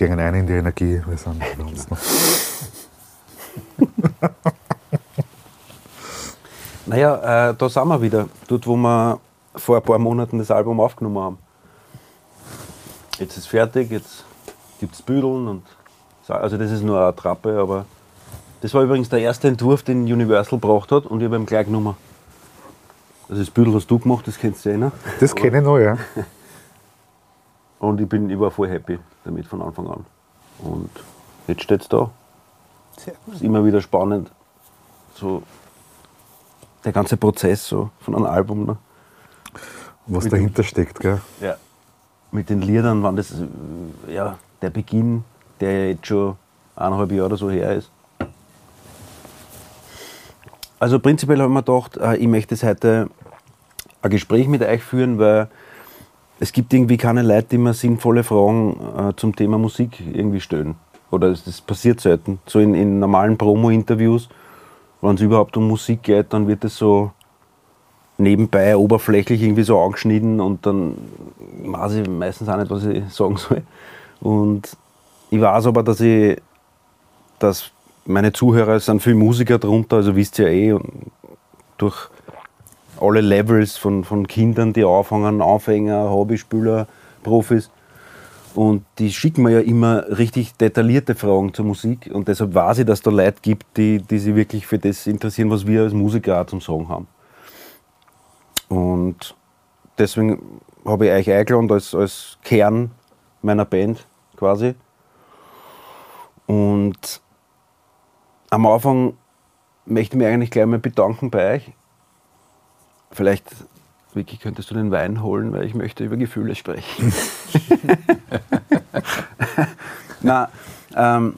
gehen ein in die Energie. Wir sind bei uns noch. naja, äh, da sind wir wieder. Dort, wo wir vor ein paar Monaten das Album aufgenommen haben. Jetzt ist es fertig, jetzt gibt es Büdeln und also das ist nur eine Trappe, aber das war übrigens der erste Entwurf, den Universal gebracht hat und ich habe ihm gleich genommen. Also das Büdel hast du gemacht, das kennst du ja noch. Das kenne ich noch, ja. Und ich, bin, ich war voll happy damit von Anfang an. Und jetzt steht es da. Sehr gut. Ist immer wieder spannend. So der ganze Prozess so von einem Album. Ne? Was mit dahinter steckt, gell? Ja. Mit den Liedern, wann das, ja, der Beginn, der jetzt schon eineinhalb Jahre oder so her ist. Also prinzipiell habe ich mir gedacht, äh, ich möchte heute ein Gespräch mit euch führen, weil es gibt irgendwie keine Leute, die mir sinnvolle Fragen äh, zum Thema Musik irgendwie stellen. Oder das passiert selten. So in, in normalen Promo-Interviews, wenn es überhaupt um Musik geht, dann wird es so nebenbei oberflächlich irgendwie so angeschnitten und dann weiß ich meistens auch nicht, was ich sagen soll. Und ich weiß aber, dass ich, dass meine Zuhörer sind viele Musiker drunter, also wisst ihr ja eh, durch alle Levels von, von Kindern, die anfangen, Anfänger, Hobbyspieler, Profis. Und die schicken mir ja immer richtig detaillierte Fragen zur Musik. Und deshalb weiß ich, dass es da Leute gibt, die, die sich wirklich für das interessieren, was wir als Musiker auch zum Sagen haben. Und deswegen habe ich euch eingeladen als, als Kern meiner Band quasi. Und am Anfang möchte ich mich eigentlich gleich mal bedanken bei euch. Vielleicht, Vicky, könntest du den Wein holen, weil ich möchte über Gefühle sprechen. Na, ähm,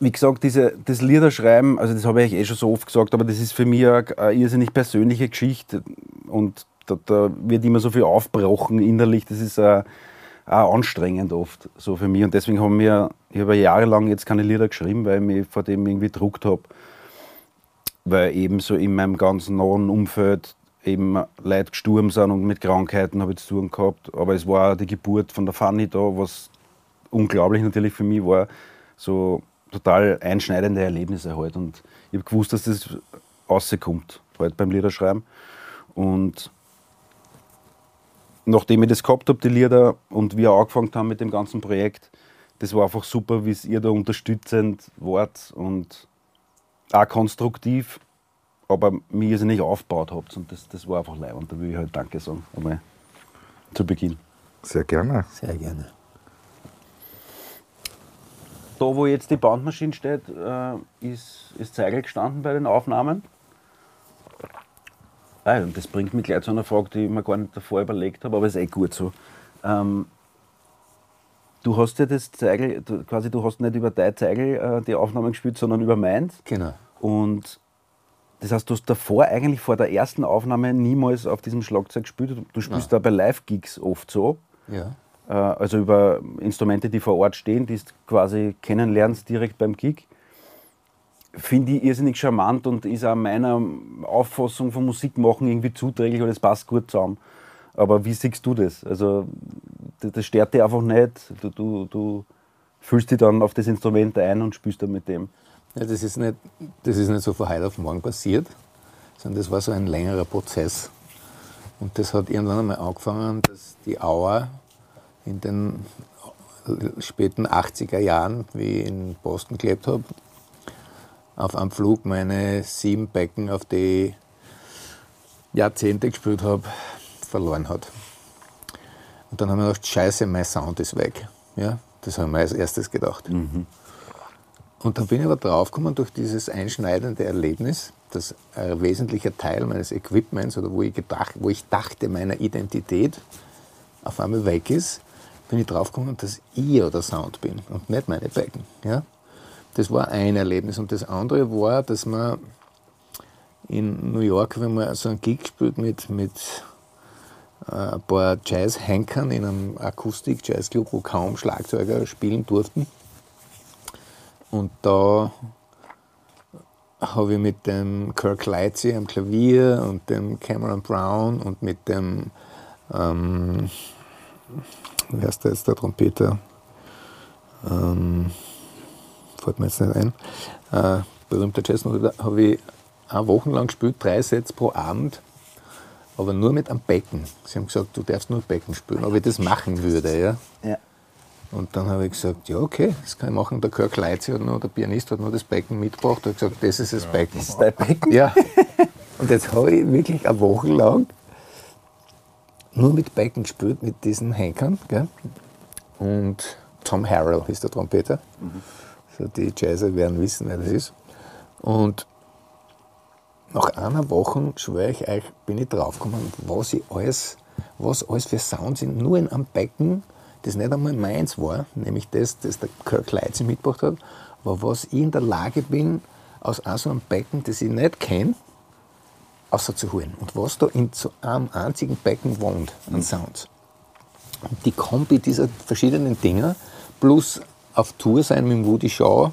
wie gesagt, diese, das Liederschreiben, also das habe ich eh schon so oft gesagt, aber das ist für mich eine, irrsinnig persönliche Geschichte und da, da, wird immer so viel aufbrochen innerlich. Das ist eine, auch anstrengend oft so für mich. Und deswegen haben wir, ich habe jahrelang jetzt keine Lieder geschrieben, weil ich mich vor dem irgendwie gedruckt habe. Weil eben so in meinem ganzen nahen Umfeld eben Leute gestorben sind und mit Krankheiten habe ich zu tun gehabt. Aber es war die Geburt von der Fanny da, was unglaublich natürlich für mich war. So total einschneidende Erlebnisse halt. Und ich habe gewusst, dass das rauskommt halt beim Liederschreiben. Und nachdem ich das gehabt habe, die Lieder, und wir angefangen haben mit dem ganzen Projekt, das war einfach super, wie ihr da unterstützend wart und auch konstruktiv, aber mir nicht aufgebaut habt. Und das, das war einfach leid. Und da will ich halt Danke sagen, einmal zu Beginn. Sehr gerne. Sehr gerne. Da, wo jetzt die Bandmaschine steht, äh, ist, ist Zeigel gestanden bei den Aufnahmen. Ah, und das bringt mich gleich zu einer Frage, die ich mir gar nicht davor überlegt habe, aber ist eh gut so. Ähm, du hast ja das Zeigel, du, quasi du hast nicht über dein Zeigel äh, die Aufnahmen gespielt, sondern über meins. Genau. Und das heißt, du hast davor eigentlich vor der ersten Aufnahme niemals auf diesem Schlagzeug gespielt. Du spielst Nein. da bei Live-Gigs oft so. Ja. Äh, also über Instrumente, die vor Ort stehen, die du quasi kennenlernst direkt beim Gig finde ich irrsinnig charmant und ist auch meiner Auffassung von Musik machen irgendwie zuträglich und es passt gut zusammen. Aber wie siehst du das? Also, das stört dich einfach nicht. Du, du, du fühlst dich dann auf das Instrument ein und spielst dann mit dem. Ja, das, ist nicht, das ist nicht so von heute auf morgen passiert, sondern das war so ein längerer Prozess. Und das hat irgendwann einmal angefangen, dass die Auer in den späten 80er Jahren, wie ich in Boston gelebt habe, auf einem Flug meine sieben Becken, auf die ich Jahrzehnte gespielt habe, verloren hat. Und dann haben wir gedacht, scheiße, mein Sound ist weg. Ja, das haben wir als erstes gedacht. Mhm. Und dann bin ich aber draufgekommen durch dieses einschneidende Erlebnis, dass ein wesentlicher Teil meines Equipments oder wo ich, gedacht, wo ich dachte, meiner Identität auf einmal weg ist, bin ich draufgekommen, dass ich der Sound bin und nicht meine Becken. Ja? Das war ein Erlebnis. Und das andere war, dass man in New York, wenn man so einen Gig gespielt mit, mit ein paar Jazz-Hankern in einem Akustik-Jazz-Club, wo kaum Schlagzeuger spielen durften. Und da habe ich mit dem Kirk Lightsey am Klavier und dem Cameron Brown und mit dem, ähm, wie heißt der jetzt, der Trompeter? ähm, fällt mir jetzt nicht ein, äh, berühmter Jazzmusiker, habe ich eine Woche lang gespielt, drei Sets pro Abend, aber nur mit einem Becken. Sie haben gesagt, du darfst nur Becken spielen, ob ich das machen würde. Ja? Ja. Und dann habe ich gesagt, ja okay, das kann ich machen. Der Kirk Leitzi hat nur, der Pianist hat nur das Becken mitgebracht. Er hat gesagt, das ist das Becken. Das ist dein Becken? Ja. Und jetzt habe ich wirklich eine Woche lang nur mit Becken gespielt, mit diesen Henkern. Gell? Und Tom Harrell ist der Trompeter. So die Jazzer werden wissen, wer das ist. Und nach einer Woche, schwöre ich euch, bin ich draufgekommen, was ich alles, was alles für Sounds sind, nur in einem Becken, das nicht einmal meins war, nämlich das, das der Kirk Leitzi mitgebracht hat, aber was ich in der Lage bin, aus so einem Becken, das ich nicht kenne, rauszuholen. Und was da in so einem einzigen Becken wohnt an Sounds. Und die Kombi dieser verschiedenen Dinger, plus auf Tour sein mit dem Woody Shaw,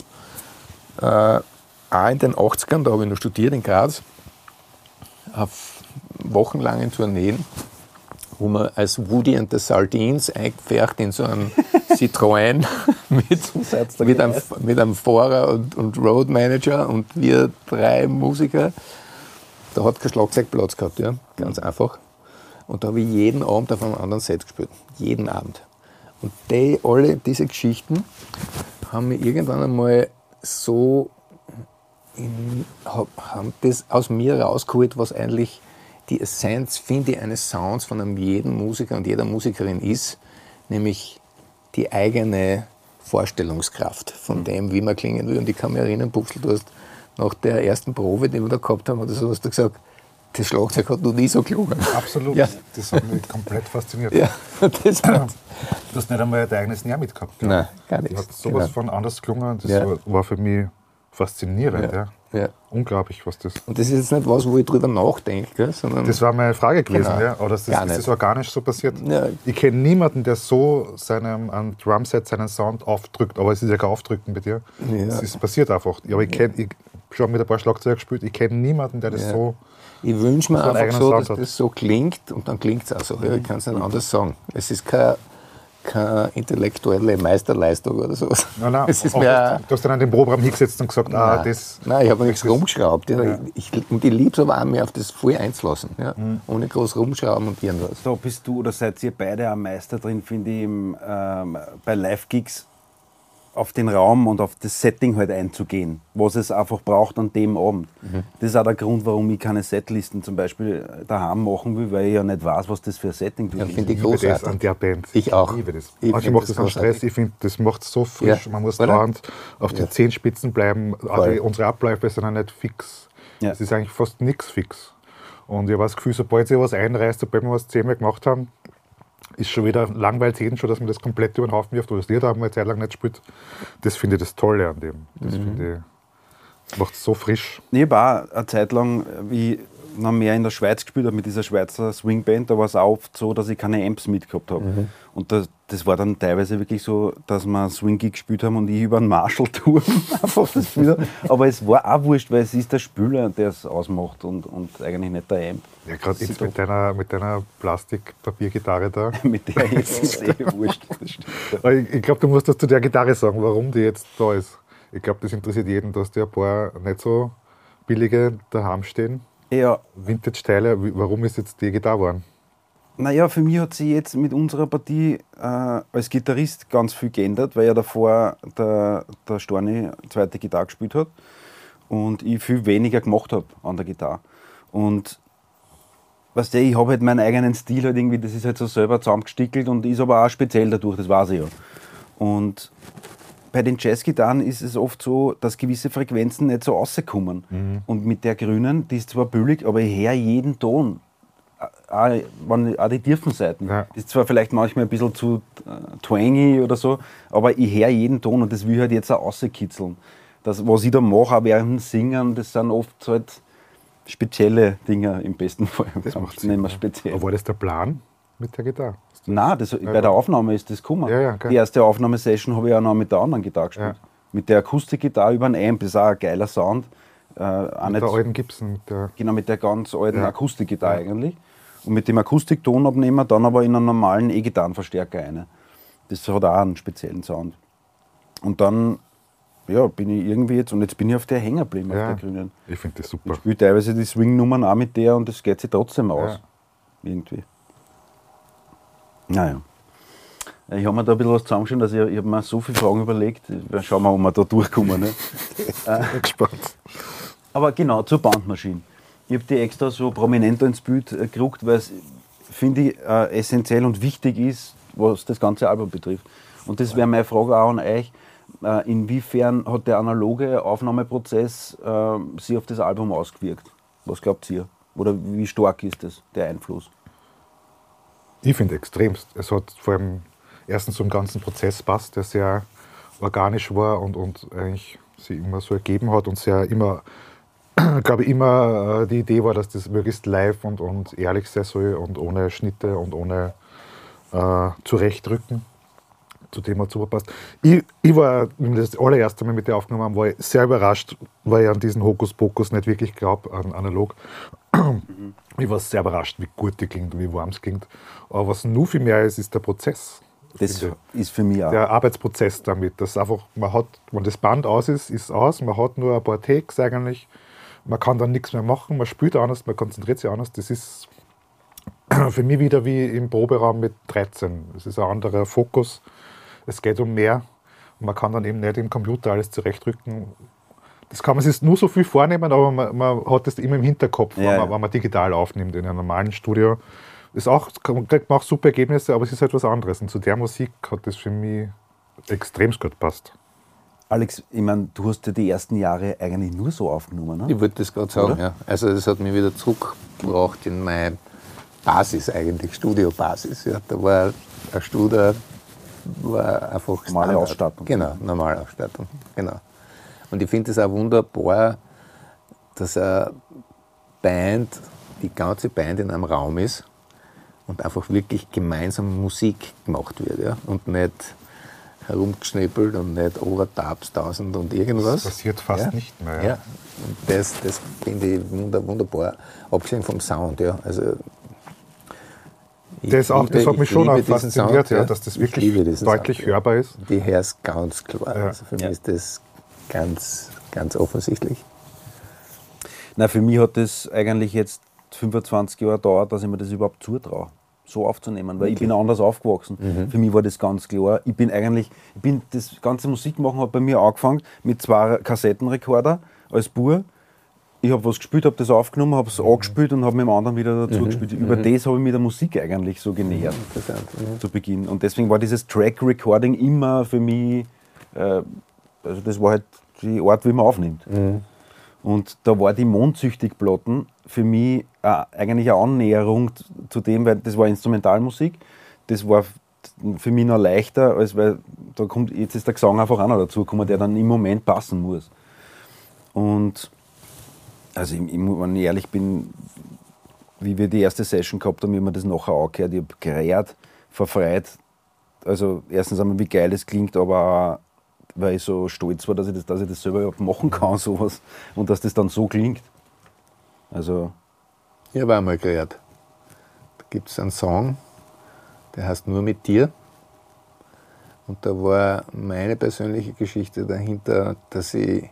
äh, auch in den 80ern, da habe ich noch studiert in Graz, auf wochenlangen Tourneen, wo man als Woody and the Sardines eingepfercht in so einen Citroën mit, mit, einem, mit einem Fahrer und, und Road Manager und wir drei Musiker. Da hat kein Schlagzeug Platz gehabt, ja, ganz einfach. Und da habe ich jeden Abend auf einem anderen Set gespielt. Jeden Abend. Und die, alle diese Geschichten haben mich irgendwann einmal so in, hab, haben das aus mir rausgeholt, was eigentlich die Essenz, finde ich, eines Sounds von einem jeden Musiker und jeder Musikerin ist, nämlich die eigene Vorstellungskraft von dem, wie man klingen will. Und ich kann mich erinnern, Buchsel, du hast nach der ersten Probe, die wir da gehabt haben, oder so, hast du gesagt, das Schlagzeug hat noch nie so gelungen. Absolut. Ja. Das hat mich komplett fasziniert. Ja, das Du hast nicht einmal dein eigenes Näher mitgehabt. Nein, gar nichts. hat sowas Genau. von anders gelungen. Das Ja. war für mich faszinierend. Ja. Ja. Unglaublich, was das. Und das ist jetzt nicht was, wo ich drüber nachdenke, gell, sondern Das war meine Frage gewesen, Genau. ja. Oder ist das, Gar ist nicht. das organisch so passiert? Ja. Ich kenne niemanden, der so seinem am Drumset seinen Sound aufdrückt, aber es ist ja kein Aufdrücken bei dir. Ja. Es ist passiert einfach. Ja, aber ich kenne, ich habe schon mit ein paar Schlagzeuger gespielt, ich kenne niemanden, der das Ja. so. Ich wünsche mir So einfach so, Sound dass hat. das so klingt und dann klingt es auch so. Ja, ich kann es nicht anders sagen. Es ist keine, keine intellektuelle Meisterleistung oder sowas. Nein, nein, es ist mehr. du, du hast dann an den Proberaum hingesetzt und gesagt, ah, Nein. das. Nein, ich habe nichts rumgeschraubt. Ja. Ja. Ich, und ich liebe es aber auch, mir auf das voll einzulassen. Ja. Mhm. Ohne groß rumschrauben und irgendwas. Da bist du oder seid ihr beide am Meister drin, finde ich, im, ähm, bei Live-Gigs auf den Raum und auf das Setting halt einzugehen, was es einfach braucht an dem Abend. Das ist auch der Grund, warum ich keine Setlisten zum Beispiel daheim machen will, weil ich ja nicht weiß, was das für ein Setting Ja, ist. finde ich liebe das großartig. an der Band. Ich auch. liebe das. Ich Manche find macht das das an großartig. Stress. Ich finde, das macht so frisch. Ja, Man muss dauernd auf den Ja. Zehenspitzen bleiben. Auch die, unsere Abläufe sind ja nicht fix. Ja. Es ist eigentlich fast nichts fix. Und ich habe das Gefühl, sobald sie was einreißt, sobald wir was zehnmal gemacht haben, ist schon wieder langweilig jeden schon, dass man das komplett über den Haufen wirft. Oder das Lied haben wir eine Zeit lang nicht gespielt. Das finde ich das Tolle an dem. Das Mhm. finde ich, macht es so frisch. Ich auch eine Zeit lang, wie ich noch mehr in der Schweiz gespielt habe mit dieser Schweizer Swingband, da war es auch oft so, dass ich keine Amps mitgehabt habe. Mhm. Und das, das war dann teilweise wirklich so, dass wir Swing-Gig gespielt haben und ich über einen Marshall-Turm einfach das habe. Aber es war auch wurscht, weil es ist der Spieler, der es ausmacht und, und eigentlich nicht der Amp. Ja, gerade jetzt mit deiner, mit deiner Plastikpapiergitarre da. Mit der jetzt ist es eh wurscht. Ich, ich glaube, du musst das zu der Gitarre sagen, warum die jetzt da ist. Ich glaube, das interessiert jeden, dass die ein paar nicht so billige daheim stehen. Ja, Vintage-Teile, warum ist jetzt die Gitarre geworden? Naja, für mich hat sich jetzt mit unserer Partie äh, als Gitarrist ganz viel geändert, weil ja davor der, der Storni zweite Gitarre gespielt hat und ich viel weniger gemacht habe an der Gitarre. Und weißt du, ich habe halt meinen eigenen Stil halt irgendwie, das ist halt so selber zusammengestickelt und ist aber auch speziell dadurch, das weiß ich ja. Und bei den Jazzgitarren ist es oft so, dass gewisse Frequenzen nicht so rauskommen. Und mit der grünen, die ist zwar billig, aber ich höre jeden Ton. Auch, die tiefen Seiten. Ja. Das ist zwar vielleicht manchmal ein bisschen zu äh, twangy oder so, aber ich höre jeden Ton und das will ich halt jetzt auch rauskitzeln. Das, was ich da mache, auch während dem Singen, das sind oft halt spezielle Dinge im besten Fall. Das macht ja. speziell. Aber war das der Plan mit der Gitarre? Nein, das, bei der Aufnahme ist das gekommen. Ja, ja. Die erste Aufnahmesession habe ich auch noch mit der anderen Gitarre gespielt. Ja. Mit der Akustikgitarre über ein Amp, das ist auch ein geiler Sound. Äh, Mit der alten Gibson. Der, genau, mit der ganz alten Ja. Akustikgitarre eigentlich. Und mit dem Akustiktonabnehmer dann aber in einen normalen E-Gitarrenverstärker eine. Das hat auch einen speziellen Sound. und dann ja, bin ich irgendwie jetzt, und jetzt bin ich auf der hängen geblieben, Ja. auf der grünen. Ich finde das Ich super. spiele teilweise die Swing-Nummern auch mit der und das geht sich trotzdem aus. Ja. Irgendwie. Naja. Ich habe mir da ein bisschen was zusammengeschaut, also ich, ich habe mir so viele Fragen überlegt. Schauen wir, ob wir da durchkommen. Ne? Ich bin gespannt. Aber genau, zur Bandmaschine. Ich habe die extra so prominenter ins Bild äh, gerückt, weil es, finde ich, äh, essentiell und wichtig ist, was das ganze Album betrifft. Und das wäre meine Frage auch an euch. Äh, inwiefern hat der analoge Aufnahmeprozess äh, sich auf das Album ausgewirkt? Was glaubt ihr? Oder wie stark ist das, der Einfluss? Ich finde extremst. Es hat vor allem erstens einen ganzen Prozess passt, der sehr organisch war und, und eigentlich sich immer so ergeben hat und sehr immer, glaube ich, immer äh, die Idee war, dass das möglichst live und, und ehrlich sein soll und ohne Schnitte und ohne äh, Zurechtrücken zu dem hat super passt. Ich, ich war, wenn wir das allererste Mal mit der aufgenommen haben, war ich sehr überrascht, weil ich an diesen Hokuspokus nicht wirklich glaube, an analog. Ich war sehr überrascht, wie gut die klingt und wie warm es klingt. Aber was nur viel mehr ist, ist der Prozess. Das ist für mich auch. der Arbeitsprozess damit, dass einfach, man hat, wenn das Band aus ist, ist aus, man hat nur ein paar Takes eigentlich, man kann dann nichts mehr machen, man spielt anders, man konzentriert sich anders. Das ist für mich wieder wie im Proberaum mit 13. Es ist ein anderer Fokus, es geht um mehr. Und man kann dann eben nicht im Computer alles zurechtrücken. Das kann man sich nur so viel vornehmen, aber man, man hat das immer im Hinterkopf, Ja, wenn, man, wenn man digital aufnimmt in einem normalen Studio. Ist auch, man kriegt man auch super Ergebnisse, aber es ist halt was anderes. Und zu der Musik hat das für mich extrem gut passt. Alex, ich meine, du hast ja die ersten Jahre eigentlich nur so aufgenommen. Ne? Ich wollte das gerade sagen, Oder? ja. Also das hat mich wieder zurückgebracht in meine Basis eigentlich, Studiobasis. Ja. Da war ein Studio, war einfach Normale Standard. Ausstattung. Genau, normale Ausstattung. Genau. Und ich finde es auch wunderbar, dass eine Band, die ganze Band in einem Raum ist und einfach wirklich gemeinsam Musik gemacht wird. Ja. Und nicht herumgeschnippelt und nicht Overtabs tausend und irgendwas. Das passiert fast ja. nicht mehr, ja. Ja. Und das, das finde ich wunder, wunderbar. Abgesehen vom Sound, ja. Also, Das, auch, das liebe- hat mich ich schon auch fasziniert, Sound, ja, dass das Ich wirklich deutlich Sound, hörbar ist. Die hörst ganz klar. Ja. Also für Ja. mich ist das ganz, ganz offensichtlich. Nein, für mich hat das eigentlich jetzt 25 Jahre gedauert, dass ich mir das überhaupt zutraue, so aufzunehmen, weil ich bin anders aufgewachsen. Mhm. Für mich war das ganz klar. Ich bin eigentlich, ich bin, das ganze Musikmachen hat bei mir angefangen mit zwei Kassettenrekorder als Bur. Ich habe was gespielt, habe das aufgenommen, habe es Mhm. angespielt und habe mit dem anderen wieder dazu gespielt. Über das habe ich mich der Musik eigentlich so genähert. Mhm. zu Beginn. Und deswegen war dieses Track-Recording immer für mich, äh, also das war halt die Art, wie man aufnimmt. Und da war die Mondsüchtig-Platten für mich äh, eigentlich eine Annäherung zu dem, weil das war Instrumentalmusik. Das war für mich noch leichter, als weil da kommt, jetzt ist der Gesang einfach auch noch dazu gekommen, der dann im Moment passen muss. Und also ich, ich, wenn ich ehrlich bin, wie wir die erste Session gehabt haben, wie wir das nachher angehört, ich habe gereiert, verfreit. Also erstens einmal, wie geil es klingt, aber auch, weil ich so stolz war, dass ich das, dass ich das selber überhaupt machen kann, sowas. Und dass das dann so klingt. Also, Ich habe einmal gehört. Da gibt es einen Song, der heißt Nur mit dir. Und da war meine persönliche Geschichte dahinter, dass ich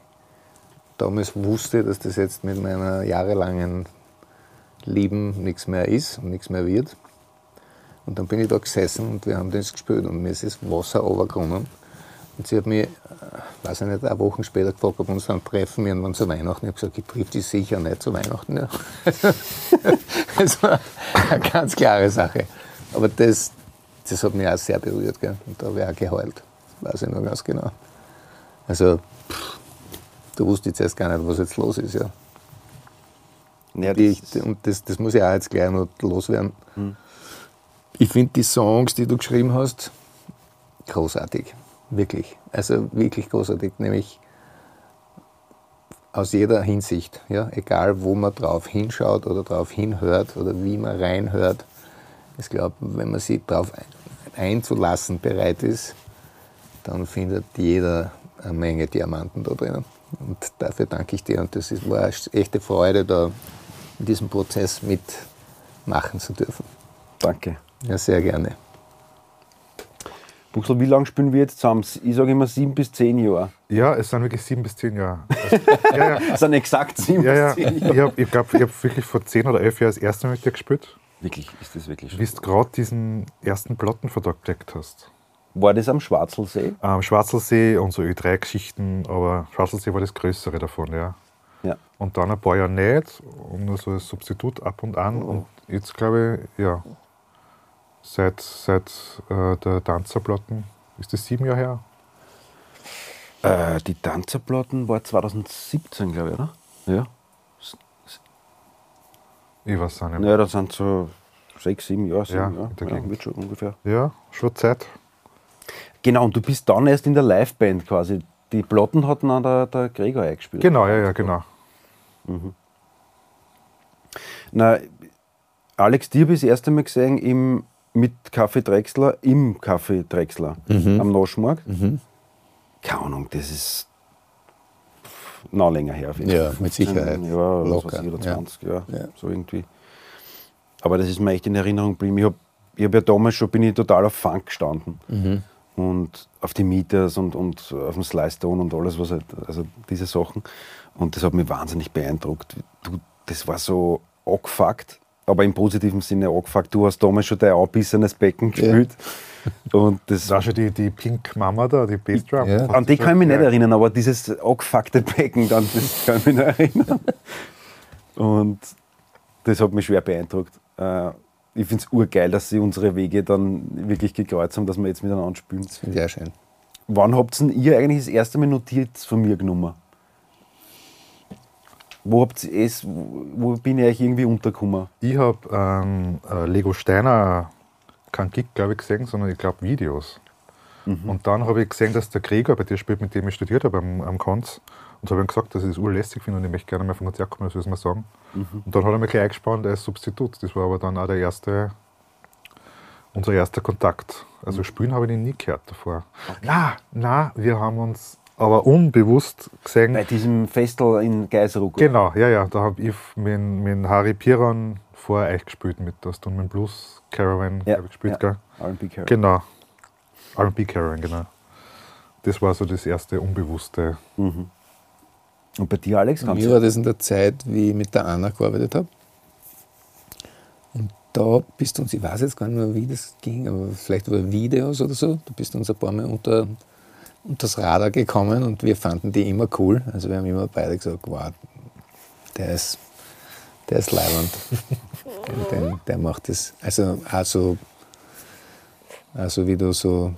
damals wusste, dass das jetzt mit meiner jahrelangen Lieben nichts mehr ist und nichts mehr wird. Und dann bin ich da gesessen und wir haben das gespielt und mir ist das Wasser runtergekommen. Und sie hat mich, äh, weiß ich nicht, eine Woche später gefragt, ob wir uns dann treffen irgendwann zu Weihnachten. Ich habe gesagt, ich triff dich sicher nicht zu Weihnachten. Ja. das war eine ganz klare Sache. Aber das, das hat mich auch sehr berührt. Gell? Und da habe ich auch geheult. Das weiß ich noch ganz genau. Also, pff, da wusste ich zuerst gar nicht, was jetzt los ist. Ja. ja, das ist- und das, das muss ich auch jetzt gleich noch loswerden. Ich finde die Songs, die du geschrieben hast, großartig. Wirklich. Also wirklich großartig. Nämlich aus jeder Hinsicht. Ja? Egal, wo man drauf hinschaut oder drauf hinhört oder wie man reinhört. Ich glaube, wenn man sich darauf einzulassen bereit ist, dann findet jeder eine Menge Diamanten da drinnen. Und dafür danke ich dir. Und das ist, war eine echte Freude, da in diesem Prozess mitmachen zu dürfen. danke. Ja, sehr gerne. Buchsel, wie lange spielen wir jetzt zusammen? Ich sage immer sieben bis zehn Jahre. Ja, es sind wirklich sieben bis zehn Jahre. Also, ja, ja, Das sind exakt sieben ja, bis zehn Ich Jahre. glaube, ich, glaub, ich habe wirklich vor zehn oder elf Jahren das erste Mal mit dir gespielt, Wirklich, ist das wirklich wie so? du gerade diesen ersten Plattenvertrag gedeckt hast. War das am Schwarzelsee? Ähm, Schwarzelsee und so Ö3-Geschichten, aber Schwarzelsee war das größere davon, ja. Ja. Und dann ein paar Jahre nicht und nur so als Substitut ab und an. Und jetzt glaube ich, ja, seit, seit äh, der Tanzerplatten, ist das sieben Jahre her? Äh, die Tanzerplatten war 2017, glaube ich, oder? Ja. Ich weiß auch nicht. Ja, das sind so sechs, sieben Jahre. Sieben Ja, Jahre. Ja, wird schon ungefähr. Ja, schon Zeit. Genau, und du bist dann erst in der Liveband quasi. Die Platten hat dann der, der Gregor eingespielt. Genau, ja, ja, genau. Na, Alex, die habe ich das erste Mal gesehen im, mit Kaffee Drechsler im Kaffee Drechsler am Naschmarkt. Keine Ahnung, das ist noch länger her. auf jeden Ja, mit Sicherheit. Ja, Locker, ich, oder ja. 20 Jahre, Ja. so irgendwie. Aber das ist mir echt in Erinnerung geblieben. Ich habe ich hab ja damals schon bin ich total auf Funk gestanden. Mhm. Und auf die Meters und, und auf den Slice und alles, was halt, also diese Sachen. Und das hat mich wahnsinnig beeindruckt. Du, das war so angefuckt, aber im positiven Sinne angefuckt. Du hast damals schon dein anbissenes Becken gespielt. Und das, Da schon die, die Pink Mama da, die Bassdrum. Ja. An die kann ich mich nicht erinnern, aber dieses angefuckte Becken, dann, das kann ich mich noch erinnern. Und das hat mich schwer beeindruckt. Äh, Ich finde es urgeil, dass sie unsere Wege dann wirklich gekreuzt haben, dass wir jetzt miteinander spielen. Finde ich auch schön. Wann habt denn ihr eigentlich das erste Mal Notiz von mir genommen? Wo habt es, wo bin ich euch irgendwie untergekommen? Ich habe ähm, äh, Lego Steiner kein Gig, glaube ich, gesehen, sondern ich glaube Videos. Und dann habe ich gesehen, dass der Gregor bei dir spielt, mit dem ich studiert habe am, am Konz. Und habe ihm gesagt, dass ich das urlässig finde und ich möchte gerne mal vom Konzert kommen, das soll ich mal sagen. Und dann hat er mich gleich eingespannt als Substitut. Das war aber dann auch der erste, unser erster Kontakt. Also spielen habe ich ihn nie gehört davor. Na, na, wir haben uns aber unbewusst gesehen. Bei diesem Festel in Geiseruck. Genau, ja, ja. Da habe ich mit, mit Harry Piron vor euch gespielt, mit das und mit Blues Caravan Ja, ich gespielt, ja. gell? R&B Carol. Genau. R&B Caravan, genau. Das war so das erste Unbewusste. Und bei dir, Alex, Bei mir war das in der Zeit, wie ich mit der Anna gearbeitet habe. Und da bist du uns, ich weiß jetzt gar nicht mehr, wie das ging, aber vielleicht über Videos oder so, du bist uns ein paar Mal unter, unter das Radar gekommen und wir fanden die immer cool. Also wir haben immer beide gesagt, wow, der ist, der ist leibend. der, der, macht das. Also auch so, also wie du so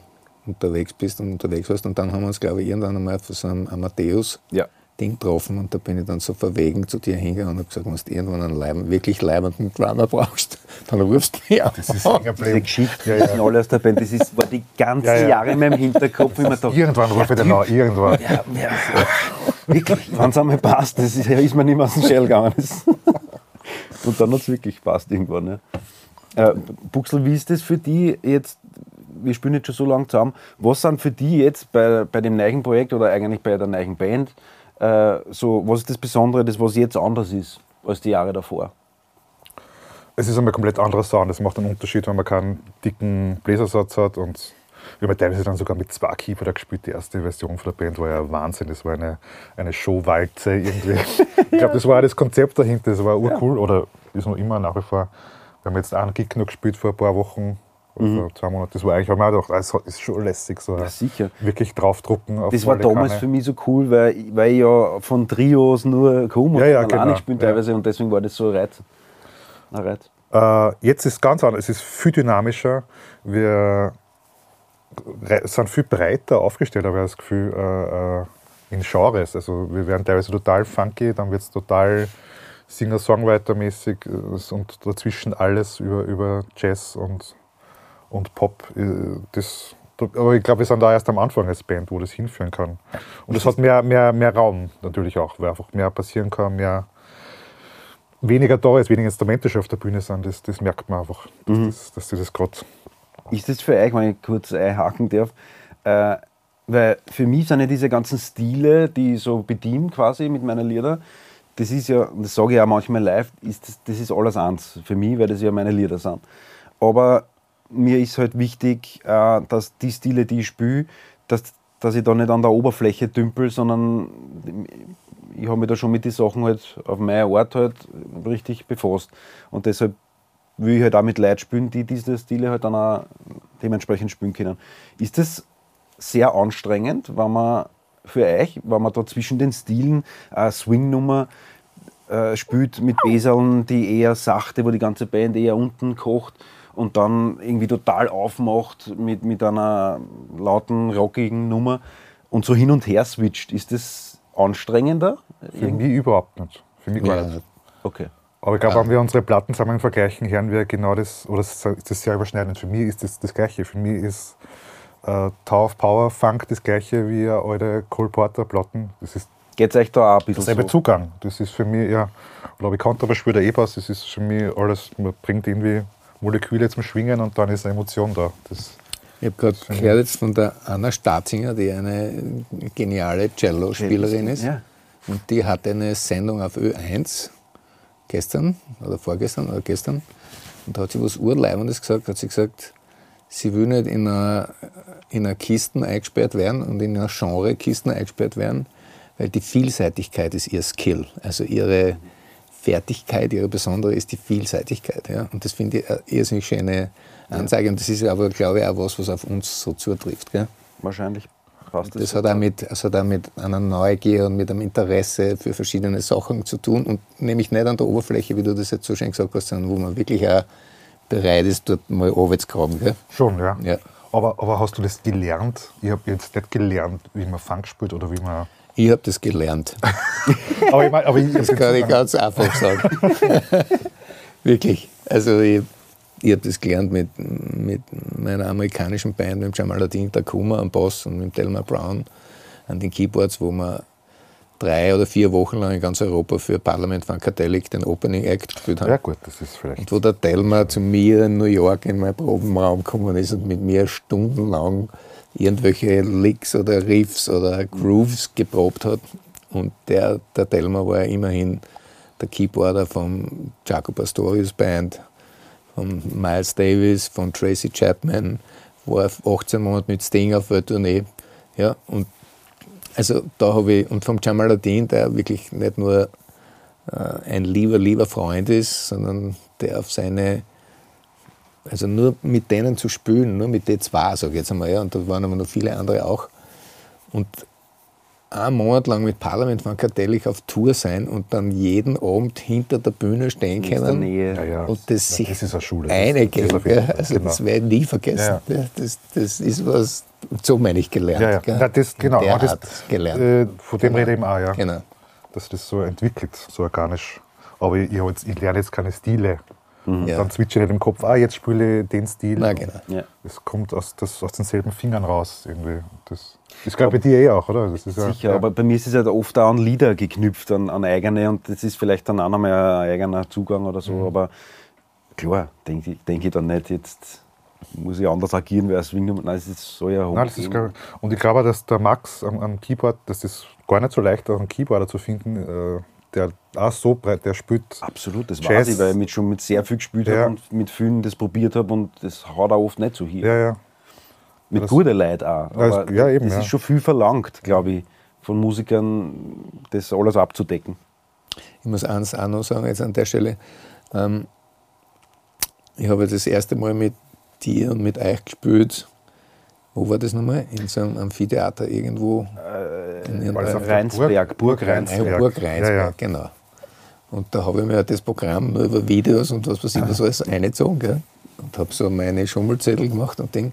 unterwegs bist und unterwegs warst. Und dann haben wir uns, glaube ich, irgendwann einmal für so einem Amadeus Ja. Ding getroffen und da bin ich dann so verwegen zu dir hingegangen und habe gesagt, wenn du irgendwann einen Leib, wirklich leibenden Drummer brauchst, dann rufst du mich an. Das ist Diese Geschichte, die sind alle aus der Band, das ist, war die ganzen Ja, ja. Jahre in meinem Hinterkopf immer da. Irgendwann rufe ich den an, irgendwann. Ja, ja, wirklich, wenn es einmal passt, das ist, ist mir nicht mehr aus dem Shell gegangen. Das- Und dann hat es wirklich passt irgendwann. Ja. Äh, Buxel, wie ist das für die jetzt? Wir spielen jetzt schon so lange zusammen. Was sind für die jetzt bei, bei dem neuen Projekt oder eigentlich bei der neuen Band äh, so, was ist das Besondere, das was jetzt anders ist als die Jahre davor? Es ist einmal komplett anderer Sound. Es macht einen Unterschied, wenn man keinen dicken Bläsersatz hat. Und wir haben teilweise dann sogar mit zwei Keyboarder gespielt. Die erste Version von der Band war ja Wahnsinn. Das war eine, eine Showwalze irgendwie. ich glaube, das war auch das Konzept dahinter. Das war urcool. Oder ist noch immer nach wie vor. Wir haben jetzt einen Gig noch gespielt vor ein paar Wochen. Vor zwei Monaten. Das war eigentlich, habe ich mir gedacht, das ist schon lässig. So Ja, sicher. Wirklich draufdrucken. Auf Das war damals Kanne. für mich so cool, weil, ich- weil ich ja von Trios nur komme Ja, ja, und genau. spielen Ja. teilweise und deswegen war das so ein Reiz. Ein Reiz. Äh, jetzt ist es ganz anders. Es ist viel dynamischer. Wir sind viel breiter aufgestellt, habe ich das Gefühl, äh, äh, in Genres. Also wir werden teilweise total funky, dann wird es total Singer-Songwriter-mäßig äh, und dazwischen alles über, über Jazz und, und Pop. Äh, Das, aber ich glaube, wir sind da erst am Anfang als Band, wo das hinführen kann. Und es hat mehr, mehr, mehr Raum natürlich auch, weil einfach mehr passieren kann, mehr weniger da ist, weniger Instrumente schon auf der Bühne sind. Das, das merkt man einfach, dass, das, dass das gerade Ist das für euch, wenn ich kurz einhaken darf, äh, weil für mich sind ja diese ganzen Stile, die ich so bediene quasi mit meinen Lieder, das ist ja, das sage ich auch manchmal live, ist das, das ist alles eins für mich, weil das ja meine Lieder sind. Aber mir ist halt wichtig, äh, dass die Stile, die ich spiele, dass, dass ich da nicht an der Oberfläche dümpel, sondern ich habe mich da schon mit den Sachen halt auf meine Art halt richtig befasst. Und deshalb will ich halt auch mit Leuten spielen, die diese Stile halt dann auch dementsprechend spielen können. Ist das sehr anstrengend, wenn man für euch, wenn man da zwischen den Stilen eine Swing-Nummer äh, spielt mit Beseln, die eher sachte, wo die ganze Band eher unten kocht und dann irgendwie total aufmacht mit, mit einer lauten, rockigen Nummer und so hin und her switcht. Ist das anstrengender? Für mich überhaupt nicht. Für mich gar Ja, nicht. Okay. Aber ich glaube, wenn wir unsere Plattensammlungen vergleichen, hören wir genau das, oder ist das sehr überschneidend. Für mich ist das das Gleiche. Für mich ist äh, Tower of Power Funk das Gleiche wie alte Cole Porter Platten. Das ist Geht es euch da auch ein bisschen derselbe so? Zugang. Das ist für mich, ja, glaube ich, Kontrabass spielt der E-Bass. Das ist für mich alles, man bringt irgendwie Moleküle zum Schwingen und dann ist eine Emotion da. Das, Ich habe gerade gehört jetzt von der Anna Statinger, die eine geniale Cello-Spielerin ist. Ja. Und die hatte eine Sendung auf Ö1 gestern oder vorgestern oder gestern. Und da hat sie was Urleibendes gesagt. Hat sie gesagt, sie will nicht in einer, in einer Kisten eingesperrt werden und in einer Genre-Kisten eingesperrt werden, weil die Vielseitigkeit ist ihr Skill. Also ihre Fertigkeit, ihre besondere ist die Vielseitigkeit. Ja? Und das finde ich eine irrsinnig schöne Anzeige. Und das ist aber, glaube ich, auch was, was auf uns so zutrifft. Gell? Wahrscheinlich passt Das hat auch, mit, das hat auch mit einer Neugier und mit einem Interesse für verschiedene Sachen zu tun und nämlich nicht an der Oberfläche, wie du das jetzt so schön gesagt hast, sondern wo man wirklich auch bereit ist, dort mal runterzugraben. Gell? schon, ja. Ja. Aber, aber hast du das gelernt? Ich habe jetzt nicht gelernt, wie man Funk spielt oder wie man. Ich habe das gelernt. Aber ich, mein, aber ich, Das kann ich ganz einfach sagen. Wirklich. Also ich, ich habe das gelernt mit, mit meiner amerikanischen Band, mit dem Jamaluddin Takuma am Bass und mit dem Delmar Brown an den Keyboards, wo wir drei oder vier Wochen lang in ganz Europa für Parliament Funkadelic den Opening Act gespielt haben. ja, gut, das ist vielleicht. Und wo der Delmar zu mir in New York in meinen Probenraum gekommen ist und mit mir stundenlang irgendwelche Licks oder Riffs oder Grooves geprobt hat. Und der, der Delmar war ja immerhin der Keyboarder von Jaco Pastorius Band, von Miles Davis, von Tracy Chapman, war 18 Monate mit Sting auf der Tournee. Ja, und also da habe ich, und vom Jamaluddin, der wirklich nicht nur äh, ein lieber, lieber Freund ist, sondern der auf seine, also nur mit denen zu spielen, nur mit den zwei, sage ich jetzt einmal, ja, und da waren aber noch viele andere auch. Und einen Monat lang mit Parlament Funkadelic auf Tour sein und dann jeden Abend hinter der Bühne stehen In der können. Nähe. Ja, ja. Und das Ja, sich das ist eine Schule. Das- eingehen. das jeden gell? Fall. Also Genau. das werde ich nie vergessen. Ja. Ja, Das, das ist was, so meine ich gelernt. Ja, ja. das, genau, der das, gelernt. Äh, von dem rede ich eben auch, ja. Genau. Dass das so entwickelt, so organisch. Aber ich, ich, ich lerne jetzt keine Stile. Und Ja. dann switche ich nicht im Kopf, ah, jetzt spiele ich den Stil. Na, genau. Ja. Das kommt aus, das, aus denselben Fingern raus irgendwie. Das ist, glaube ich, bei dir eh auch, oder? Das Sicher, ja. aber bei mir ist es halt oft auch an Lieder geknüpft, an, an eigene und das ist vielleicht dann auch noch mal ein eigener Zugang oder Mhm. so, aber klar, denke ich, denk ich dann nicht, jetzt muss ich anders agieren, weil Swing, nein, es ist so ja Nein, das ist, ich- und ich glaube, auch, dass der Max am, am Keyboard, das ist gar nicht so leicht, auch einen Keyboarder zu finden, äh, der auch so breit, der spielt. Absolut, das Jazz- weiß ich, weil ich mit, schon mit sehr viel gespielt Ja. habe und mit vielen das probiert habe und das haut auch oft nicht so hin. Ja, ja. mit das- guten Leuten auch. Aber ja, eben, das ja. ist schon viel verlangt, glaube ich, von Musikern, das alles abzudecken. Ich muss eins auch noch sagen jetzt an der Stelle. Ähm, ich habe das erste Mal mit dir und mit euch gespielt. Wo war das nochmal? In so einem Amphitheater irgendwo. in das auf irgendeiner- der Rheinsberg, Burg Burg Rheinsberg. Burg Rheinsberg, Ja, ja. genau. Und da habe ich mir das Programm nur über Videos und was weiß ich, was alles eingezogen. Gell? Und habe so meine Schummelzettel gemacht und Ding.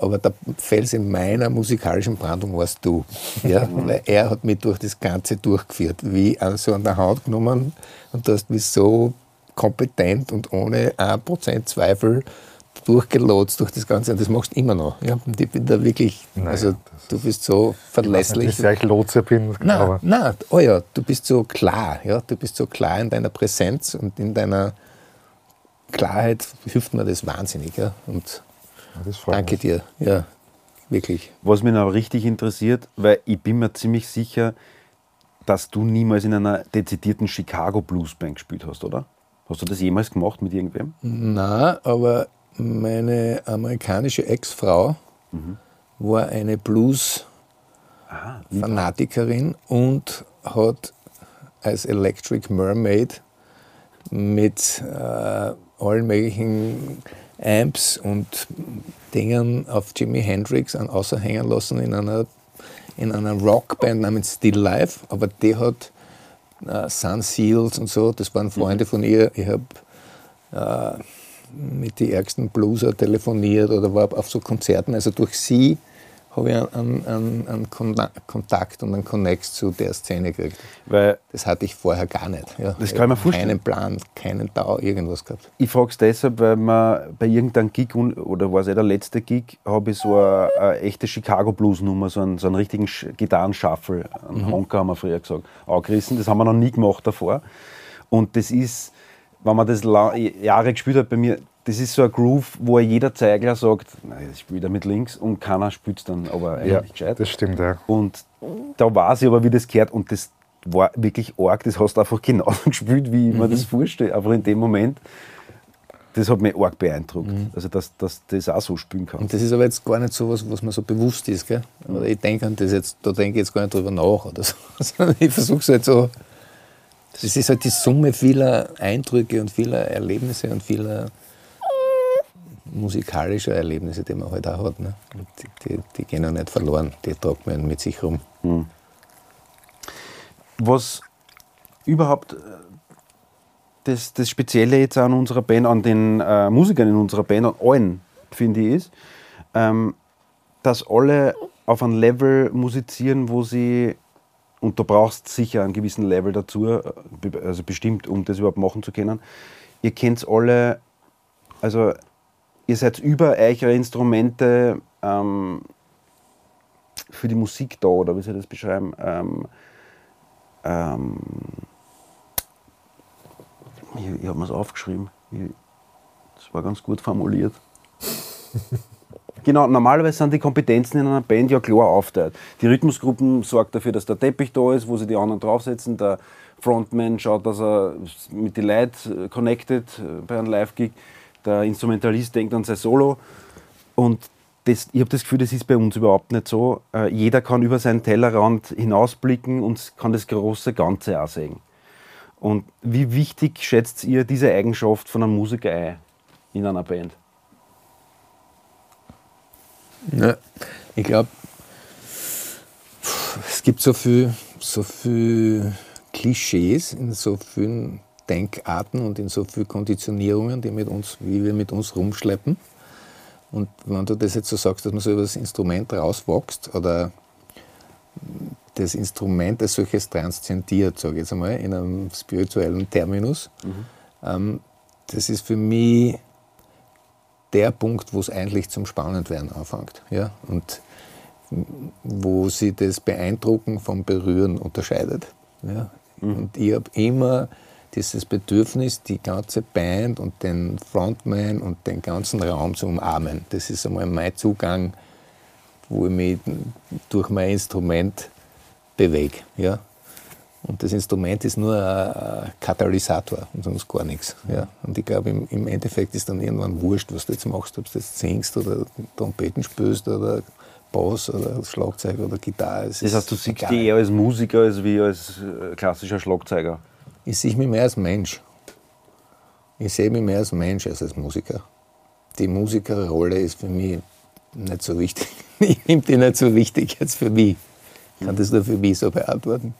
Aber der Fels in meiner musikalischen Brandung warst du. Ja? Weil er hat mich durch das Ganze durchgeführt. Wie an so an der Hand genommen und du hast mich so kompetent und ohne 1% Zweifel durchgelotst durch das Ganze. Und das machst du immer noch. Ja? Und ich bin da wirklich, Naja, also du bist so Ich weiß nicht, verlässlich. ich Lotse bin, Nein, aber nein, oh ja, du bist so klar, ja, du bist so klar in deiner Präsenz und in deiner Klarheit hilft mir das wahnsinnig, ja. Und danke mich. dir, ja, wirklich. Was mich noch richtig interessiert, weil ich bin mir ziemlich sicher, dass du niemals in einer dezidierten Chicago Blues Band gespielt hast, oder? Hast du das jemals gemacht mit irgendwem? Na, aber meine amerikanische Ex-Frau war eine Blues-Fanatikerin und hat als Electric Mermaid mit äh, allen möglichen Amps und Dingen auf Jimi Hendrix an außerhängen lassen in einer, in einer Rockband namens Still Life. Aber die hat äh, Sun Seals und so, das waren Freunde von ihr. Ich habe äh, mit den ärgsten Blueser telefoniert oder war auf so Konzerten. Also durch sie habe ich einen, einen, einen Kontakt und einen Connect zu der Szene gekriegt. Weil Das hatte ich vorher gar nicht. Ja. Das kann ich mir vorstellen. Keinen Plan, keinen Tau, irgendwas gehabt. Ich frage es deshalb, weil man bei irgendeinem Gig, oder war es eh der letzte Gig, habe ich so eine, eine echte Chicago Blues Nummer, so einen, so einen richtigen Gitarrenshuffle, einen Honker haben wir früher gesagt, angerissen. Das haben wir noch nie gemacht davor. Und das ist, wenn man das Jahre gespielt hat bei mir, das ist so ein Groove, wo jeder Zeigler sagt, nein, das spielt er mit links und keiner spielt es dann, aber eigentlich Ja, gescheit. das stimmt, ja. Und da weiß ich aber, wie das gehört. Und das war wirklich arg. Das hast du einfach genauso gespielt, wie ich mir das vorstelle. Aber in dem Moment, das hat mich arg beeindruckt. Also, dass, dass das auch so spielen kann. Und das ist aber jetzt gar nicht so was, was mir so bewusst ist. Gell? Oder ich denke an das jetzt, da denke ich jetzt gar nicht drüber nach. Oder so. Sondern ich versuche es halt so. Das ist halt die Summe vieler Eindrücke und vieler Erlebnisse und vieler musikalischer Erlebnisse, die man halt auch hat. Ne? Die, die, die gehen ja nicht verloren, die tragt man mit sich rum. Was überhaupt äh, das, das Spezielle jetzt an unserer Band, an den äh, Musikern in unserer Band, an allen, finde ich, ist, ähm, dass alle auf einem Level musizieren, wo sie, und du brauchst sicher einen gewissen Level dazu, äh, also bestimmt, um das überhaupt machen zu können. Ihr kennt alle, also ihr seid über eure Instrumente ähm, für die Musik da, oder wie soll ich das beschreiben? Ähm, ähm, ich ich habe mir es aufgeschrieben. Ich, das war ganz gut formuliert. genau, normalerweise sind die Kompetenzen in einer Band ja klar aufteilt. Die Rhythmusgruppen sorgt dafür, dass der Teppich da ist, wo sie die anderen draufsetzen. Der Frontman schaut, dass er mit den Leuten connected äh, bei einem Live-Gig. Der Instrumentalist denkt an sein Solo. Und das, ich habe das Gefühl, das ist bei uns überhaupt nicht so. Äh, jeder kann über seinen Tellerrand hinausblicken und kann das große Ganze auch sehen. Und wie wichtig schätzt ihr diese Eigenschaft von einem Musiker ein in einer Band? Ja, ich glaube, es gibt so viel, so viel Klischees in so vielen Denkarten und in so vielen Konditionierungen, die mit uns, wie wir mit uns rumschleppen. Und wenn du das jetzt so sagst, dass man so über das Instrument rauswächst oder das Instrument als solches transzendiert, sage ich jetzt einmal, in einem spirituellen Terminus, ähm, das ist für mich der Punkt, wo es eigentlich zum Spannendwerden anfängt. Ja? Und wo sich das Beeindrucken vom Berühren unterscheidet. Ja? Und ich habe immer dieses Bedürfnis, die ganze Band und den Frontman und den ganzen Raum zu umarmen. Das ist einmal mein Zugang, wo ich mich durch mein Instrument bewege. Ja? Und das Instrument ist nur ein Katalysator und sonst gar nichts. Ja. Und ich glaube, im, im Endeffekt ist dann irgendwann wurscht, was du jetzt machst, ob du jetzt singst oder Trompeten spielst oder Bass oder Schlagzeug oder Gitarre. Es Das heißt, du siehst dich eher als Musiker als wie als äh, klassischer Schlagzeuger. Ich sehe mich mehr als Mensch. Ich sehe mich mehr als Mensch als als Musiker. Die Musikerrolle ist für mich nicht so wichtig. Ich nehme die nicht so wichtig jetzt für mich. Ich kann das nur für mich so beantworten.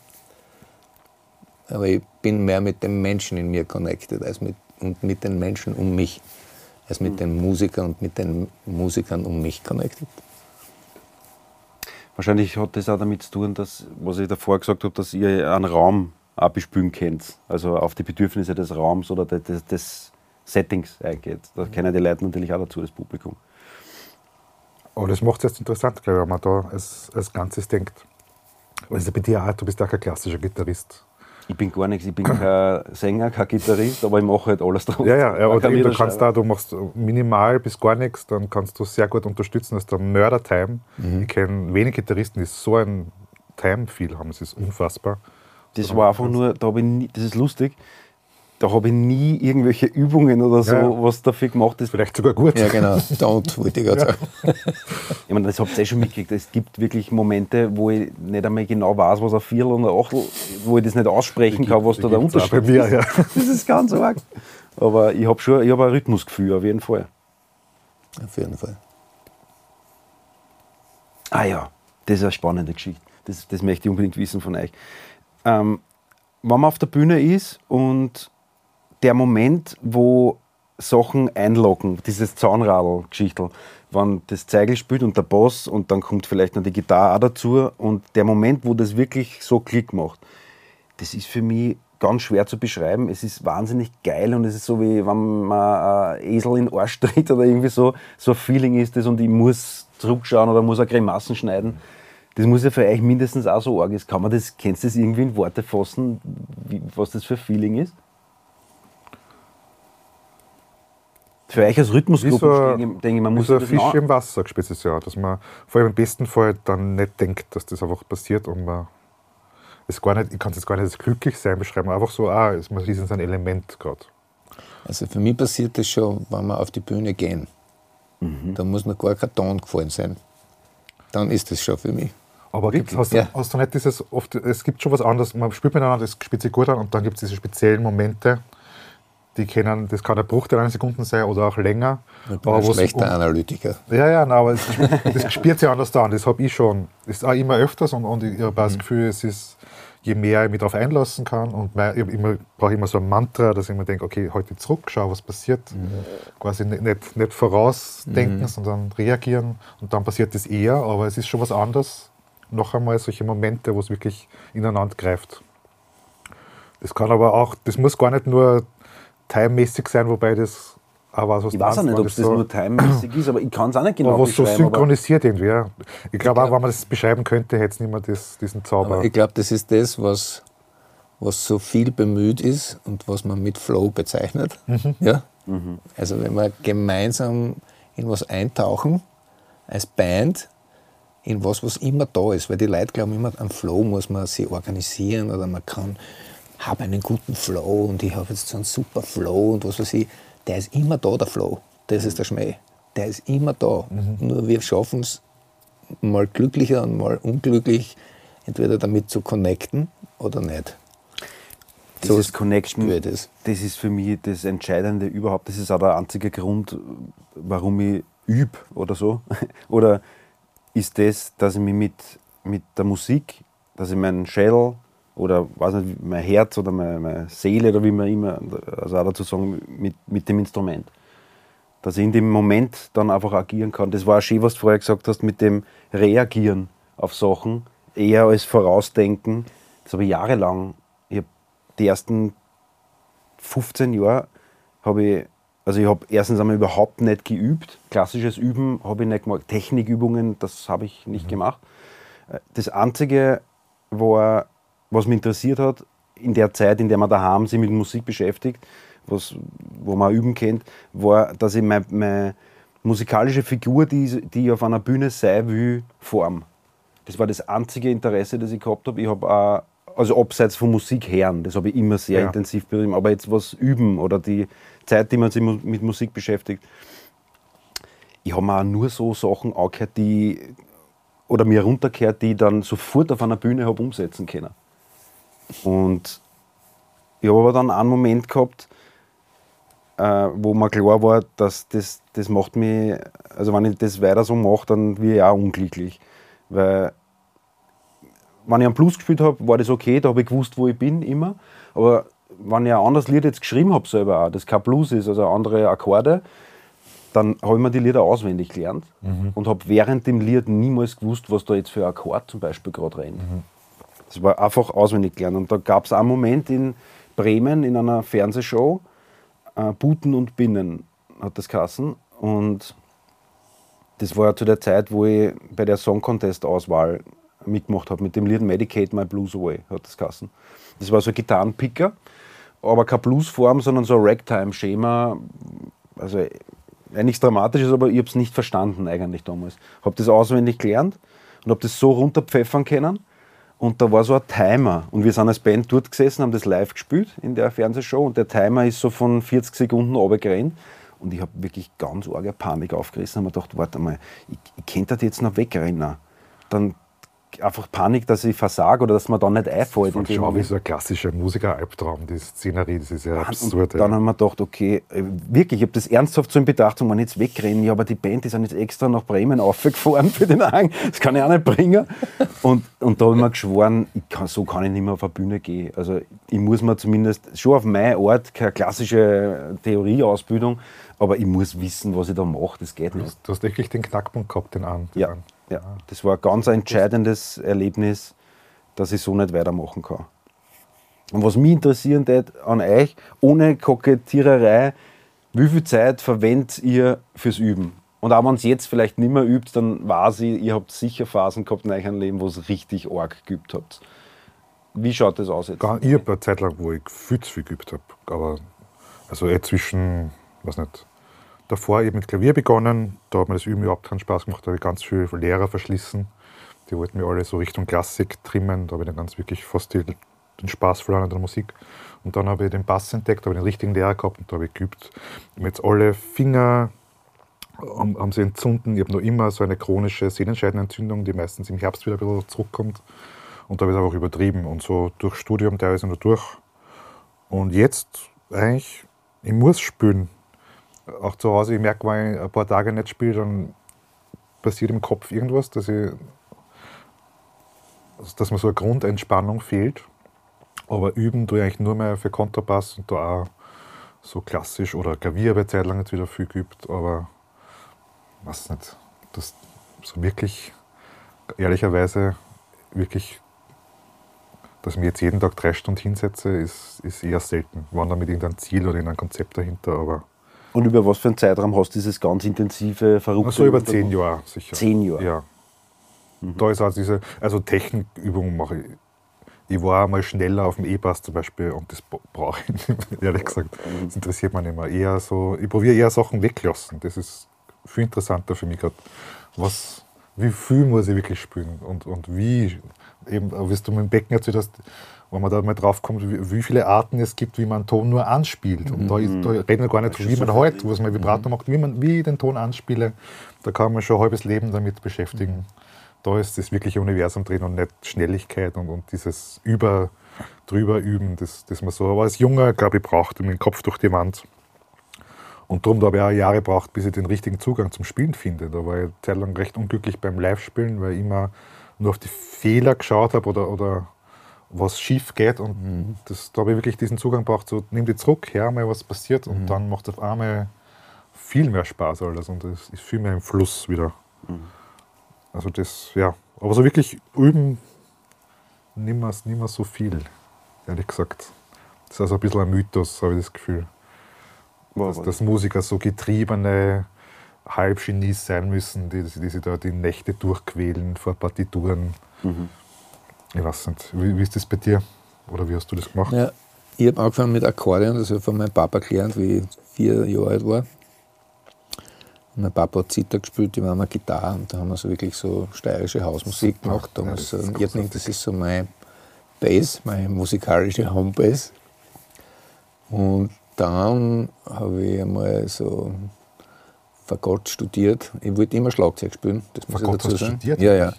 Aber ich bin mehr mit dem Menschen in mir connected als mit, und mit den Menschen um mich, als mit den Musikern und mit den Musikern um mich connected. Wahrscheinlich hat das auch damit zu tun, dass, was ich davor gesagt habe, dass ihr einen Raum auch bespielen könnt. Also auf die Bedürfnisse des Raums oder des, des, des Settings eingeht. Da kennen die Leute natürlich auch dazu, das Publikum. Aber das macht es jetzt interessant, glaube ich, wenn man da als, als Ganzes denkt. Also bei dir auch, du bist auch kein klassischer Gitarrist. Ich bin gar nichts, ich bin kein Sänger, kein Gitarrist, aber ich mache halt alles drauf. Ja, ja, ja oder eben, du kannst da, du machst minimal bis gar nichts, dann kannst du sehr gut unterstützen. Das ist der Mörder-Time. Ich kenne wenig Gitarristen, die so ein Time-Feel haben. Es ist unfassbar. Das war einfach nur, da ich nie, das ist lustig. Da habe ich nie irgendwelche Übungen oder so, Ja. was dafür gemacht ist. Vielleicht sogar gut. Ja, genau. Don't, wollte ich gerade sagen. Ich meine, das habt ihr eh schon mitgekriegt. Es gibt wirklich Momente, wo ich nicht einmal genau weiß, was ein Viertel und ein Achtel, wo ich das nicht aussprechen kann, was da der Unterschied bei mir, ist. ja. Das ist ganz arg. Aber ich habe schon ich hab ein Rhythmusgefühl, auf jeden Fall. Auf jeden Fall. Ah ja, das ist eine spannende Geschichte. Das, das möchte ich unbedingt wissen von euch. Ähm, wenn man auf der Bühne ist und der Moment, wo Sachen einlocken, dieses Zahnradl-Geschichtel, wenn das Zeigel spielt und der Bass und dann kommt vielleicht noch die Gitarre auch dazu und der Moment, wo das wirklich so Klick macht, das ist für mich ganz schwer zu beschreiben. Es ist wahnsinnig geil und es ist so wie wenn man ein Esel in den Arsch tritt oder irgendwie so. So ein Feeling ist das und ich muss zurückschauen oder muss auch Grimassen schneiden. Das muss ja für euch mindestens auch so arg ist. Kann man das, kennst du das irgendwie in Worte fassen, wie, was das für ein Feeling ist? Für euch als Wie Rhythmusgruppe so, denke ich, denke ich, man wie muss so ein Fisch im Wasser gespielt ist ja, dass man vor allem im besten Fall dann nicht denkt, dass das einfach passiert und man es gar nicht, ich kann es jetzt gar nicht als glücklich sein beschreiben, einfach so, ah, es- man ist in so ein Element gerade. Also für mich passiert das schon, wenn wir auf die Bühne gehen. Da muss mir gar kein Ton gefallen sein. Dann ist das schon für mich. Aber gibt's, hast, du, Ja. hast du nicht dieses, oft, es gibt schon was anderes, man spielt miteinander, das spielt sich gut an und dann gibt es diese speziellen Momente, die können, das kann ein Bruchteil einer Sekunden sein oder auch länger. Ich bin ein wo's schlechter um- Analytiker. Ja, ja, nein, aber es, das spielt sich anders an. Das habe ich schon. Das ist auch immer öfters und, und ich habe das Gefühl, es ist, je mehr ich mich darauf einlassen kann und mehr, ich immer, brauche immer so ein Mantra, dass ich mir denke, okay, heute zurück, schau, was passiert. Quasi nicht, nicht, nicht vorausdenken, sondern reagieren und dann passiert das eher, aber es ist schon was anderes. Noch einmal solche Momente, wo es wirklich ineinander greift. Das kann aber auch, das muss gar nicht nur timemäßig sein, wobei das auch was, was Ich weiß auch nicht, ob es das nur timemäßig ist, aber ich kann es auch nicht genau aber was so beschreiben. aber- synchronisiert irgendwie. Ja. Ich glaube auch, wenn man das beschreiben könnte, hätte es nicht mehr das, diesen Zauber. Aber ich glaube, das ist das, was, was so viel bemüht ist und was man mit Flow bezeichnet. Ja? Also wenn wir gemeinsam in was eintauchen, als Band, in was, was immer da ist. Weil die Leute glauben immer, am Flow muss man sich organisieren oder man kann, habe einen guten Flow und ich habe jetzt so einen super Flow und was weiß ich. Der ist immer da, der Flow. Das ist der Schmäh. Der ist immer da. Nur wir schaffen es mal glücklicher und mal unglücklich, entweder damit zu connecten oder nicht. So Dieses Connection, spüre ich das. das ist für mich das Entscheidende überhaupt. Das ist auch der einzige Grund, warum ich übe oder so. Oder ist das, dass ich mich mit, mit der Musik, dass ich meinen Schädel oder weiß nicht, mein Herz oder meine, meine Seele oder wie man immer, also auch dazu sagen, mit, mit dem Instrument. Dass ich in dem Moment dann einfach agieren kann. Das war auch schön, was du vorher gesagt hast, mit dem Reagieren auf Sachen, eher als Vorausdenken. Das habe ich jahrelang, ich habe die ersten 15 Jahre habe ich, also ich habe erstens einmal überhaupt nicht geübt. Klassisches Üben habe ich nicht gemacht. Technikübungen, das habe ich nicht gemacht. Äh, Das Einzige war, was mich interessiert hat, in der Zeit, in der man daheim sich mit Musik beschäftigt, was, wo man üben kennt, war, dass ich meine, meine musikalische Figur, die, die ich auf einer Bühne sein will, form. Das war das einzige Interesse, das ich gehabt habe. Ich habe auch, also abseits von Musik hören, das habe ich immer sehr Ja. intensiv betrieben, aber jetzt was üben oder die Zeit, die man sich mit Musik beschäftigt. Ich habe mir auch nur so Sachen angehört, die oder mir runtergehört, die ich dann sofort auf einer Bühne habe umsetzen können. Und ich habe aber dann einen Moment gehabt, äh, wo mir klar war, dass das, das macht mich, also wenn ich das weiter so mache, dann werde ich auch unglücklich. Weil, wenn ich einen Blues gespielt habe, war das okay, da habe ich gewusst, wo ich bin, immer. Aber wenn ich ein anderes Lied jetzt geschrieben habe, selber auch, das kein Blues ist, also andere Akkorde, dann habe ich mir die Lieder auswendig gelernt und habe während dem Lied niemals gewusst, was da jetzt für ein Akkord zum Beispiel gerade rennt. Das war einfach auswendig gelernt. Und da gab es einen Moment in Bremen in einer Fernsehshow, äh, Buten und Binnen hat das geheißen. Und das war zu der Zeit, wo ich bei der Song Contest Auswahl mitgemacht habe, mit dem Lied Medicate My Blues Away, hat das geheißen. Das war so ein Gitarrenpicker, aber keine Bluesform, sondern so ein Ragtime-Schema. Also ja, nichts Dramatisches, aber ich habe es nicht verstanden eigentlich damals. Habe das auswendig gelernt und habe das so runterpfeffern können. Und da war so ein Timer. Und wir sind als Band dort gesessen, haben das live gespielt in der Fernsehshow und der Timer ist so von 40 Sekunden runtergerannt. Und ich habe wirklich ganz arge Panik aufgerissen und mir gedacht, warte mal, ich, ich könnte das jetzt noch wegrennen. Dann einfach Panik, dass ich versage oder dass man da nicht einfällt. Das ist schon wie so ein klassischer Musiker-Albtraum, die Szenerie, das ist ja absurd. Und dann haben wir gedacht, okay, äh, wirklich, ich habe das ernsthaft so in Betracht, wenn jetzt wegrennen, ja, aber die Band, die sind jetzt extra nach Bremen aufgefahren für den Hang, das kann ich auch nicht bringen. Und, und da habe ich mir geschworen, ich kann, so kann ich nicht mehr auf eine Bühne gehen. Also ich muss mir zumindest schon auf meinen Ort keine klassische Theorieausbildung, aber ich muss wissen, was ich da mache, das geht nicht. Du hast wirklich den Knackpunkt gehabt, den an. Ja. Ja, das war ein ganz entscheidendes Erlebnis, dass ich so nicht weitermachen kann. Und was mich interessieren wird an euch, ohne Kokettiererei, wie viel Zeit verwendet ihr fürs Üben? Und auch wenn es jetzt vielleicht nicht mehr übt, dann weiß ich, ihr habt sicher Phasen gehabt in eurem Leben, wo es richtig arg geübt habt. Wie schaut das aus jetzt? Gar, ich habe eine Zeit lang, wo ich viel zu viel geübt habe. Aber also eh zwischen, was nicht, davor eben mit Klavier begonnen. Da hat mir das Üben überhaupt keinen Spaß gemacht. Da habe ich ganz viele Lehrer verschlissen. Die wollten mir alle so Richtung Klassik trimmen. Da habe ich dann ganz wirklich fast die, den Spaß verloren an der Musik. Und dann habe ich den Bass entdeckt, habe den richtigen Lehrer gehabt und da habe ich geübt. Ich jetzt alle Finger haben, haben sie entzünden. Ich habe noch immer so eine chronische Sehnenscheidenentzündung, die meistens im Herbst wieder ein zurückkommt. Und da habe ich es einfach übertrieben. Und so durch Studium teilweise nur durch. Und jetzt eigentlich, ich muss spielen auch zu Hause, ich merke, wenn ich ein paar Tage nicht spiele, dann passiert im Kopf irgendwas, dass, ich, dass mir so eine Grundentspannung fehlt. Aber üben tue ich eigentlich nur mehr für Kontrabass und da auch so klassisch oder Klavier habe Zeit lang jetzt wieder viel geübt, aber weiß nicht, das so wirklich, ehrlicherweise, wirklich, dass ich mich jetzt jeden Tag drei Stunden hinsetze, ist, ist eher selten. Wann da mit irgendeinem Ziel oder irgendeinem Konzept dahinter, aber und über was für einen Zeitraum hast du dieses ganz intensive, verrückte? Also über zehn Jahre sicher. Zehn Jahre? Ja. Mhm. Da ist auch diese, also Technikübungen mache ich. Ich war einmal schneller auf dem E-Bass zum Beispiel und das brauche ich nicht, ehrlich gesagt. Mhm. Das interessiert mich nicht mehr. Eher so, ich probiere eher Sachen weglassen. Das ist viel interessanter für mich gerade. Was, wie viel muss ich wirklich spielen und, und wie, eben, wie du mit dem Becken erzählt hast, wenn man da mal drauf kommt, wie, viele Arten es gibt, wie man Ton nur anspielt. Und da, ist, da reden wir gar nicht, wie man halt, was man Vibrato macht, wie, man, wie ich den Ton anspiele. Da kann man schon ein halbes Leben damit beschäftigen. Da ist das wirkliche Universum drin und nicht Schnelligkeit und, und dieses Über, drüber üben, das, das man so aber als Junger, glaube ich, braucht, mit dem Kopf durch die Wand. Und darum habe ich auch Jahre gebraucht, bis ich den richtigen Zugang zum Spielen finde. Da war ich eine Zeit lang recht unglücklich beim Live-Spielen, weil ich immer nur auf die Fehler geschaut habe oder, oder was schief geht. Und mhm. das, da habe ich wirklich diesen Zugang gebraucht, so nimm die zurück, hör mal, was passiert. Und mhm. dann macht es auf einmal viel mehr Spaß alles und es ist viel mehr im Fluss wieder. Mhm. Also das, ja. Aber so wirklich üben, nicht mehr so viel, ehrlich gesagt. Das ist also ein bisschen ein Mythos, habe ich das Gefühl. Dass, dass Musiker so getriebene Halbgenies sein müssen, die, die sich da die Nächte durchquälen vor Partituren. Mhm. Ich weiß nicht, wie, wie, ist das bei dir? Oder wie hast du das gemacht? Ja, ich habe angefangen mit Akkordeon, das habe ich von meinem Papa gelernt, wie ich vier Jahre alt war. Und mein Papa hat Zither gespielt, die waren eine Gitarre und da haben wir so wirklich so steirische Hausmusik gemacht. Damals, ja, das, ist das ist so mein Bass, meine musikalische Homebase. Und dann habe ich einmal so Fagott studiert. Ich wollte immer Schlagzeug spielen, das muss Fagott ich dazu sagen. Studiert, ja, ja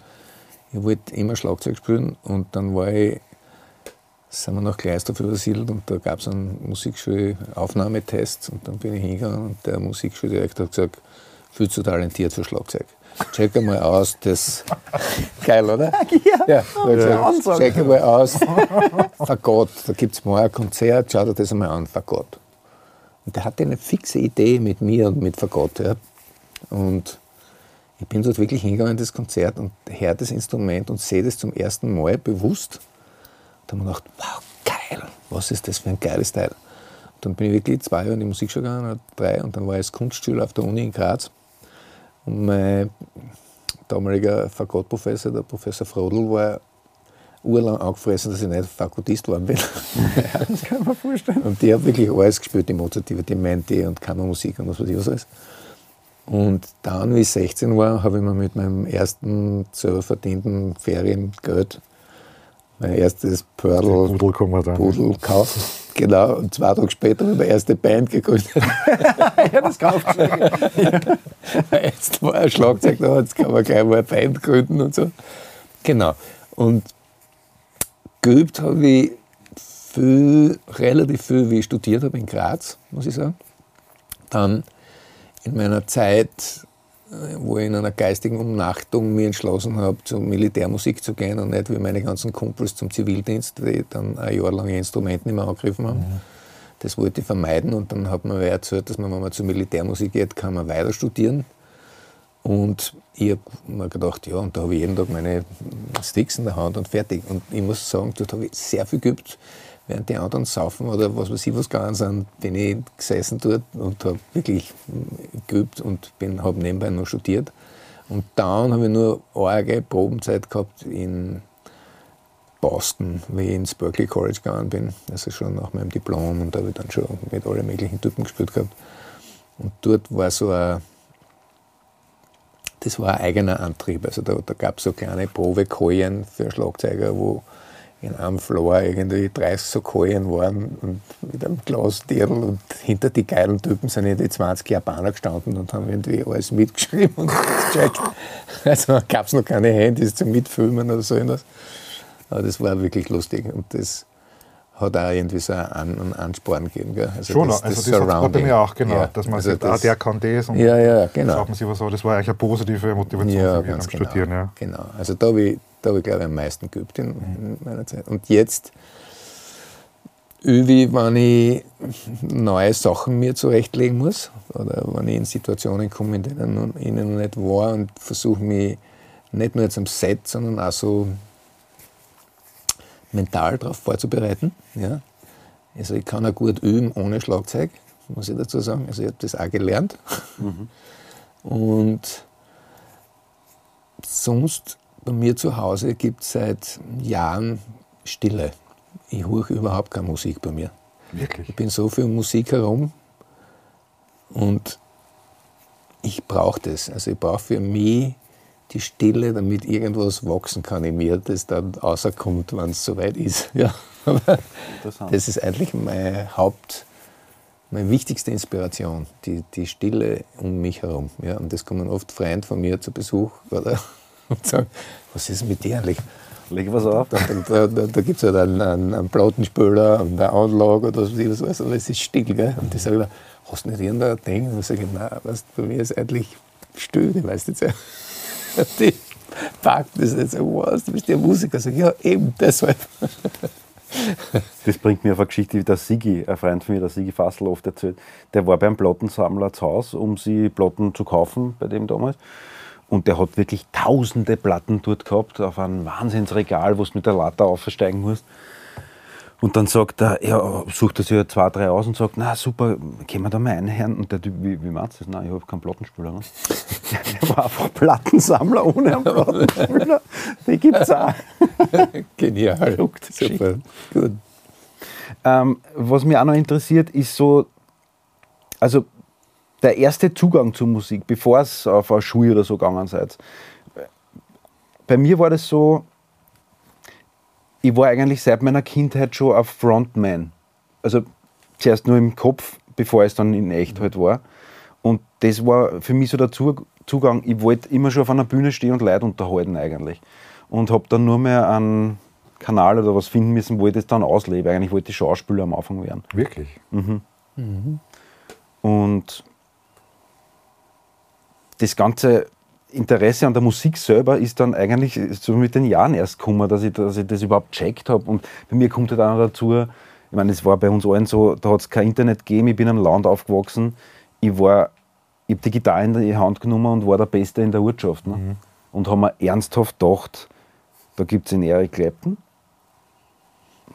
ich wollte immer Schlagzeug spielen und dann war ich, sind wir nach Gleisdorf übersiedelt und da gab es einen Musikschulaufnahmetest und dann bin ich hingegangen und der Musikschuldirektor hat gesagt, viel zu talentiert für Schlagzeug. Check einmal aus, das. Geil, oder? Ja, ja, ja. check einmal aus. Fagott, da gibt es mal ein Konzert, schau dir das einmal an, Fagott. Und der hatte eine fixe Idee mit mir und mit Fagott. Ja. Und ich bin dort wirklich hingegangen in das Konzert und höre das Instrument und sehe das zum ersten Mal bewusst. Da habe ich mir gedacht, wow, geil, was ist das für ein geiles Teil. Und dann bin ich wirklich zwei Jahre in die Musikschule gegangen, drei, und dann war ich als Kunstschüler auf der Uni in Graz. Und mein damaliger Fagottprofessor, der Professor Frodel, war urlang angefressen, dass ich nicht Fakultist geworden bin. das kann man vorstellen. Und die hat wirklich alles gespielt, die Mozart, die Mente und Kammermusik und was weiß ich was alles. Und dann, wie ich 16 war, habe ich mir mit meinem ersten selber verdienten Feriengeld mein erstes Pördl, Pudel gekauft. Genau, und zwei Tage später habe ich meine erste Band gegründet. ja, das kauft Jetzt war ein Schlagzeug da, jetzt kann man gleich mal eine Band gründen und so. Genau. Und geübt habe ich viel, relativ viel, wie ich studiert habe in Graz, muss ich sagen. Dann in meiner Zeit, äh, wo ich in einer geistigen Umnachtung mir entschlossen habe, zur Militärmusik zu gehen und nicht wie meine ganzen Kumpels zum Zivildienst, die dann ein Jahr lang ihr Instrument nicht mehr angegriffen haben. Mhm. Das wollte ich vermeiden und dann hat mir wer erzählt, dass man, wenn man zur Militärmusik geht, kann man weiter studieren. Und ich habe mir gedacht, ja, und da habe ich jeden Tag meine Sticks in der Hand und fertig. Und ich muss sagen, dort habe ich sehr viel geübt. Während die anderen saufen oder was weiß ich was gegangen sind, bin ich gesessen dort und habe wirklich geübt und habe nebenbei noch studiert. Und dann habe ich nur arge Probenzeit gehabt in Boston, wie ich ins Berkeley College gegangen bin. Also schon nach meinem Diplom und da habe ich dann schon mit allen möglichen Typen gespielt gehabt. Und dort war so ein, das war ein eigener Antrieb. Also da, da gab es so kleine Probekojen für Schlagzeuger, wo in einem Floor irgendwie 30 so Kojen waren und mit einem Glasdirl und hinter die geilen Typen sind irgendwie 20 Japaner gestanden und haben irgendwie alles mitgeschrieben und gecheckt. Also gab es noch keine Handys zum Mitfilmen oder so irgendwas. Aber das war wirklich lustig und das hat auch irgendwie so einen, einen Ansporn gegeben. Gell? Also Schon, das, also das das hat bei mir auch, genau. Ja, dass man also ah, das- der kann das und Ja, ja, das genau. sagt man sich was so. Das war eigentlich eine positive Motivation Ja, für mich am genau. Studieren. Ja. genau. Also da habe ich, da hab ich glaube ich, am meisten geübt in, in meiner Zeit. Und jetzt übe ich, wenn ich neue Sachen mir zurechtlegen muss oder wenn ich in Situationen komme, in denen ich noch nicht war und versuche mich nicht nur jetzt am Set, sondern auch so mental darauf vorzubereiten. Ja. Also ich kann auch gut üben ohne Schlagzeug, muss ich dazu sagen. Also ich habe das auch gelernt. Und sonst bei mir zu Hause gibt es seit Jahren Stille. Ich höre überhaupt keine Musik bei mir. Wirklich. Ich bin so viel Musik herum und ich brauche das. Also ich brauche für mich die Stille, damit irgendwas wachsen kann in mir, das dann rauskommt, wenn es soweit ist. Ja. Aber das ist eigentlich meine Haupt, meine wichtigste Inspiration, die, die Stille um mich herum. Ja. Und das kommen oft Freunde von mir zu Besuch oder, und sagen, was ist mit dir eigentlich? Leg was auf. Da, da, da, da gibt es halt einen, einen, einen Plattenspieler und eine Anlage oder was weiß ich aber es ist still. Gell? Und die sagen, hast du nicht irgendein Ding? Und ich sage, nein, weißt, bei mir ist eigentlich still, jetzt ja. Und die packt das jetzt so, was, du bist ja Musiker. Ich, ja, eben, deshalb. Das bringt mir auf eine Geschichte, die der Sigi, ein Freund von mir, der Sigi Fassel, oft erzählt. Der war beim Plattensammler zu Hause, um sie Platten zu kaufen, bei dem damals. Und der hat wirklich tausende Platten dort gehabt, auf einem Wahnsinnsregal, wo du mit der Latte aufsteigen musst. Und dann sagt er, ja, sucht er sich ja zwei, drei aus und sagt, na super, können wir da mal einhören? Und der Typ, wie, wie meinst du das? Nein, ich habe keinen Plattenspieler. Ne? Der war einfach Plattensammler ohne einen Plattenspieler. Die gibt es auch. Genial. Verrückt. Super. Gut. Ähm, was mich auch noch interessiert, ist so, also der erste Zugang zur Musik, bevor es auf eine Schule oder so gegangen seid. Bei mir war das so, ich war eigentlich seit meiner Kindheit schon ein Frontman. Also zuerst nur im Kopf, bevor es dann in echt halt war. Und das war für mich so der Zu- Zugang. Ich wollte immer schon auf einer Bühne stehen und Leute unterhalten eigentlich. Und habe dann nur mehr einen Kanal oder was finden müssen, wo ich das dann auslebe. Eigentlich wollte ich Schauspieler am Anfang werden. Wirklich. Und das ganze Interesse an der Musik selber ist dann eigentlich so mit den Jahren erst gekommen, dass ich, dass ich das überhaupt checkt habe. Und bei mir kommt halt auch noch dazu, ich meine, es war bei uns allen so, da hat es kein Internet gegeben, ich bin in einem Land aufgewachsen, ich war, ich habe die Gitarre in die Hand genommen und war der Beste in der Wirtschaft. Ne? Und habe mir ernsthaft gedacht, da gibt es den Eric Clapton.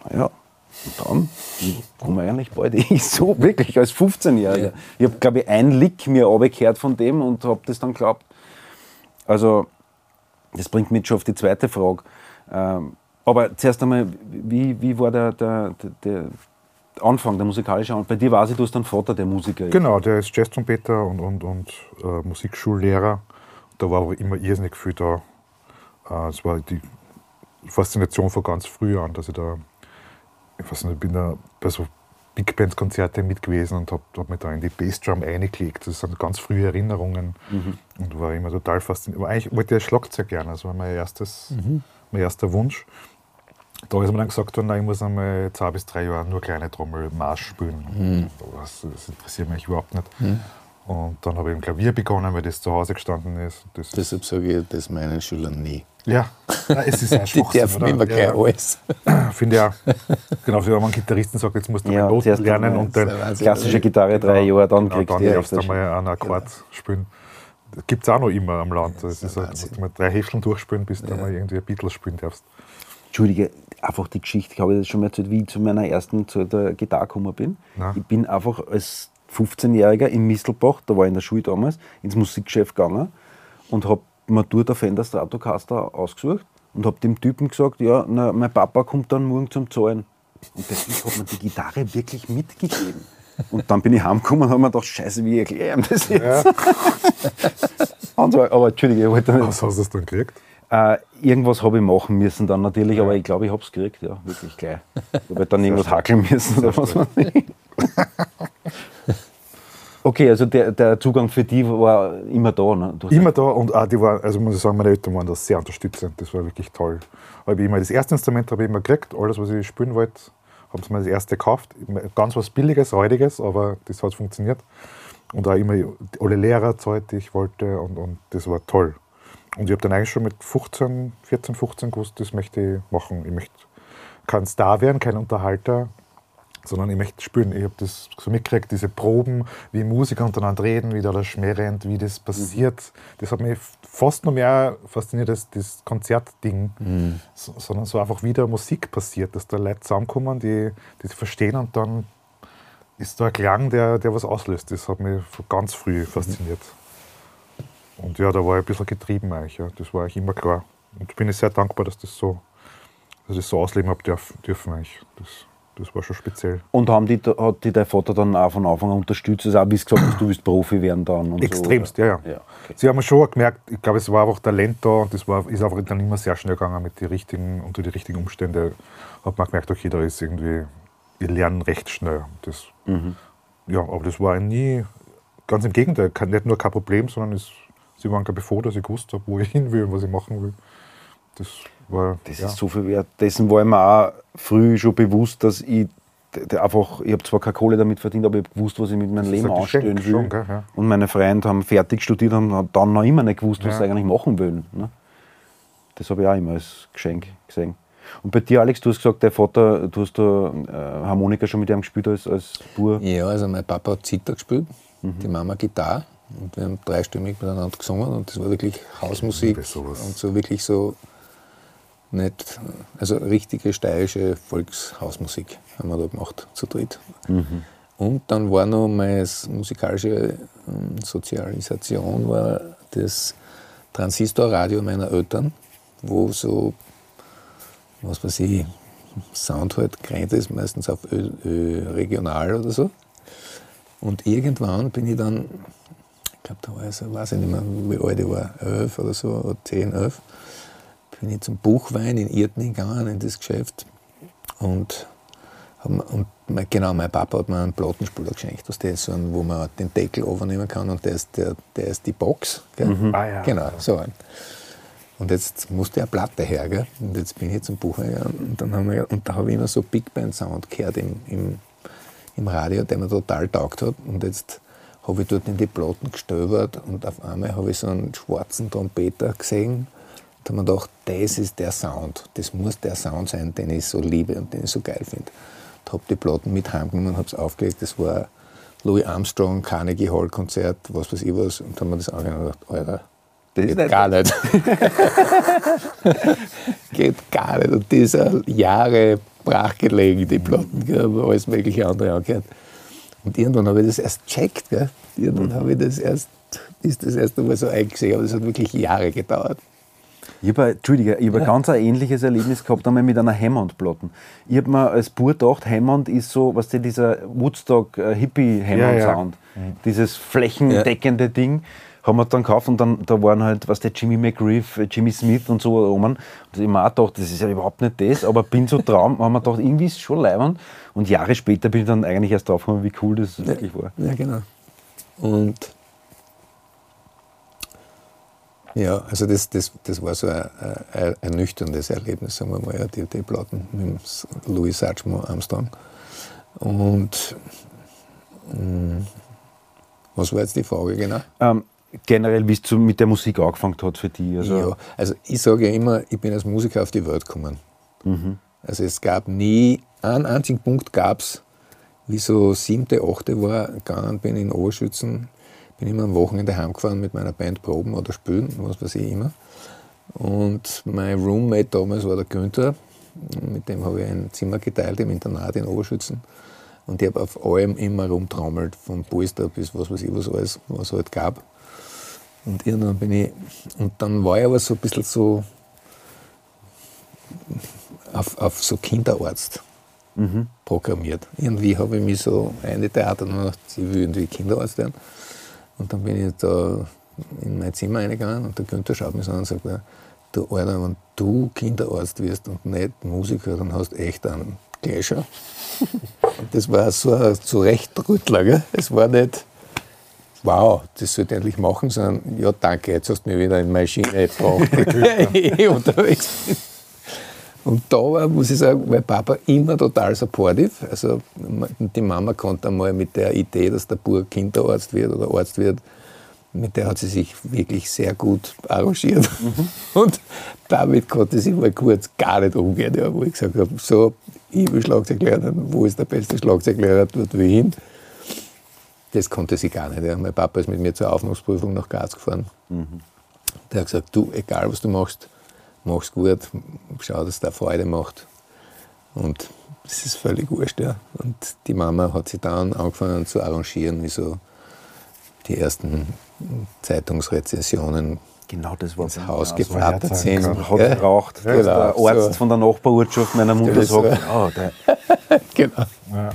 Naja, und dann komme ich eigentlich bald ich so wirklich als 15-Jähriger. Ja. Ich habe, glaube ich, ein Lick mir abgekehrt von dem und habe das dann geglaubt. Also, das bringt mich schon auf die zweite Frage. Ähm, aber zuerst einmal, wie, wie war der, der, der, Anfang, der musikalische Anfang? Bei dir weiß ich, du hast einen Vater, der Musiker ist. Genau, der ist Jazztrompeter und, und, und äh, Musikschullehrer. Da war aber immer irrsinnig viel da. Äh, es war die Faszination von ganz früh an, dass ich da, ich weiß nicht, ich bin da bei so Big Band Konzerte mit gewesen und habe hab mich da in die Bassdrum eingelegt. Das sind ganz frühe Erinnerungen und war immer total fasziniert. Aber eigentlich wollte ich Schlagzeug lernen, das war mein, erstes, mein erster Wunsch. Da ist mir dann gesagt worden, nein, ich muss einmal zwei bis drei Jahre nur kleine Trommel Marsch spielen. Das, das interessiert mich überhaupt nicht. Und dann habe ich im Klavier begonnen, weil das zu Hause gestanden ist. Das, Deshalb sage ich das meinen Schülern nie. Ja, Nein, es ist ein Die Schwachsinn, dürfen oder? immer ja, alles. Finde auch. Genau, wie wenn man Gitarristen sagt, jetzt musst du Ja, mal Noten lernen und dann. Klassische Gitarre, drei Jahre, dann genau, kriegt dann ihr darfst du einmal einen Akkord spielen. Das gibt es auch noch immer am Land. Das ist, Wahnsinn. musst du mal drei Häfteln durchspielen, bis du mal irgendwie ein Beatles spielen darfst. Entschuldige, einfach die Geschichte, ich habe das schon mal erzählt, wie ich zu meiner ersten zu der Gitarre gekommen bin. Nein. Ich bin einfach als 15-Jähriger in Mistelbach, da war ich in der Schule damals, ins Musikgeschäft gegangen und habe dort eine Fender Stratocaster ausgesucht und habe dem Typen gesagt, ja, na, mein Papa kommt dann morgen zum Zahlen. Und der Typ hat mir die Gitarre wirklich mitgegeben. Und dann bin ich heimgekommen und habe mir gedacht, scheiße, wie erkläre ich ihm das jetzt? Und so, aber Entschuldige, ich wollte nicht. Was hast du dann gekriegt? Äh, irgendwas habe ich machen müssen dann natürlich, aber ich glaube, ich habe es gekriegt, ja, wirklich gleich. Ich habe dann irgendwas hackeln müssen oder was weiß ich. Okay, also der, der Zugang für die war immer da. Ne? Immer da und auch die waren, also muss ich sagen, meine Eltern waren da sehr unterstützend. Das war wirklich toll. Habe ich immer das erste Instrument habe ich immer gekriegt, alles was ich spielen wollte, haben sie mir das erste gekauft. Ganz was Billiges, Räudiges, aber das hat funktioniert. Und auch immer alle Lehrer zahlt, die ich wollte und, und das war toll. Und ich habe dann eigentlich schon mit 15, 14, 15 gewusst, das möchte ich machen. Ich möchte kein Star werden, kein Unterhalter, sondern ich möchte spielen. Ich habe das so mitgekriegt, diese Proben, wie Musiker untereinander reden, wie da der Schmäh rennt, wie das passiert. Das hat mich fast noch mehr fasziniert als das Konzertding, so, sondern so einfach wie da Musik passiert, dass da Leute zusammenkommen, die, die das verstehen und dann ist da ein Klang, der, der was auslöst. Das hat mich von ganz früh fasziniert. Und ja, da war ich ein bisschen getrieben eigentlich. Ja. Das war eigentlich immer klar. Und bin ich sehr dankbar, dass das so, dass ich das so ausleben habe dürf, dürfen eigentlich. Das, das war schon speziell. Und haben die, hat die dein Vater dann auch von Anfang an unterstützt? Also auch wie du gesagt hast, du willst Profi werden dann? Und Extremst, so, ja, ja. ja okay. Sie haben schon gemerkt, ich glaube, es war einfach Talent da und das war, ist einfach dann immer sehr schnell gegangen mit die richtigen, unter die richtigen Umstände. Hat man gemerkt, okay, da ist irgendwie, wir lernen recht schnell. Das, Ja, aber das war nie, ganz im Gegenteil, kein- nicht nur kein Problem, sondern es, sie waren gar bevor, dass ich gewusst habe, wo ich hin will und was ich machen will. Das war, Das ja. ist so viel wert. Dessen war ich mir auch früh schon bewusst, dass ich einfach, ich habe zwar keine Kohle damit verdient, aber ich habe gewusst, was ich mit meinem ist Leben anstellen will. schon, gell, ja. Und meine Freunde haben fertig studiert und haben dann noch immer nicht gewusst, was Ja. sie eigentlich machen wollen. Ne? Das habe ich auch immer als Geschenk gesehen. Und bei dir, Alex, du hast gesagt, dein Vater, du hast da äh, Harmonika schon mit ihm gespielt als, als Bub. Ja, also mein Papa hat Zither gespielt, Mhm. die Mama Gitarre. Und wir haben dreistimmig miteinander gesungen und das war wirklich Hausmusik und so wirklich so nicht, also richtige steirische Volkshausmusik haben wir da gemacht, zu dritt. Und dann war noch meine musikalische ähm, Sozialisation war das Transistorradio meiner Eltern, wo so, was weiß ich, Sound halt gerannt ist, meistens auf Ö, Ö, regional oder so. Und irgendwann bin ich dann, ich glaube, da war ich so, weiß ich nicht mehr, wie alt ich war, elf oder so, oder zehn, elf, bin ich zum Buchwein in Irten gegangen, in das Geschäft. Und, und mein, genau, mein Papa hat mir einen Plattenspieler geschenkt, was der ist so ein, wo man den Deckel overnehmen kann und der ist, der, der ist die Box. Gell? Ah, ja. Genau, so ein. Und jetzt musste eine Platte her, gell? Und jetzt bin ich zum Buch gegangen und dann haben wir, und da habe ich immer so Big Band Sound gehört im, im, im Radio, der mir total taugt hat. Und jetzt habe ich dort in die Platten gestöbert und auf einmal habe ich so einen schwarzen Trompeter gesehen. Da habe ich mir gedacht, das ist der Sound. Das muss der Sound sein, den ich so liebe und den ich so geil finde. Und habe die Platten mit heimgenommen und habe es aufgelegt. Das war Louis Armstrong, Carnegie Hall Konzert, was weiß ich was. Und dann habe ich das angehört und gedacht, Alter, Das geht nicht- gar nicht. geht gar nicht. Und die ist auch Jahre brach gelegen, die Platten, gell, alles mögliche andere angehört. Und irgendwann habe ich das erst checkt, gell. Irgendwann habe ich das erst, ist das erste Mal so eingesehen, aber das hat wirklich Jahre gedauert. Ich habe, Entschuldige, ich habe ein ganz ein ähnliches Erlebnis gehabt einmal mit einer Hammond-Platte. Ich habe mir als Bub gedacht, Hammond ist so, was dieser Woodstock äh, Hippie Hammond Ja, ja. Sound, dieses flächendeckende Ding. haben wir dann gekauft und dann da waren halt, was der Jimmy McGriff, Jimmy Smith und so oben. Und ich mir auch gedacht, das ist ja überhaupt nicht das, aber bin so Traum, haben wir gedacht, irgendwie ist es schon leibend. Und Jahre später bin ich dann eigentlich erst drauf gekommen, wie cool das ja, wirklich war. Ja, genau. Und ja, also das, das, das war so ein, ein ernüchterndes Erlebnis, sagen wir mal, ja, die, die Platten mit Louis Satchmo Armstrong. Und mh, mm, was war jetzt die Frage genau? Ähm, generell, wie es mit der Musik angefangen hat für dich? Also ja, also ich sage ja immer, ich bin als Musiker auf die Welt gekommen. Mhm. Also es gab nie, einen einzigen Punkt gab es, wie so siebte, achte war, gegangen bin in Oberschützen, bin immer am Wochenende heimgefahren mit meiner Band proben oder spielen, was weiß ich immer. Und mein Roommate damals war der Günther, mit dem habe ich ein Zimmer geteilt im Internat in Oberschützen. Und ich habe auf allem immer rumtraumelt, von Polster bis was weiß ich was alles, was es halt gab. Und irgendwann bin ich, und dann war ich aber so ein bisschen so auf, auf so Kinderarzt mhm. programmiert. Irgendwie habe ich mich so eingeteilt und ich will irgendwie Kinderarzt werden. Und dann bin ich da in mein Zimmer reingegangen und der Günther schaut mich so an und sagt, du Alter, wenn du Kinderarzt wirst und nicht Musiker, dann hast du echt einen Gläscher. das war so ein Zurechtrüttler. Gell? Es war nicht, wow, das sollte ich endlich machen, sondern ja, danke, jetzt hast du mich wieder in meine Schiene gebracht, ich unterwegs bin. Und da war, muss ich sagen, mein Papa immer total supportive. Also die Mama konnte einmal mit der Idee, dass der Bub Kinderarzt wird oder Arzt wird, mit der hat sie sich wirklich sehr gut arrangiert. Mhm. Und damit konnte sie mal kurz gar nicht umgehen, ja, wo ich gesagt habe, so, ich will Schlagzeug lernen, wo ist der beste Schlagzeuglehrer, dort will ich hin. Das konnte sie gar nicht. Ja. Mein Papa ist mit mir zur Aufnahmeprüfung nach Graz gefahren. Mhm. Der hat gesagt, du, egal was du machst, mach's gut, schau, dass der Freude macht. Und das ist völlig wurscht. Ja. Und die Mama hat sich dann angefangen zu arrangieren, wie so die ersten Zeitungsrezensionen genau das war ins Haus geflattert sind. Hat ja. geraucht, ja, genau, der Arzt so. von der Nachbarortschaft meiner Mutter sagt, oh, der. genau. Ja.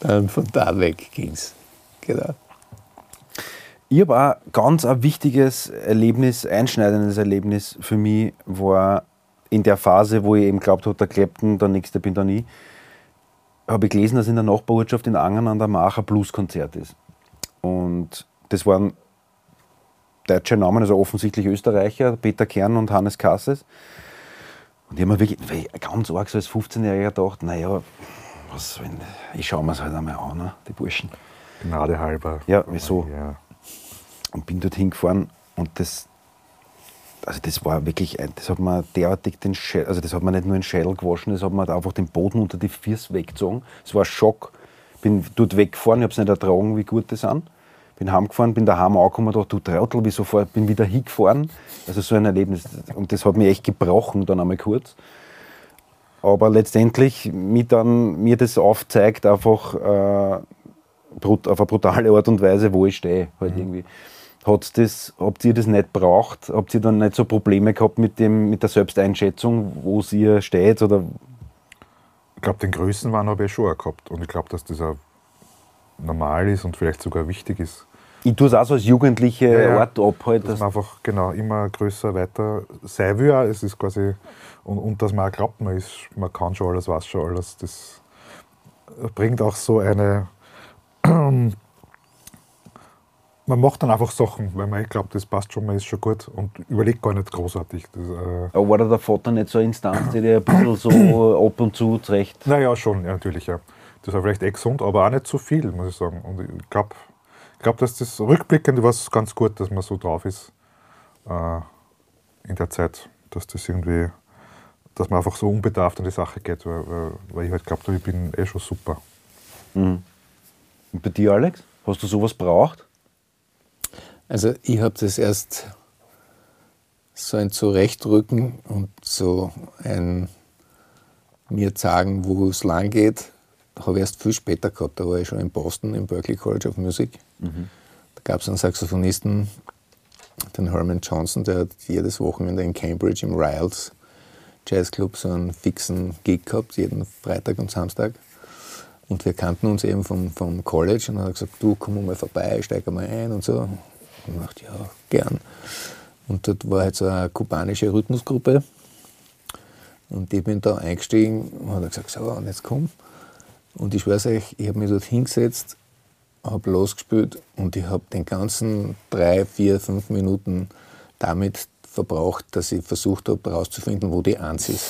Dann von da weg ging es. Genau. Ich habe auch ganz ein wichtiges Erlebnis, einschneidendes Erlebnis für mich war in der Phase, wo ich eben glaubt habe, der Clapton, der nächste bin dann ich, habe ich gelesen, dass in der Nachbarortschaft in Angern an der Mach ein Blueskonzert ist. Und das waren deutsche Namen, also offensichtlich Österreicher, Peter Kern und Hannes Kasses. Und ich habe mir wirklich ganz arg so als 15-Jähriger gedacht, naja, was, wenn, ich schaue mir es halt einmal an, ne, die Burschen. Gnade halber. Ja, wieso? Ja und bin dorthin gefahren und das, also das war wirklich, das hat mir derartig den Schädel, also das hat mir nicht nur den Schädel gewaschen, das hat mir einfach den Boden unter die Füße weggezogen. Es war ein Schock. Bin dort weggefahren, ich habe es nicht ertragen, wie gut das sind. Bin heimgefahren, bin daheim angekommen und dachte, du Trautel, wie sofort, bin wieder hingefahren. Also so ein Erlebnis. Und das hat mich echt gebrochen, dann einmal kurz. Aber letztendlich mir dann mir das aufzeigt, einfach äh, auf eine brutale Art und Weise, wo ich stehe. Halt mhm. irgendwie. Hat's das, habt ihr das nicht braucht? Habt ihr dann nicht so Probleme gehabt mit, dem, mit der Selbsteinschätzung, wo ihr steht? Oder? Ich glaube, den Größenwahn habe ich schon auch gehabt. Und ich glaube, dass das auch normal ist und vielleicht sogar wichtig ist. Ich tue es auch so als jugendliche ja. Art ab. Halt, dass, dass man einfach genau, immer größer, weiter sein will. Es ist quasi, und, und dass man auch glaubt, man, ist, man kann schon alles, weiß schon alles. Das bringt auch so eine man macht dann einfach Sachen, weil man glaubt, das passt schon, man ist schon gut und überlegt gar nicht großartig. Das, äh Aber war da der Vater nicht so eine Instanz, die dir ein bisschen so ab und zu zurecht? Naja, schon, ja, natürlich, ja. Das war vielleicht eh gesund, aber auch nicht zu so viel, muss ich sagen. Und ich glaube, glaub, dass das rückblickend war es ganz gut, dass man so drauf ist äh, in der Zeit, dass das irgendwie, dass man einfach so unbedarft an die Sache geht, weil, weil, weil ich halt glaube, ich bin eh schon super. Mhm. Und bei dir, Alex? Hast du sowas braucht? Also ich habe das erst so ein Zurechtrücken und so ein mir sagen, wo es lang geht, habe ich erst viel später gehabt. Da war ich schon in Boston im Berklee College of Music. Mhm. Da gab es einen Saxophonisten, den Herman Johnson, der hat jedes Wochenende in Cambridge im Riles Jazzclub so einen fixen Gig gehabt, jeden Freitag und Samstag. Und wir kannten uns eben vom, vom College und er hat gesagt, du komm mal vorbei, steig mal ein und so. Dachte, ja, gern. Und dort war halt so eine kubanische Rhythmusgruppe. Und ich bin da eingestiegen und hat gesagt, so, und jetzt komm. Und ich weiß euch, ich habe mich dort hingesetzt, habe losgespielt und ich habe den ganzen drei, vier, fünf Minuten damit verbraucht, dass ich versucht habe, herauszufinden, wo die Eins ist.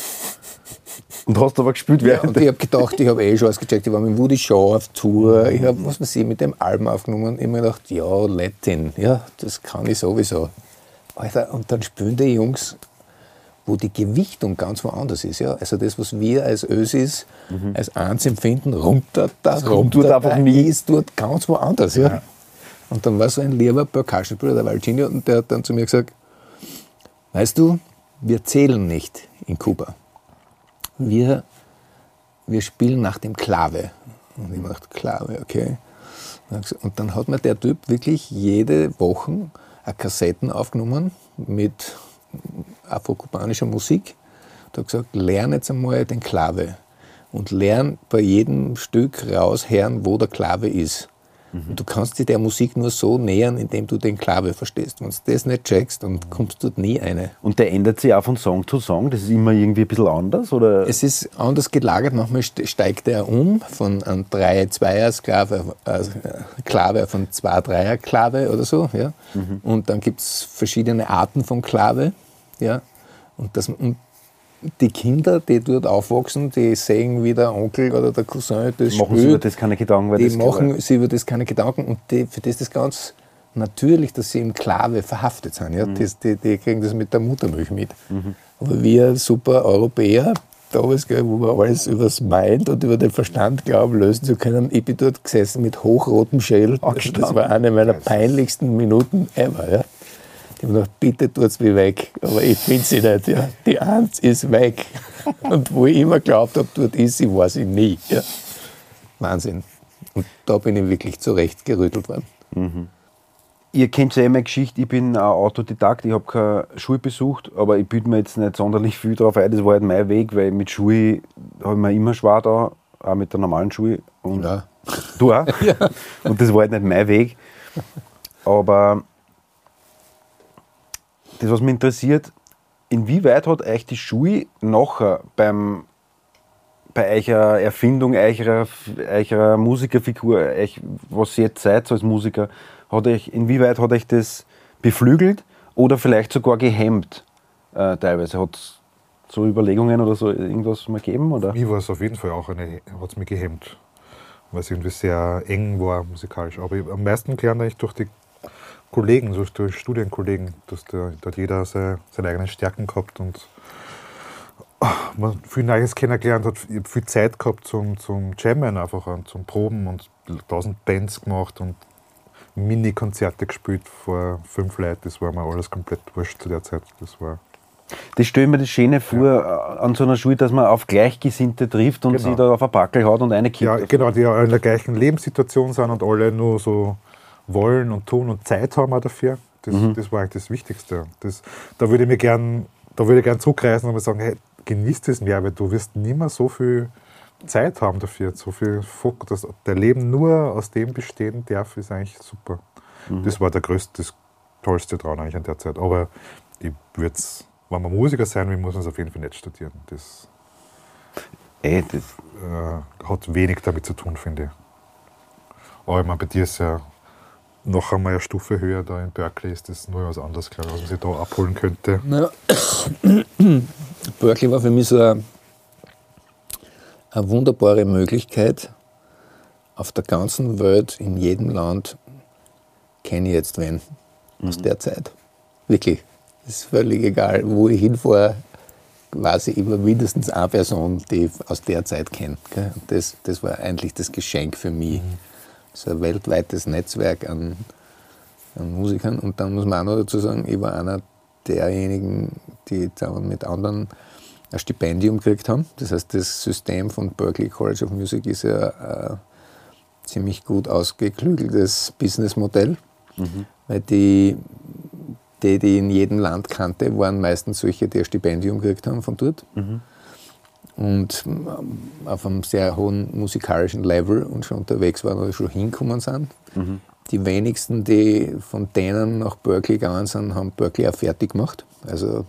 Und hast aber gespielt ja, Und ich habe gedacht, ich habe eh schon ausgecheckt, ich war mit Woody Shaw auf Tour, ich habe, was weiß ich, mit dem Album aufgenommen. Ich habe mir gedacht, ja, Latin, ja, das kann ich sowieso. Alter, und dann spielen die Jungs, wo die Gewichtung ganz woanders ist. Ja? Also das, was wir als Ösis mhm. als eins empfinden, runter, da, das runter, dort einfach nie. ist dort ganz woanders. Ja? ja. Und dann war so ein lieber Percussion-Spieler, der Valtinho, und der hat dann zu mir gesagt, weißt du, wir zählen nicht in Kuba. Wir, wir spielen nach dem Klave. Und ich dachte, Klave, okay. Und dann hat mir der Typ wirklich jede Woche Kassetten aufgenommen mit afrokubanischer Musik. Da hat gesagt, lern jetzt einmal den Klave und lern bei jedem Stück raushören, wo der Klave ist. Mhm. du kannst dir der Musik nur so nähern, indem du den Klave verstehst. Wenn du das nicht checkst, dann kommst du nie eine. Und der ändert sich auch von Song zu Song? Das ist immer irgendwie ein bisschen anders? Oder? Es ist anders gelagert. Manchmal steigt er um von einem 3-2er-Klave äh, Klave auf einen 2-3er-Klave oder so. Ja? Mhm. Und dann gibt es verschiedene Arten von Klave. Ja? Und, das, und die Kinder, die dort aufwachsen, die sehen, wie der Onkel oder der Cousin das machen spielt. sie über das keine Gedanken. Weil die machen sich über das keine Gedanken und die, für das ist das ganz natürlich, dass sie im Klave verhaftet sind. Ja? Mhm. Das, die, die, kriegen das mit der Muttermilch mit. Mhm. Aber wir super Europäer, damals, wo wir alles über das Mind und über den Verstand glauben, lösen zu können, ich bin dort gesessen mit hochrotem Schädel. Das war eine meiner peinlichsten Minuten ever. Ja? Ich habe gedacht, bitte tut's mich weg. Aber ich finde sie nicht. Ja. Die Eins ist weg. Und wo ich immer geglaubt habe, dort ist sie, war sie nie. Ja. Wahnsinn. Und da bin ich wirklich zurecht gerüttelt worden. Mhm. Ihr kennt ja eh meine Geschichte, ich bin ein Autodidakt, ich habe keine Schule besucht, aber ich bilde mir jetzt nicht sonderlich viel darauf ein. Das war halt mein Weg, weil mit Schule habe ich mir immer schwer da, auch mit der normalen Schule. Und ja. Du auch? ja. Und das war halt nicht mein Weg. Aber das, was mich interessiert, inwieweit hat euch die Schule nachher beim, bei eurer Erfindung eurer, eurer Musikerfigur, euch, was ihr jetzt seid als Musiker, hat euch, inwieweit hat euch das beflügelt oder vielleicht sogar gehemmt äh, teilweise? Hat so Überlegungen oder so irgendwas mal gegeben? Oder? Mir war es auf jeden Fall auch eine, hat es mich gehemmt, weil es irgendwie sehr eng war musikalisch. Aber am meisten gelernt eigentlich durch die Kollegen, so durch Studienkollegen, dass da hat jeder seine, seine eigenen Stärken gehabt und oh, man viel Neues kennengelernt hat, viel Zeit gehabt zum, zum Jammen einfach und zum Proben und tausend Bands gemacht und Mini-Konzerte gespielt vor fünf Leuten. Das war mir alles komplett wurscht zu der Zeit. Das war das stelle ich mir das Schöne vor ja. an so einer Schule, dass man auf Gleichgesinnte trifft und genau. sie da auf ein Backel hat und eine Kind. Ja, genau, die in der gleichen Lebenssituation sind und alle nur so wollen und tun und Zeit haben auch dafür. Das, mhm. das war eigentlich das Wichtigste. Das, da würde ich mir gern, da würde ich gern zurückreisen und sagen, hey, genieß das mehr, weil du wirst nicht mehr so viel Zeit haben dafür, so viel Fokus, dass der Leben nur aus dem bestehen darf, ist eigentlich super. Mhm. Das war der größte, das tollste Traum eigentlich an der Zeit. Aber ich würde wenn man Musiker sein will, muss man es auf jeden Fall nicht studieren. Das, Ey, das äh, hat wenig damit zu tun, finde ich. Aber ich meine, bei dir ist ja noch einmal eine Stufe höher da in Berkeley ist das nur was anderes, glaube ich, was man sich da abholen könnte. Naja. Berkeley war für mich so eine, eine wunderbare Möglichkeit, auf der ganzen Welt, in jedem Land, kenne ich jetzt wen mhm. aus der Zeit. Wirklich. Es ist völlig egal, wo ich hinfahre, ich immer mindestens eine Person, die ich aus der Zeit kenne. Das, das war eigentlich das Geschenk für mich. Mhm so ein weltweites Netzwerk an, an Musikern. Und dann muss man auch noch dazu sagen, ich war einer derjenigen, die zusammen mit anderen ein Stipendium gekriegt haben. Das heißt, das System von Berklee College of Music ist ja ein ziemlich gut ausgeklügeltes Businessmodell, mhm. weil die, die, die in jedem Land kannte, waren meistens solche, die ein Stipendium gekriegt haben von dort. Mhm und ähm, auf einem sehr hohen musikalischen Level und schon unterwegs waren oder schon hinkommen sind. Mhm. die wenigsten, die von denen nach Berkeley gegangen sind, haben Berkeley auch fertig gemacht. Also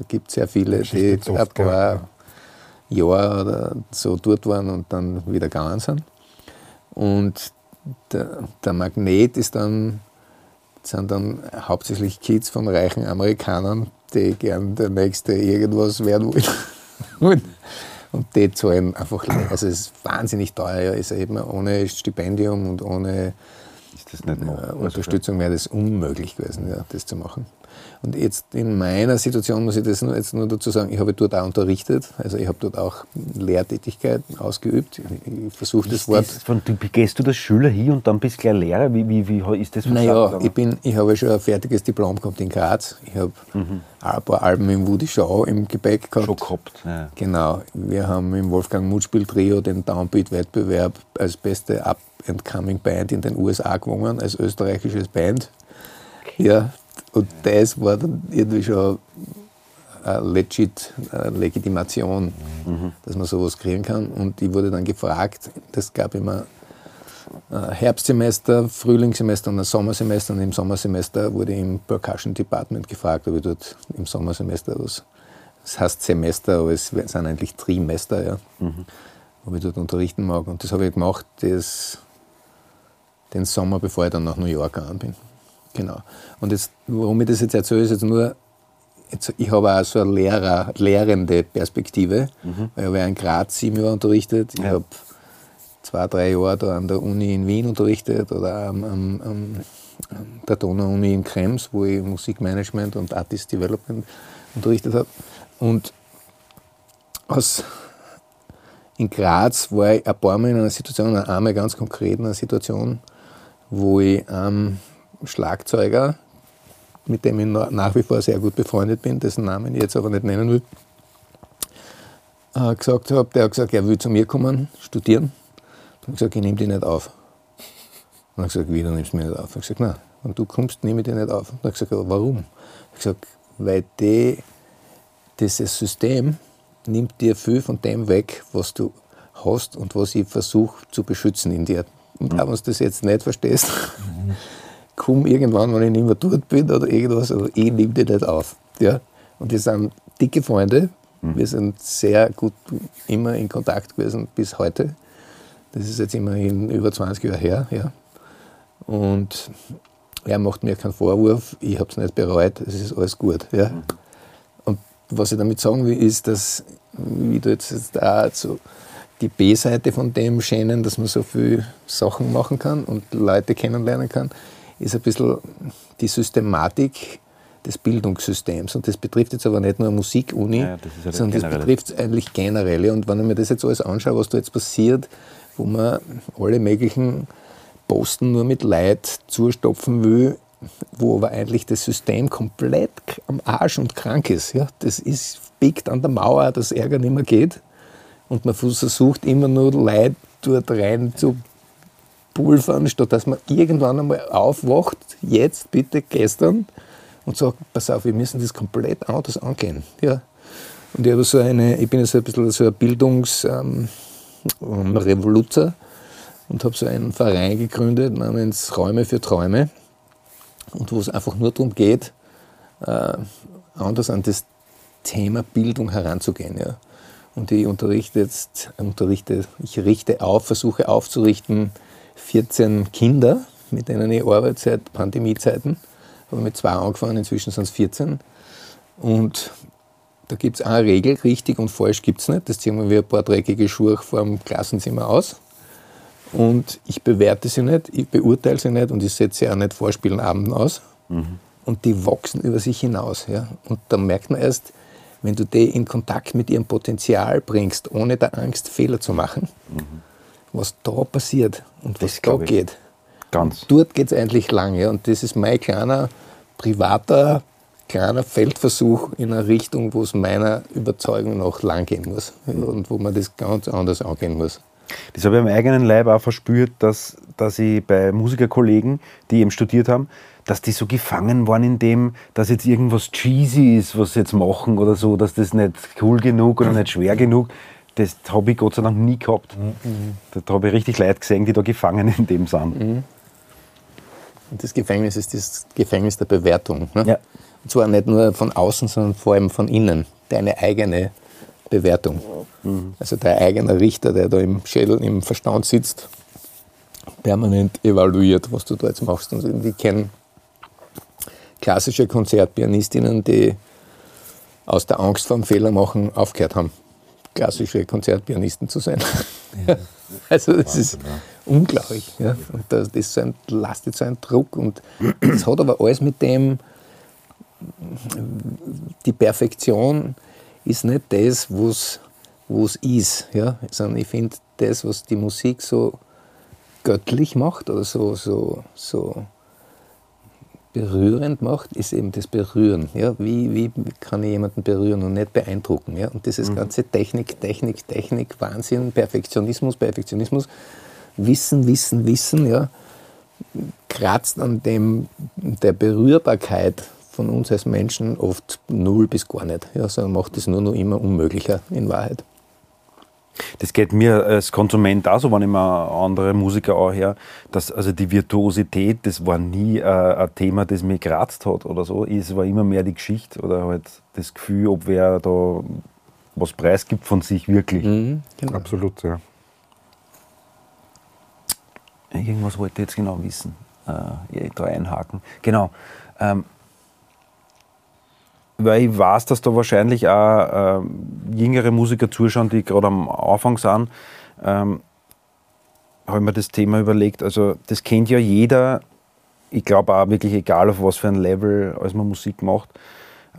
es gibt sehr viele, die ein paar ja. Jahre oder so dort waren und dann wieder gegangen sind. Und der, der Magnet ist dann, sind dann hauptsächlich Kids von reichen Amerikanern, die gern der nächste irgendwas werden wollen. Und die zahlen einfach, also es ist wahnsinnig teuer, ist eben ohne Stipendium und ohne äh, noch? Unterstützung wäre das unmöglich gewesen, ja, das zu machen. Und jetzt in meiner Situation muss ich das nur, jetzt nur dazu sagen, ich habe dort auch unterrichtet, also ich habe dort auch Lehrtätigkeit ausgeübt. Ich, ich versuche das Wort. Ist von, du, gehst du das Schüler hier und dann bist du gleich Lehrer? Wie, wie, wie ist das Naja, ich, bin, ich habe schon ein fertiges Diplom gehabt in Graz. Ich habe ein paar Alben im Woody Shaw im Gepäck gehabt. schon gehabt. Ja. Genau. Wir haben im Wolfgang Mutspiel Trio den Downbeat-Wettbewerb als beste Up-and-Coming Band in den USA gewonnen, als österreichisches Band. Ja, und das war dann irgendwie schon eine legit eine Legitimation, dass man sowas kriegen kann. Und ich wurde dann gefragt, das gab immer Herbstsemester, Frühlingssemester und ein Sommersemester. Und im Sommersemester wurde ich im Percussion Department gefragt, ob ich dort im Sommersemester was, das heißt Semester, aber es sind eigentlich Trimester, ja, ob ich dort unterrichten mag. Und das habe ich gemacht, das, den Sommer, bevor ich dann nach New York gegangen bin. Genau. Und jetzt, warum ich das jetzt erzähle, ist jetzt nur, jetzt, ich habe auch so eine Lehrer, lehrende Perspektive, weil ich habe ja in Graz sieben Jahre unterrichtet. Ich Ja. habe zwei, drei Jahre da an der Uni in Wien unterrichtet oder am, am, am an der Donau-Uni in Krems, wo ich Musikmanagement und Artist Development unterrichtet habe. Und aus, in Graz war ich ein paar Mal in einer Situation, einmal ganz konkret in einer Situation, wo ich einem Schlagzeuger, mit dem ich na- nach wie vor sehr gut befreundet bin, dessen Namen ich jetzt aber nicht nennen will, äh, gesagt habe, der hat gesagt, er will zu mir kommen, studieren. Dann habe ich gesagt, ich nehme dich nicht auf. Und er hat gesagt, wie, du nimmst mich nicht auf? Ich habe gesagt, nein, wenn du kommst, nehme ich dich nicht auf. Und er hat gesagt, warum? Ich habe gesagt, weil die, dieses System nimmt dir viel von dem weg, was du hast und was ich versuche zu beschützen in dir. Und auch wenn du das jetzt nicht verstehst, komm irgendwann, wenn ich nicht mehr dort bin oder irgendwas, aber ich nehme dich nicht auf. Ja? Und wir sind dicke Freunde. Wir sind sehr gut immer in Kontakt gewesen bis heute. Das ist jetzt immerhin über 20 Jahre her. Ja? Und er macht mir keinen Vorwurf, ich habe es nicht bereut, es ist alles gut. Ja? Und was ich damit sagen will, ist, dass, wie du jetzt jetzt auch so die B-Seite von dem schänen, dass man so viele Sachen machen kann und Leute kennenlernen kann, ist ein bisschen die Systematik des Bildungssystems. Und das betrifft jetzt aber nicht nur eine Musikuni, Ja, das das sondern das Generelle. betrifft eigentlich generell. Und wenn ich mir das jetzt alles anschaue, was da jetzt passiert, wo man alle möglichen Posten nur mit Leid zustopfen will, wo aber eigentlich das System komplett am Arsch und krank ist. Ja? Das ist biegt an der Mauer, dass Ärger nicht mehr geht. Und man versucht immer nur Leid dort rein zu pulvern, statt dass man irgendwann einmal aufwacht, jetzt bitte gestern, und sagt, pass auf, wir müssen das komplett anders angehen. Ja. Und ich, habe so eine, ich bin jetzt ein bisschen so ein Bildungsrevoluzer ähm, Revoluzer und habe so einen Verein gegründet namens Räume für Träume und wo es einfach nur darum geht, äh, anders an das Thema Bildung heranzugehen. Ja. Und ich unterrichte jetzt, unterrichte, ich richte auf, versuche aufzurichten 14 Kinder, mit denen ich arbeite seit Pandemiezeiten. Habe mit zwei angefangen, inzwischen sind es 14. Und da gibt es eine Regel, richtig und falsch gibt es nicht. Das ziehen wir wie ein paar dreckige Schuhe vor dem Klassenzimmer aus. Und ich bewerte sie nicht, ich beurteile sie nicht und ich setze sie auch nicht vor Spielenabenden aus. Und die wachsen über sich hinaus. Ja? Und da merkt man erst, wenn du die in Kontakt mit ihrem Potenzial bringst, ohne der Angst Fehler zu machen, was da passiert und was Das da geht. Ganz. Dort geht es eigentlich lang. Ja? Und das ist mein kleiner, privater, kleiner Feldversuch in eine Richtung, wo es meiner Überzeugung nach lang gehen muss. Ja? Und wo man das ganz anders angehen muss. Das habe ich am eigenen Leib auch verspürt, dass, dass ich bei Musikerkollegen, die eben studiert haben, dass die so gefangen waren in dem, dass jetzt irgendwas cheesy ist, was sie jetzt machen oder so, dass das nicht cool genug oder nicht schwer genug. Das habe ich Gott sei Dank nie gehabt. Da habe ich richtig Leute gesehen, die da gefangen in dem sind. Und das Gefängnis ist das Gefängnis der Bewertung. Ne? Ja. Und zwar nicht nur von außen, sondern vor allem von innen. Deine eigene Bewertung. Also der eigene Richter, der da im Schädel, im Verstand sitzt, permanent evaluiert, was du da jetzt machst. Und ich kenne klassische Konzertpianistinnen, die aus der Angst vor dem Fehler machen aufgehört haben, klassische Konzertpianisten zu sein. also das ist unglaublich. Ja. Und das, das so ein, lastet so einen Druck. Und das hat aber alles mit dem, die Perfektion ist nicht das, was es ist, ja? sondern ich finde, das, was die Musik so göttlich macht oder so, so, so berührend macht, ist eben das Berühren. Ja? Wie, wie kann ich jemanden berühren und nicht beeindrucken? Ja? Und dieses ganze Technik, Technik, Technik, Wahnsinn, Perfektionismus, Perfektionismus, Wissen, Wissen, Wissen, ja, kratzt an dem, der Berührbarkeit von uns als Menschen oft null bis gar nicht. Ja, sondern macht es nur noch immer unmöglicher in Wahrheit. Das geht mir als Konsument auch so, wenn ich mir andere Musiker auch her, dass also die Virtuosität, das war nie äh, ein Thema, das mich kratzt hat oder so. Es war immer mehr die Geschichte oder halt das Gefühl, ob wer da was preisgibt von sich wirklich. Mhm, genau. Absolut, ja. Irgendwas wollte ich jetzt genau wissen. Äh, da einhaken. Genau. Ähm, weil ich weiß, dass da wahrscheinlich auch äh, jüngere Musiker zuschauen, die gerade am Anfang sind, ähm, habe ich mir das Thema überlegt. Also, das kennt ja jeder. Ich glaube auch wirklich, egal auf was für ein Level, als man Musik macht.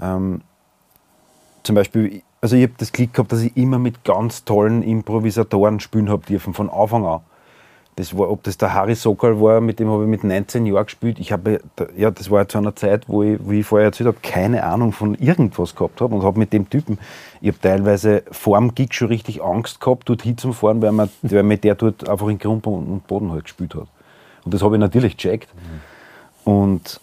Ähm, zum Beispiel, also ich habe das Glück gehabt, dass ich immer mit ganz tollen Improvisatoren spielen habe dürfen, von Anfang an. Das war, ob das der Harry Sokol war, mit dem habe ich mit 19 Jahren gespielt. Ich habe, ja, das war zu einer Zeit, wo ich, wie ich vorher erzählt habe, keine Ahnung von irgendwas gehabt habe und habe mit dem Typen, ich habe teilweise vor dem Gig schon richtig Angst gehabt, dort hinzufahren, weil, man, weil mir der dort einfach in Grund und Boden halt gespielt hat. Und das habe ich natürlich gecheckt. Und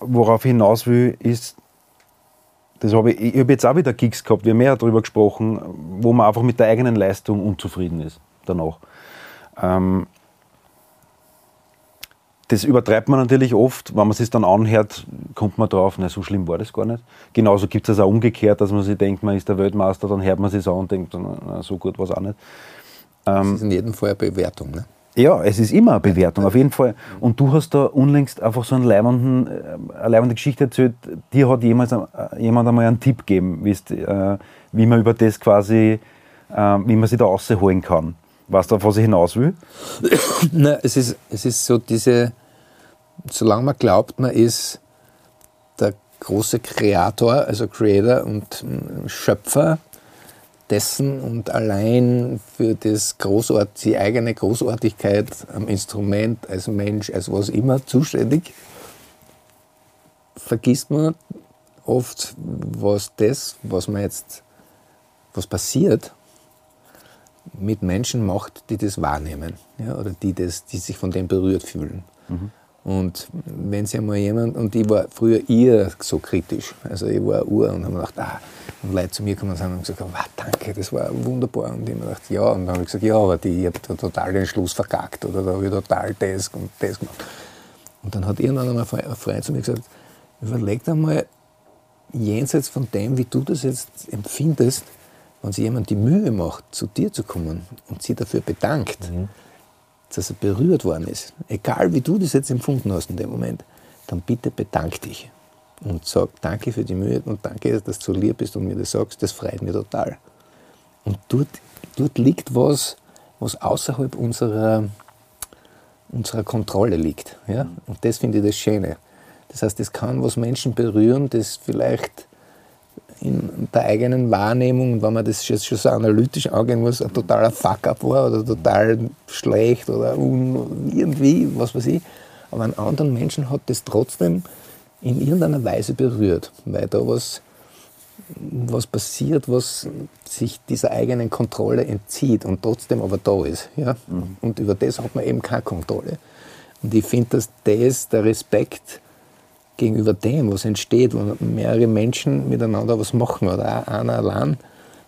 worauf ich hinaus will, ist, das habe ich, ich habe jetzt auch wieder Gigs gehabt, wir haben mehr darüber gesprochen, wo man einfach mit der eigenen Leistung unzufrieden ist danach. Ähm, das übertreibt man natürlich oft, wenn man es dann anhört, kommt man drauf, na, so schlimm war das gar nicht. Genauso gibt es auch umgekehrt, dass man sich denkt, man ist der Weltmeister, dann hört man sich an und denkt, na, so gut war es auch nicht. das ist in jedem Fall eine Bewertung. Ne? Ja, es ist immer eine Bewertung, auf jeden Fall. Und du hast da unlängst einfach so einen leibenden, äh, eine leibende Geschichte erzählt. Dir hat jemals, äh, jemand einmal einen Tipp gegeben, äh, wie man über das quasi, wie man sich da rausholen kann. Weißt du, auf was ich hinaus will? Na, es, ist, es ist so diese, solange man glaubt, man ist der große Kreator, also Creator und Schöpfer dessen und allein für das Großart, die eigene Großartigkeit am Instrument, als Mensch, als was immer zuständig, vergisst man oft, was das, was man jetzt, was passiert, mit Menschen macht, die das wahrnehmen ja, oder die, das, die sich von dem berührt fühlen. Mhm. Und wenn sich einmal jemand, und ich war früher eher so kritisch, also ich war Uhr und habe mir gedacht, ah, und Leute zu mir kommen und haben gesagt, wow, danke, das war wunderbar. Und ich habe mir gedacht, ja, und dann habe ich gesagt, ja, aber die, ich habe da total den Schluss verkackt oder da habe ich total das und das gemacht. Und dann hat irgendwann einmal ein Freund zu mir gesagt, überleg dir mal, jenseits von dem, wie du das jetzt empfindest, wenn sich jemand die Mühe macht, zu dir zu kommen und sie dafür bedankt, mhm dass er berührt worden ist, egal wie du das jetzt empfunden hast in dem Moment, dann bitte bedank dich und sag danke für die Mühe und danke, dass du lieb bist und mir das sagst, das freut mich total. Und dort, dort liegt was, was außerhalb unserer, unserer Kontrolle liegt. Ja? Und das finde ich das Schöne. Das heißt, es kann was Menschen berühren, das vielleicht in der eigenen Wahrnehmung, wenn man das jetzt schon so analytisch angehen muss, ein totaler Fuck-up war oder total schlecht oder irgendwie, was weiß ich. Aber einen anderen Menschen hat das trotzdem in irgendeiner Weise berührt, weil da was, was passiert, was sich dieser eigenen Kontrolle entzieht und trotzdem aber da ist. Ja? Mhm. Und über das hat man eben keine Kontrolle. Und ich finde, dass das der Respekt gegenüber dem, was entsteht, wenn mehrere Menschen miteinander was machen oder auch einer allein,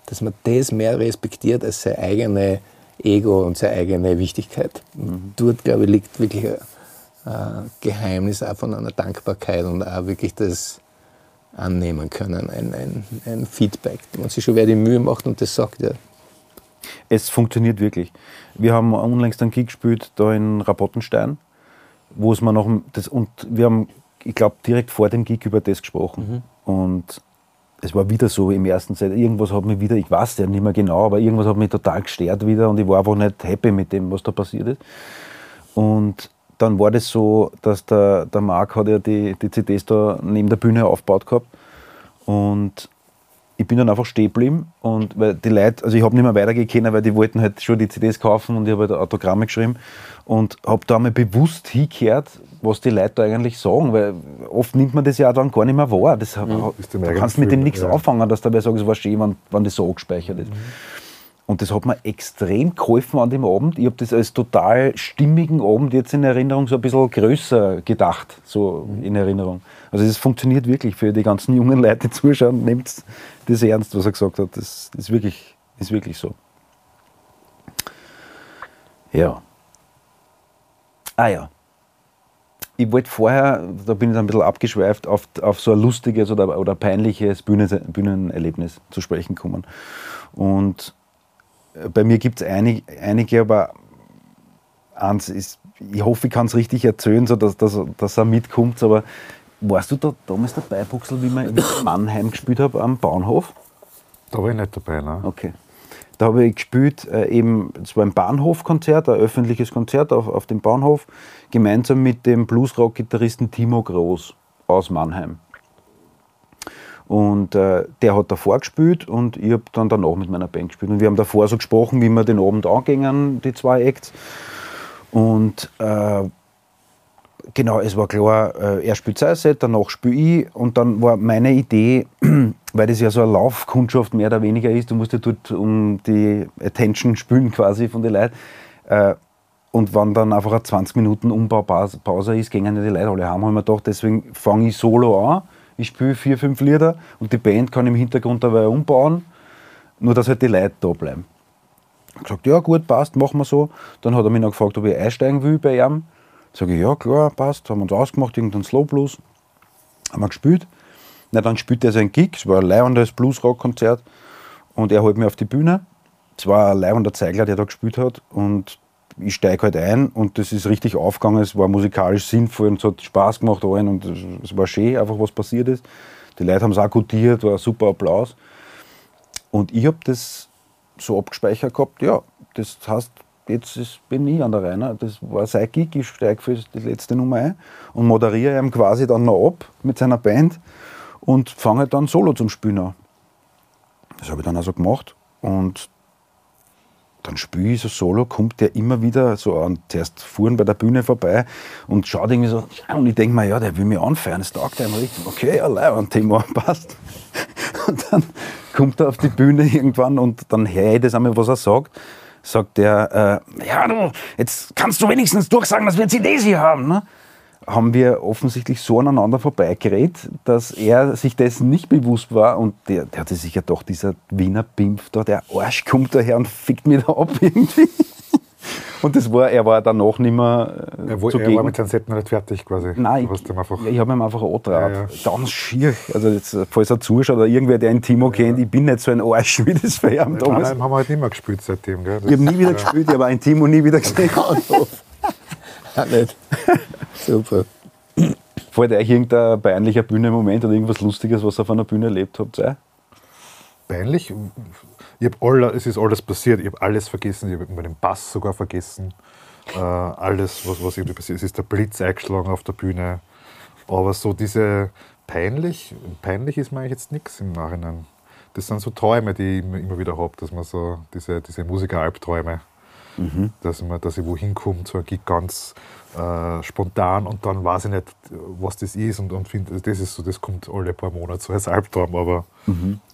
dass man das mehr respektiert als seine eigene Ego und seine eigene Wichtigkeit. Und dort, glaube ich, liegt wirklich ein, Geheimnis auch von einer Dankbarkeit und auch wirklich das annehmen können, ein, ein, ein Feedback, wenn sich schon wer die Mühe macht und das sagt, ja. Es funktioniert wirklich. Wir haben unlängst einen Gig gespielt, da in Rapottenstein, wo es mir noch, das, und wir haben, ich glaube, direkt vor dem Gig über das gesprochen. Und es war wieder so im ersten Zeit, irgendwas hat mich wieder, ich weiß ja nicht mehr genau, aber irgendwas hat mich total gestört wieder und ich war einfach nicht happy mit dem, was da passiert ist. Und dann war das so, dass der, der Marc hat ja die, die CDs da neben der Bühne aufgebaut gehabt und ich bin dann einfach stehen geblieben und weil die Leute, also ich habe nicht mehr weitergehen weil die wollten halt schon die CDs kaufen und ich habe halt Autogramme geschrieben und habe da mal bewusst hingehört, was die Leute da eigentlich sagen, weil oft nimmt man das ja dann gar nicht mehr wahr. Das, da eigenen kannst du mit dem nichts ja. anfangen, dass dabei sagst, es war schön, wenn, wenn das so angespeichert ist. Und das hat mir extrem geholfen an dem Abend. Ich habe das als total stimmigen Abend jetzt in Erinnerung so ein bisschen größer gedacht, so in Erinnerung. Also es funktioniert wirklich für die ganzen jungen Leute, die zuschauen, nehmt das ernst, was er gesagt hat. Das ist wirklich, ist wirklich so. Ja. Ah ja. Ich wollte vorher, da bin ich ein bisschen abgeschweift, auf, auf so ein lustiges oder, oder peinliches Bühnen, Bühnenerlebnis zu sprechen kommen. Und äh, bei mir gibt es einig, einige, aber eins ist, ich hoffe, ich kann es richtig erzählen, so dass, dass, dass er mitkommt. Aber warst du da damals dabei, Buxel, wie wir in Mannheim gespielt haben am Bahnhof? Da war ich nicht dabei, ne? Okay. Da habe ich gespielt, äh, eben, es war ein Bahnhofkonzert, ein öffentliches Konzert auf, auf dem Bahnhof, gemeinsam mit dem Bluesrock-Gitarristen Timo Groß aus Mannheim. Und äh, der hat davor gespielt und ich habe dann danach mit meiner Band gespielt. Und wir haben davor so gesprochen, wie wir den Abend angingen, die zwei Acts. Und äh, genau, es war klar, äh, er spielt sein Set, danach spiele ich. Und dann war meine Idee, weil das ja so eine Laufkundschaft mehr oder weniger ist, du musst ja dort um die Attention spielen quasi von den Leuten. Äh, und wenn dann einfach eine 20 Minuten Umbaupause Pause ist, gehen ja die Leute alle heim, habe ich mir gedacht, deswegen fange ich solo an. Ich spiele vier, fünf Lieder und die Band kann im Hintergrund dabei umbauen, nur dass halt die Leute da bleiben. Ich gesagt, ja gut, passt, machen wir so. Dann hat er mich noch gefragt, ob ich einsteigen will bei ihm. Sage ich, ja klar, passt, haben uns ausgemacht, irgendeinen Slow Blues. Haben wir gespielt. Na, dann spielt er sein Gig, es war ein leihender Blues-Rock-Konzert und er holt mich auf die Bühne. Es war ein leihender Zeigler, der da gespielt hat und ich steige halt ein und das ist richtig aufgegangen, es war musikalisch sinnvoll und es hat Spaß gemacht allen und es, war schön, einfach was passiert ist. Die Leute haben es auch gutiert, war ein super Applaus. Und ich habe das so abgespeichert gehabt, ja, das heißt, jetzt ist, bin ich an der Reihe. Das war sein Gig, ich steige für die letzte Nummer ein und moderiere ihm quasi dann noch ab mit seiner Band und fange dann solo zum Spielen an. Das habe ich dann also gemacht und dann spiele ich so solo, kommt der immer wieder so an, zuerst fuhren bei der Bühne vorbei und schaut irgendwie so, und ich denke mir, ja, der will mich anfeuern, das taugt einem richtig. Okay, ja, ein Thema, passt. Und dann kommt er auf die Bühne irgendwann und dann höre ich das einmal, was er sagt. Sagt er, äh, ja, du, jetzt kannst du wenigstens durchsagen, dass wir CDs hier haben. Ne? Haben wir offensichtlich so aneinander vorbeigeredet, dass er sich dessen nicht bewusst war und der, der hatte sich ja doch, dieser Wiener Pimpf da, der Arsch kommt daher und fickt mich da ab irgendwie. Und das war, er war danach nicht mehr äh, Er, wo, er zugegen. war mit seinem Set noch nicht fertig quasi. Nein, einfach, ja, ich habe ihm einfach angetragen. Ja, ja. Ganz schier. Also, jetzt, falls er zuschaut oder irgendwer, der einen Timo kennt, ich bin nicht so ein Arsch wie das ihn Nein, damals. nein, haben wir halt nicht mehr gespielt seitdem. Gell? Ich habe nie wieder gespielt, ich habe einen Timo nie wieder gesehen. Auch nicht. Super. Fällt euch irgendein peinlicher Bühnenmoment oder irgendwas Lustiges, was ihr auf einer Bühne erlebt habt? Ein? peinlich. Ich hab alle, es ist alles passiert. Ich habe alles vergessen. Ich habe meinen Bass sogar vergessen. Äh, alles, was, was irgendwie passiert ist. Es ist der Blitz eingeschlagen auf der Bühne. Aber so diese peinlich, peinlich ist mir eigentlich jetzt nichts im Nachhinein. Das sind so Träume, die ich immer- wieder habe, dass man so diese, diese Musiker-Albträume, dass, man, dass ich wohin komme, so ein Gig ganz äh, spontan und dann weiß ich nicht, was das ist und, und finde, das ist so, das kommt alle paar Monate so als Albtraum, aber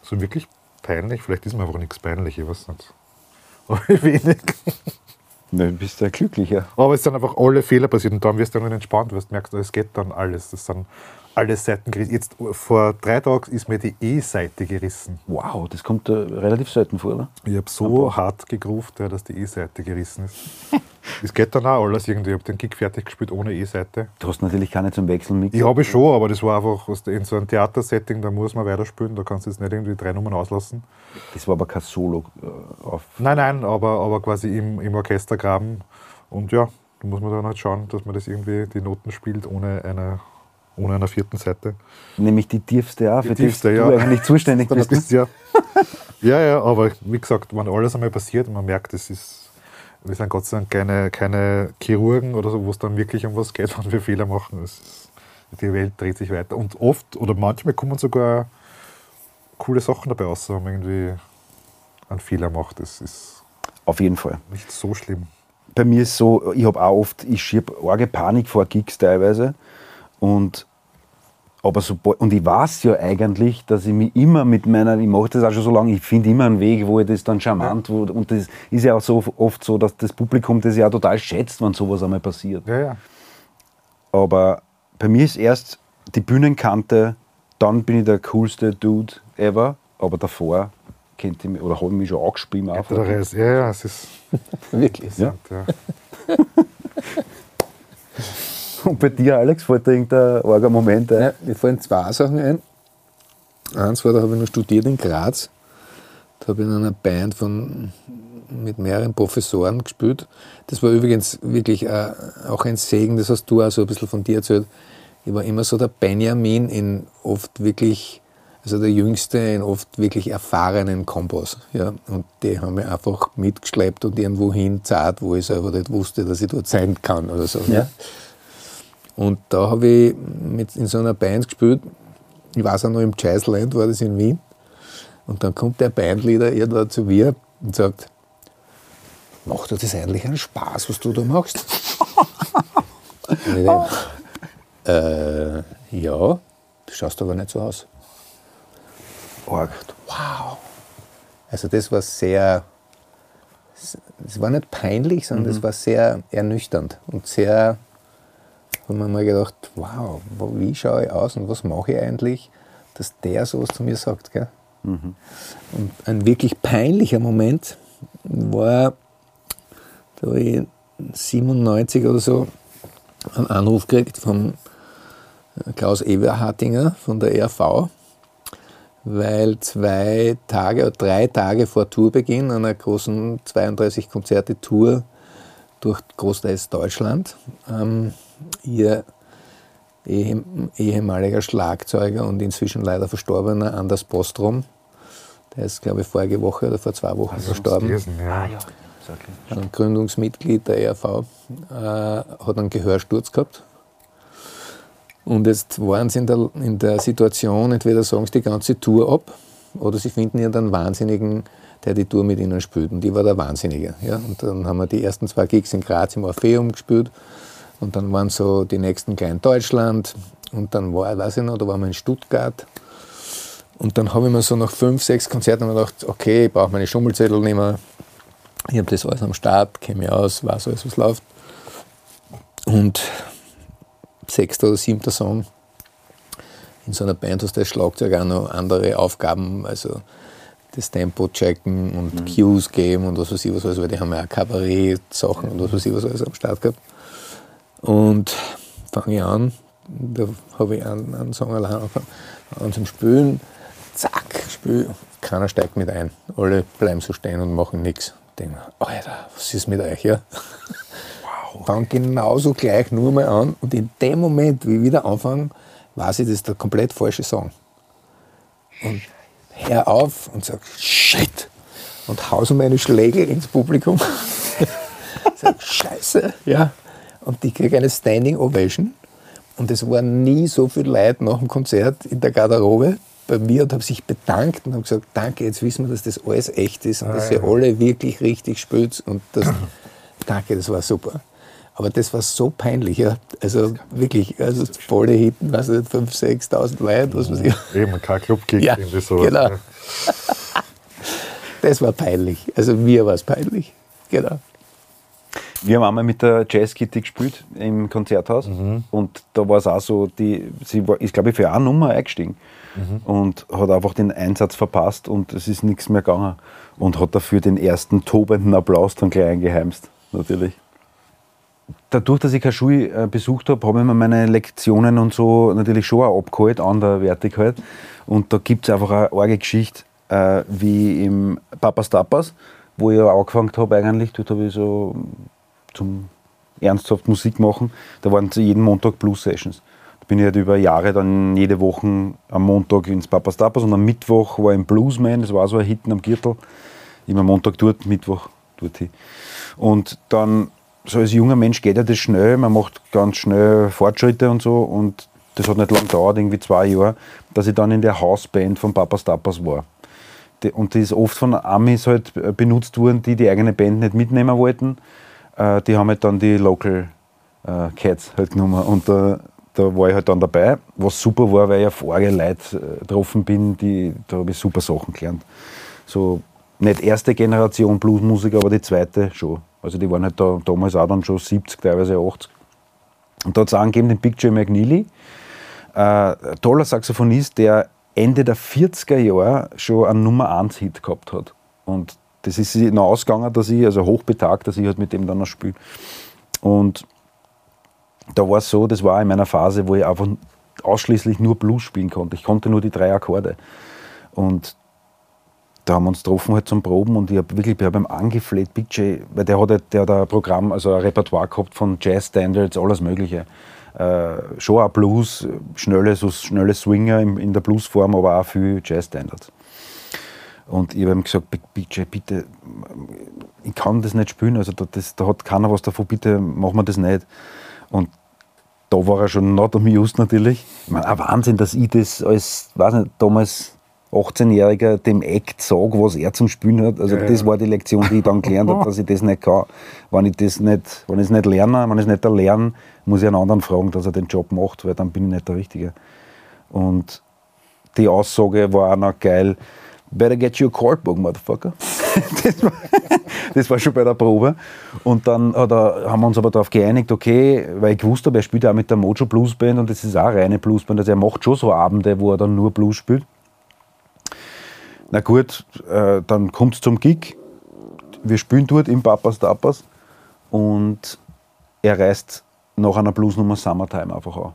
so wirklich peinlich, vielleicht ist mir einfach nichts peinlich, ich weiß nicht. Aber wenig. Dann bist du ja glücklicher. Aber es sind einfach alle Fehler passiert und dann wirst du dann entspannt, du merkst, es geht dann alles. Das sind alle Seiten gerissen. Jetzt vor drei Tagen ist mir die E-Seite gerissen. Wow, das kommt äh, relativ selten vor, oder? Ich habe so hart gegruft, ja, dass die E-Seite gerissen ist. Es geht dann auch alles irgendwie. Ich habe den Gig fertig gespielt ohne E-Seite. Du hast natürlich keine zum Wechseln mit. Ich habe schon, aber das war einfach in so einem Theatersetting, da muss man weiterspielen. Da kannst du jetzt nicht irgendwie drei Nummern auslassen. Das war aber kein Solo äh, auf. Nein, nein, aber, aber quasi im, im Orchestergraben. Und ja, da muss man dann halt schauen, dass man das irgendwie die Noten spielt ohne eine, ohne einer vierten Seite. Nämlich die tiefste auch, Die für tiefste, die ja. du eigentlich zuständig Dann bist. ne? bist, ja. ja, ja, aber wie gesagt, wenn alles einmal passiert und man merkt, es ist, wir sind Gott sei Dank keine, keine Chirurgen oder so, wo es dann wirklich um was geht, wenn wir Fehler machen. Es ist, die Welt dreht sich weiter. Und oft oder manchmal kommen sogar coole Sachen dabei raus, wenn man irgendwie einen Fehler macht. Das ist Auf jeden Fall. nicht so schlimm. bei mir ist so, ich habe auch oft, ich schiebe arge Panik vor Gigs teilweise. Und, aber so, und ich weiß ja eigentlich, dass ich mich immer mit meiner, ich mache das auch schon so lange, ich finde immer einen Weg, wo ich das dann charmant, wo, und das ist ja auch so oft so, dass das Publikum das ja auch total schätzt, wenn sowas einmal passiert. Ja, ja. Aber bei mir ist erst die Bühnenkante, dann bin ich der coolste Dude ever, aber davor kennt ihr mich, oder habe ich mich schon angespielt. ja, ja, es ist. Wirklich. Ja. Ja. Und bei dir, Alex, fällt dir irgendein arger Moment ein? Ja, mir fallen zwei Sachen ein. Eins war, da habe ich noch studiert in Graz. Da habe ich in einer Band von, mit mehreren Professoren gespielt. Das war übrigens wirklich äh, auch ein Segen, das hast du auch so ein bisschen von dir erzählt. Ich war immer so der Benjamin in oft wirklich, also der Jüngste in oft wirklich erfahrenen Kombos. Ja? Und die haben mich einfach mitgeschleppt und irgendwo hin zart, wo ich selber nicht wusste, dass ich dort sein kann oder so. Ja. Und da habe ich mit in so einer Band gespielt. Ich weiß auch noch, im Jazzland war das in Wien. Und dann kommt der Bandleader irgendwann zu mir und sagt, macht dir das eigentlich einen Spaß, was du da machst? und ich denk, äh, ja, du schaust aber nicht so aus. Arg. Wow. Also das war sehr, es war nicht peinlich, sondern es war sehr ernüchternd und sehr, haben wir mal gedacht, wow, wo- wie schaue ich aus und was mache ich eigentlich, dass der sowas zu mir sagt. Gell? Und ein wirklich peinlicher Moment war, da habe ich 97 oder so einen Anruf gekriegt von Klaus Eberhartinger von der ERV, weil zwei Tage oder drei Tage vor Tourbeginn einer großen 32 Konzerte Tour durch großteils Deutschland ähm, ihr ehem- ehemaliger Schlagzeuger und inzwischen leider verstorbener Anders Bostrom, der ist glaube ich vorige Woche oder vor zwei Wochen verstorben, Lesen, ja. ein Gründungsmitglied der ERV, äh, hat einen Gehörsturz gehabt. Und jetzt waren sie in der, in der Situation, entweder sagen sie die ganze Tour ab oder sie finden irgendeinen Wahnsinnigen, der die Tour mit ihnen spielt. Und ich war der Wahnsinnige. Ja? Und dann haben wir die ersten zwei Gigs in Graz im Orpheum gespielt. Und dann waren so die nächsten gleich in Deutschland. Und dann war, weiß ich noch, da waren wir in Stuttgart. Und dann habe ich mir so nach fünf, sechs Konzerten gedacht, okay, ich brauche meine Schummelzettel nicht mehr. Ich habe das alles am Start, kenne mich aus, weiß alles, was läuft. Und sechster oder siebter Song. In so einer Band hast du als Schlagzeug auch noch andere Aufgaben, also das Tempo checken und Cues geben und was weiß ich was alles, weil die haben ja auch Kabarett-Sachen und was weiß ich was alles am Start gehabt. Und fange ich an, da habe ich einen, einen Song allein angefangen, an zum Spülen, zack, spül, keiner steigt mit ein. Alle bleiben so stehen und machen nichts. Denke mir, Alter, was ist mit euch, ja? Fang genauso gleich nur mal an und in dem Moment, wie ich wieder anfange, weiß ich, das ist der komplett falsche Song. Und hör auf und sag, shit! Und hause meine Schläge ins Publikum. sag, scheiße! Ja. Und ich kriege eine Standing Ovation. Und es waren nie so viele Leute nach dem Konzert in der Garderobe bei mir und haben sich bedankt und haben gesagt, danke, jetzt wissen wir, dass das alles echt ist und dass ihr alle wirklich richtig spielt. Und das, danke, das war super. Aber das war so peinlich, ja. Also wirklich, also volle Hitten, weiß nicht, 5.000, 6.000 Leute, was weiß ich. Eben, kein Clubkick, Ja, irgendwie sowas. genau. Das war peinlich. Also mir war es peinlich. Genau. Wir haben einmal mit der Jazz Kitty gespielt im Konzerthaus und da war es auch so, die, sie war, ist glaube ich für eine Nummer eingestiegen und hat einfach den Einsatz verpasst und es ist nichts mehr gegangen und hat dafür den ersten tobenden Applaus dann gleich eingeheimst, natürlich. Dadurch, dass ich keine Schule äh, besucht habe, habe ich mir meine Lektionen und so natürlich schon auch abgeholt, anderwertig halt. Und da gibt es einfach eine arge Geschichte, äh, wie im Papas Tapas, wo ich angefangen habe eigentlich. Dort habe ich so zum ernsthaft Musik machen. Da waren zu jeden Montag Blues-Sessions. Da bin ich halt über Jahre dann jede Woche am Montag ins Papas Tapas und am Mittwoch war ich im Bluesman, das war so ein Hitten am Gürtel. Immer Montag dort, Mittwoch dort hin. Und dann, so als junger Mensch geht ja das schnell, man macht ganz schnell Fortschritte und so und das hat nicht lange gedauert, irgendwie zwei Jahre, dass ich dann in der Hausband von Papas Tapas war. Und die ist oft von Amis halt äh, benutzt worden, die die eigene Band nicht mitnehmen wollten. Äh, Die haben halt dann die Local äh, Cats halt genommen. Und da, da war ich halt dann dabei, was super war, weil ich auf arge Leute äh, getroffen bin, die, da habe ich super Sachen gelernt. So, nicht erste Generation Bluesmusiker, aber die zweite schon. Also die waren halt da, damals auch dann schon 70, teilweise 80. Und da hat es angegeben den Big J McNeely, äh, toller Saxophonist, der Ende der 40er Jahre schon einen Nummer 1 Hit gehabt hat. Und das ist noch ausgegangen, dass ich, also hochbetagt, dass ich halt mit dem dann noch spiele. Und da war es so, das war in meiner Phase, wo ich einfach ausschließlich nur Blues spielen konnte. Ich konnte nur die drei Akkorde. Und da haben wir uns getroffen halt zum Proben und ich habe wirklich ich hab ihm angefleht, Big weil der hat, der hat ein Programm, also ein Repertoire gehabt von Jazz Standards, alles Mögliche. Äh, schon auch Blues, schnelle, so schnelle Swinger in, in der Bluesform, aber auch viel Jazz Standards. Und ich habe ihm gesagt, J, bitte, ich kann das nicht spielen, also da, das, da hat keiner was davon, bitte machen wir das nicht. Und da war er schon not amused natürlich. Ich meine, ein Wahnsinn, dass ich das als, weiß nicht, damals 18-Jähriger dem Act sage, was er zum Spielen hat. Also Ja, das ja. war die Lektion, die ich dann gelernt habe, dass ich das nicht kann. Wenn ich das nicht, wenn ich es nicht lerne, wenn ich es nicht erlerne, muss ich einen anderen fragen, dass er den Job macht, weil dann bin ich nicht der Richtige. Und die Aussage war auch noch geil. Better get you a cardbook, motherfucker. das, war, das war schon bei der Probe. Und dann er, haben wir uns aber darauf geeinigt, okay, weil ich gewusst habe, er spielt ja auch mit der Mojo Blues Band und das ist auch eine reine Bluesband. Also er macht schon so Abende, wo er dann nur Blues spielt. Na gut, äh, dann kommt es zum Gig. Wir spielen dort im Papas Tapas und er reißt nach einer Bluesnummer Summertime einfach an.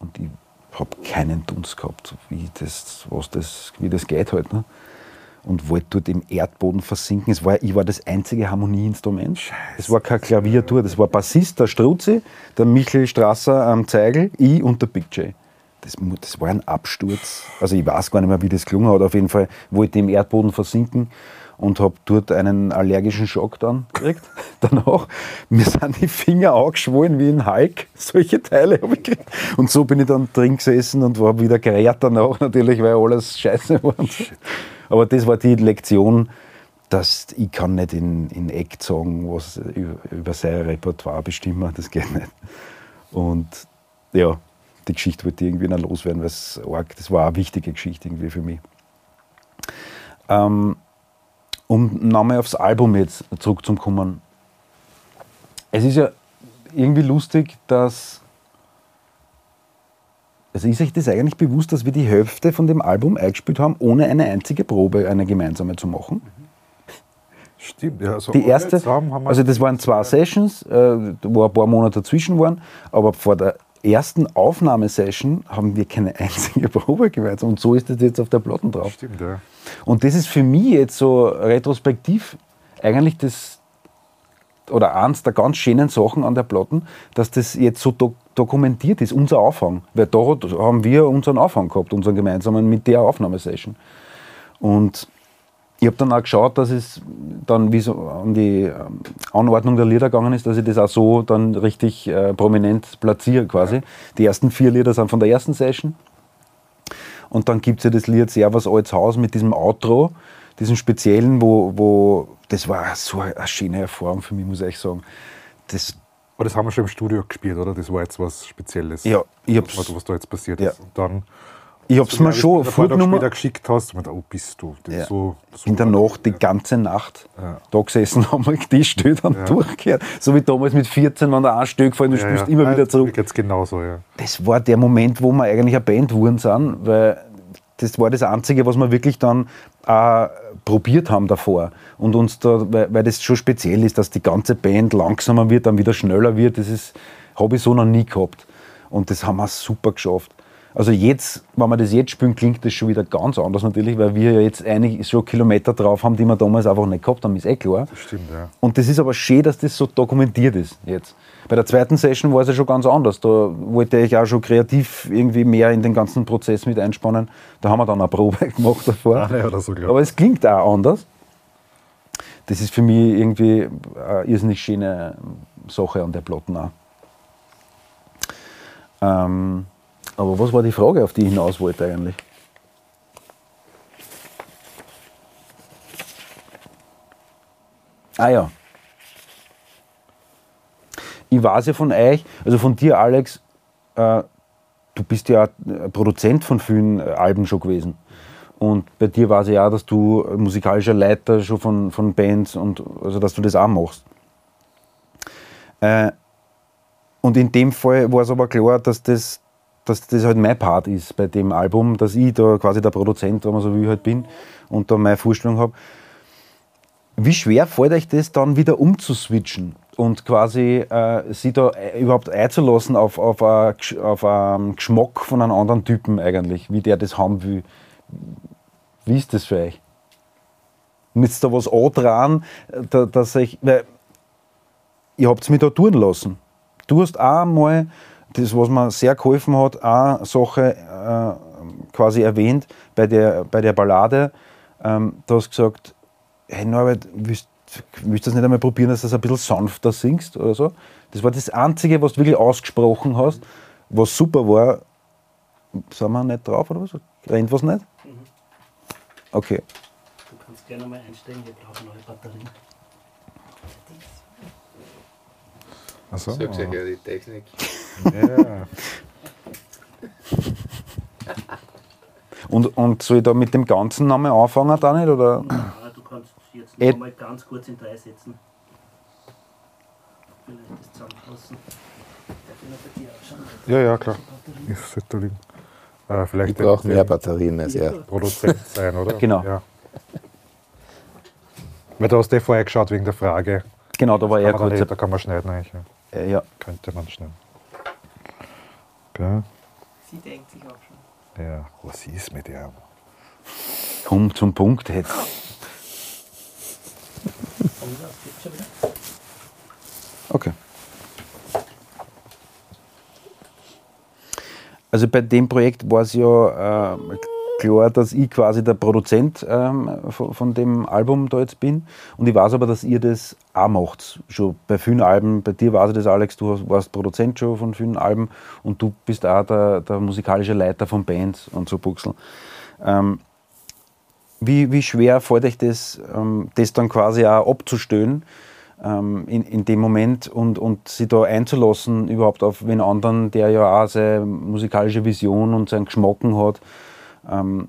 Und ich habe keinen Dunst gehabt, wie das, was das, wie das geht halt. Ne? Und wollte dort im Erdboden versinken. Es war, ich war das einzige Harmonieinstrument. Es war kein Klaviertour, das war Bassist, der Struzi, der Michael Strasser am Zeigel, ich und der Big J. Das, das war ein Absturz. Also ich weiß gar nicht mehr, wie das gelungen hat. Auf jeden Fall wollte ich im Erdboden versinken und habe dort einen allergischen Schock dann gekriegt. Danach, mir sind die Finger angeschwollen wie ein Hulk. Solche Teile habe ich gekriegt. Und so bin ich dann drin gesessen und war wieder gerät danach natürlich, weil alles scheiße war. so. Aber das war die Lektion, dass ich kann nicht in, in Eck sagen, was über, sein Repertoire bestimmen, das geht nicht. Und ja, die Geschichte wollte ich irgendwie noch loswerden, weil es arg, das war eine wichtige Geschichte irgendwie für mich. Ähm, um nochmal aufs Album jetzt zurückzukommen. Es ist ja irgendwie lustig, dass. Also ist euch das eigentlich bewusst, dass wir die Hälfte von dem Album eingespielt haben, ohne eine einzige Probe, eine gemeinsame zu machen? Stimmt, ja. Also Die erste, also das waren zwei Sessions, äh, wo ein paar Monate dazwischen waren, aber vor der ersten Aufnahmesession haben wir keine einzige Probe gemeinsam und so ist das jetzt auf der Platten drauf. Stimmt, ja. Und das ist für mich jetzt so retrospektiv eigentlich das, oder eins der ganz schönen Sachen an der Platten, dass das jetzt so do dokumentiert ist, unser Anfang. Weil hat- haben wir unseren Anfang gehabt, unseren gemeinsamen mit der Aufnahmesession. Und ich habe dann auch geschaut, dass es dann, wie so an die ähm, Anordnung der Lieder gegangen ist, dass ich das auch so dann richtig äh, prominent platziere quasi. Die ersten vier Lieder sind von der ersten Session. Und dann gibt es ja das Lied Servus Altes Haus mit diesem Outro, diesem speziellen, wo, wo das war so eine schöne Erfahrung für mich, muss ich sagen. Das, Aber das haben wir schon im Studio gespielt, oder? Das war jetzt was Spezielles. Ja, ich hab's- was, was da jetzt passiert Ja. ist. Und dann Ich hab's mir schon später geschickt hast, und oh, bist du. Ja. so, so in der Nacht die ganze Nacht Ja. da gesessen, haben wir die Stühle dann Ja. durchgehört. So wie damals mit 14, wenn da ein Stück gefallen, du Ja, spielst immer wieder zurück. Jetzt genauso, ja. Das war der Moment, wo wir eigentlich eine Band geworden sind, weil das war das Einzige, was wir wirklich dann auch probiert haben davor. Und uns da, weil, weil das schon speziell ist, dass die ganze Band langsamer wird, dann wieder schneller wird, das ist, habe ich so noch nie gehabt. Und das haben wir super geschafft. Also jetzt, wenn wir das jetzt spielen, klingt das schon wieder ganz anders natürlich, weil wir ja jetzt einige schon Kilometer drauf haben, die wir damals einfach nicht gehabt haben, ist eh klar. Stimmt, ja. Und das ist aber schön, dass das so dokumentiert ist jetzt. Bei der zweiten Session war es ja schon ganz anders. Da wollte ich auch schon kreativ irgendwie mehr in den ganzen Prozess mit einspannen. Da haben wir dann eine Probe gemacht davor. Ah, ja, oder so, aber es klingt auch anders. Das ist für mich irgendwie eine irrsinnig schöne Sache an der Platten auch. Ähm, aber was war die Frage, auf die ich hinaus wollte eigentlich? Ah ja. Ich weiß ja von euch, also von dir, Alex, äh, du bist ja Produzent von vielen äh, Alben schon gewesen. Und bei dir weiß ich ja, dass du musikalischer Leiter schon von, von Bands und also dass du das auch machst. Äh, und in dem Fall war es aber klar, dass das, dass das halt mein Part ist bei dem Album, dass ich da quasi der Produzent, wenn man so will, halt bin und da meine Vorstellung habe. Wie schwer fällt euch das dann wieder umzuswitchen und quasi äh, sie da äh, überhaupt einzulassen auf, auf, Gesch- auf einen Geschmack von einem anderen Typen eigentlich, wie der das haben will? Wie ist das für euch? Müsst da was andran, da, dass ich, weil ihr habt es mich da tun lassen. Du hast auch mal, das was mir sehr geholfen hat, eine Sache äh, quasi erwähnt bei der, bei der Ballade. Ähm, du hast gesagt, hey Norbert, willst, willst du das nicht einmal probieren, dass du das ein bisschen sanfter singst oder so? Das war das Einzige, was du wirklich ausgesprochen hast, was super war. Sind wir nicht drauf oder was? Rennt was nicht? Okay. Du kannst gerne mal einsteigen, wir brauchen neue Batterien. Achso. Sag's ja, ja, die Technik. Ja. Und, und soll ich da mit dem ganzen Namen anfangen, dann nicht? Oder? Ah, kannst jetzt noch mal ganz kurz in drei Sätzen vielleicht das zusammenfassen. Ich ja, ja, klar. Ist sollte da liegen. Äh, Ich vielleicht brauche der mehr Batterien als er. Produzent sein, oder? Genau. Ja. Weil du hast eh vorher geschaut wegen der Frage. Genau, da war er Kann man da, kurz. nicht, da kann man schneiden eigentlich. Ja. Äh, ja. Könnte man schneiden. Okay. Sie denkt sich auch schon. Ja, was ist mit der? Komm zum Punkt jetzt. Von mir aus geht's schon wieder. Okay. Also bei dem Projekt war es ja äh, klar, dass ich quasi der Produzent ähm, von, von dem Album da jetzt bin. Und ich weiß aber, dass ihr das auch macht. Schon bei vielen Alben. Bei dir weiß ich das, Alex, du warst Produzent schon von vielen Alben und du bist auch der, der musikalische Leiter von Bands und so Buchsel. Ähm, wie, wie schwer fällt euch das, ähm, das dann quasi auch abzustellen ähm, in, in dem Moment und, und sich da einzulassen überhaupt auf den anderen, der ja auch seine musikalische Vision und seinen Geschmacken hat. Ähm,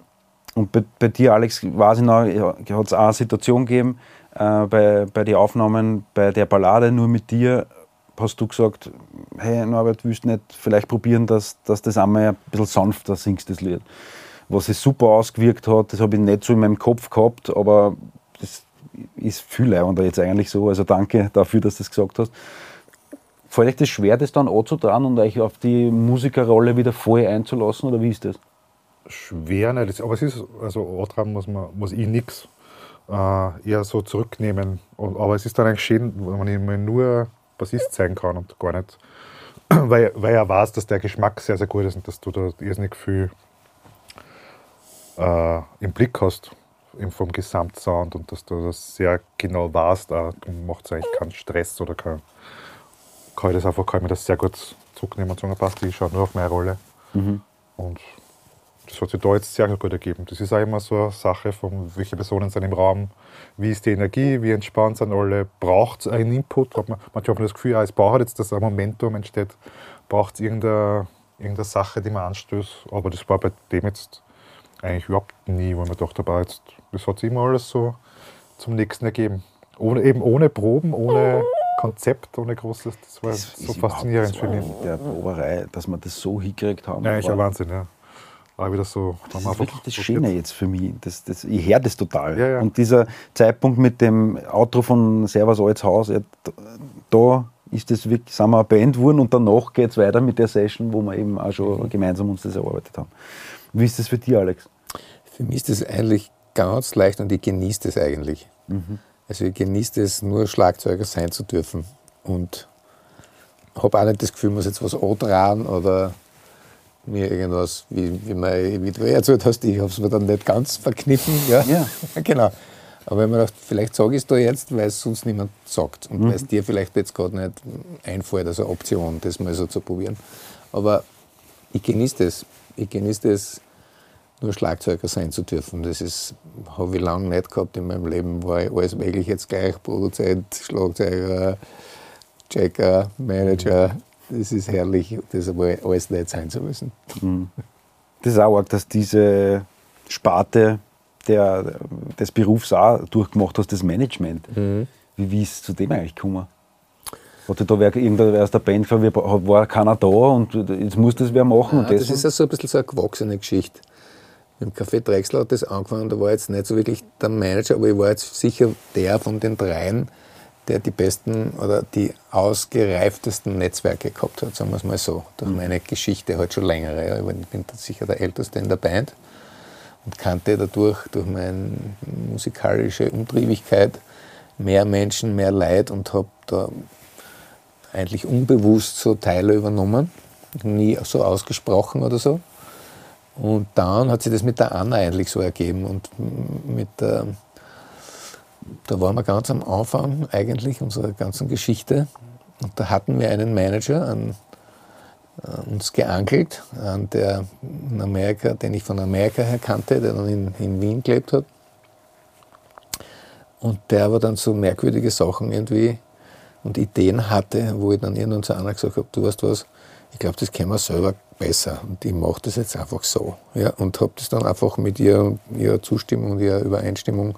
und bei, bei dir, Alex, weiß ich noch, hat es auch eine Situation gegeben, äh, bei, bei den Aufnahmen, bei der Ballade nur mit dir, hast du gesagt, hey Norbert, willst du nicht vielleicht probieren, dass, dass das einmal ein bisschen sanfter singst, das Lied. Was es super ausgewirkt hat, das habe ich nicht so in meinem Kopf gehabt, aber das ist viel leibender jetzt eigentlich so. Also danke dafür, dass du das gesagt hast. Fällt euch das schwer, das dann anzutragen und euch auf die Musikerrolle wieder voll einzulassen, oder wie ist das? Schwer, nicht, aber es ist, also daran muss, muss ich nichts äh, eher so zurücknehmen. Aber es ist dann eigentlich schön, wenn ich mir nur Bassist sein kann und gar nicht, weil, weil er weiß, dass der Geschmack sehr, sehr gut ist und dass du da irrsinnig viel äh, im Blick hast vom Gesamtsound und dass du das sehr genau weißt. Auch, du machst eigentlich keinen Stress oder kein, kann ich das einfach kann ich mir das sehr gut zurücknehmen und sagen, passt, ich schaue nur auf meine Rolle. Und das hat sich da jetzt sehr gut ergeben. Das ist auch immer so eine Sache, von welche Personen sind im Raum, wie ist die Energie, wie entspannt sind alle, braucht es einen Input? Hat man, manchmal hat man das Gefühl, ja, es braucht jetzt, dass ein Momentum entsteht, braucht es irgendein irgendeine Sache, die man anstößt. Aber das war bei dem jetzt eigentlich überhaupt nie, wo man dachte, aber jetzt, das hat sich immer alles so zum nächsten ergeben. Ohne, eben ohne Proben, ohne Konzept, ohne großes. Das war Das so ist faszinierend für mich. Der Proberei, dass wir das so hingekriegt haben. Ja, war- ein Wahnsinn, ja. War wieder so. Das ist wirklich das Schöne jetzt für mich. Das, das, ich höre das total. Ja, ja. Und dieser Zeitpunkt mit dem Outro von Servus Altes Haus, ja, da ist das wirklich, sind wir eine Band geworden und danach geht es weiter mit der Session, wo wir eben auch schon Mhm. gemeinsam uns das erarbeitet haben. Wie ist das für dich, Alex? Für mich ist das eigentlich ganz leicht und ich genieße das eigentlich. Also ich genieße es, nur Schlagzeuger sein zu dürfen. Und habe auch nicht das Gefühl, ich muss jetzt was antragen oder mir irgendwas, wie, wie, man, wie du erzählt hast, ich habe es mir dann nicht ganz verkniffen. Ja, Ja. genau. Aber wenn man dachte, vielleicht sage ich es da jetzt, weil es sonst niemand sagt und weil es dir vielleicht jetzt gerade nicht einfällt, also eine Option, das mal so zu probieren. Aber ich genieße das. Ich genieße das, nur Schlagzeuger sein zu dürfen. Das ist, habe ich lange nicht gehabt in meinem Leben. War ich alles möglich jetzt gleich, Produzent, Schlagzeuger, Checker, Manager. Das ist herrlich, das aber alles nicht sein zu müssen. Das ist auch arg, dass diese Sparte der, des Berufs auch durchgemacht hast, das Management. Wie, wie ist es zu dem eigentlich gekommen? Hatte da wer, irgendwer aus der Band wir- war keiner da und jetzt muss das wer machen? und Ja, das ist ja so ein bisschen so eine gewachsene Geschichte. Mit dem Café Drechsler hat das angefangen, da war jetzt nicht so wirklich der Manager, aber ich war jetzt sicher der von den dreien, der die besten oder die ausgereiftesten Netzwerke gehabt hat, sagen wir es mal so. Durch meine Geschichte halt schon längere. Ja. Ich bin sicher der Älteste in der Band und kannte dadurch, durch meine musikalische Umtriebigkeit, mehr Menschen, mehr Leid und habe da eigentlich unbewusst so Teile übernommen. Nie so ausgesprochen oder so. Und dann hat sich das mit der Anna eigentlich so ergeben. Und mit der, da waren wir ganz am Anfang eigentlich unserer ganzen Geschichte. Und da hatten wir einen Manager an, äh, uns geankelt, an der in Amerika, den ich von Amerika her kannte, der dann in, in Wien gelebt hat. Und der aber dann so merkwürdige Sachen irgendwie und Ideen hatte, wo ich dann irgendwann zu Anna gesagt habe, du weißt was, ich glaube, das können wir selber besser und ich mache das jetzt einfach so. Ja, und habe das dann einfach mit ihr, ihrer Zustimmung und ihrer Übereinstimmung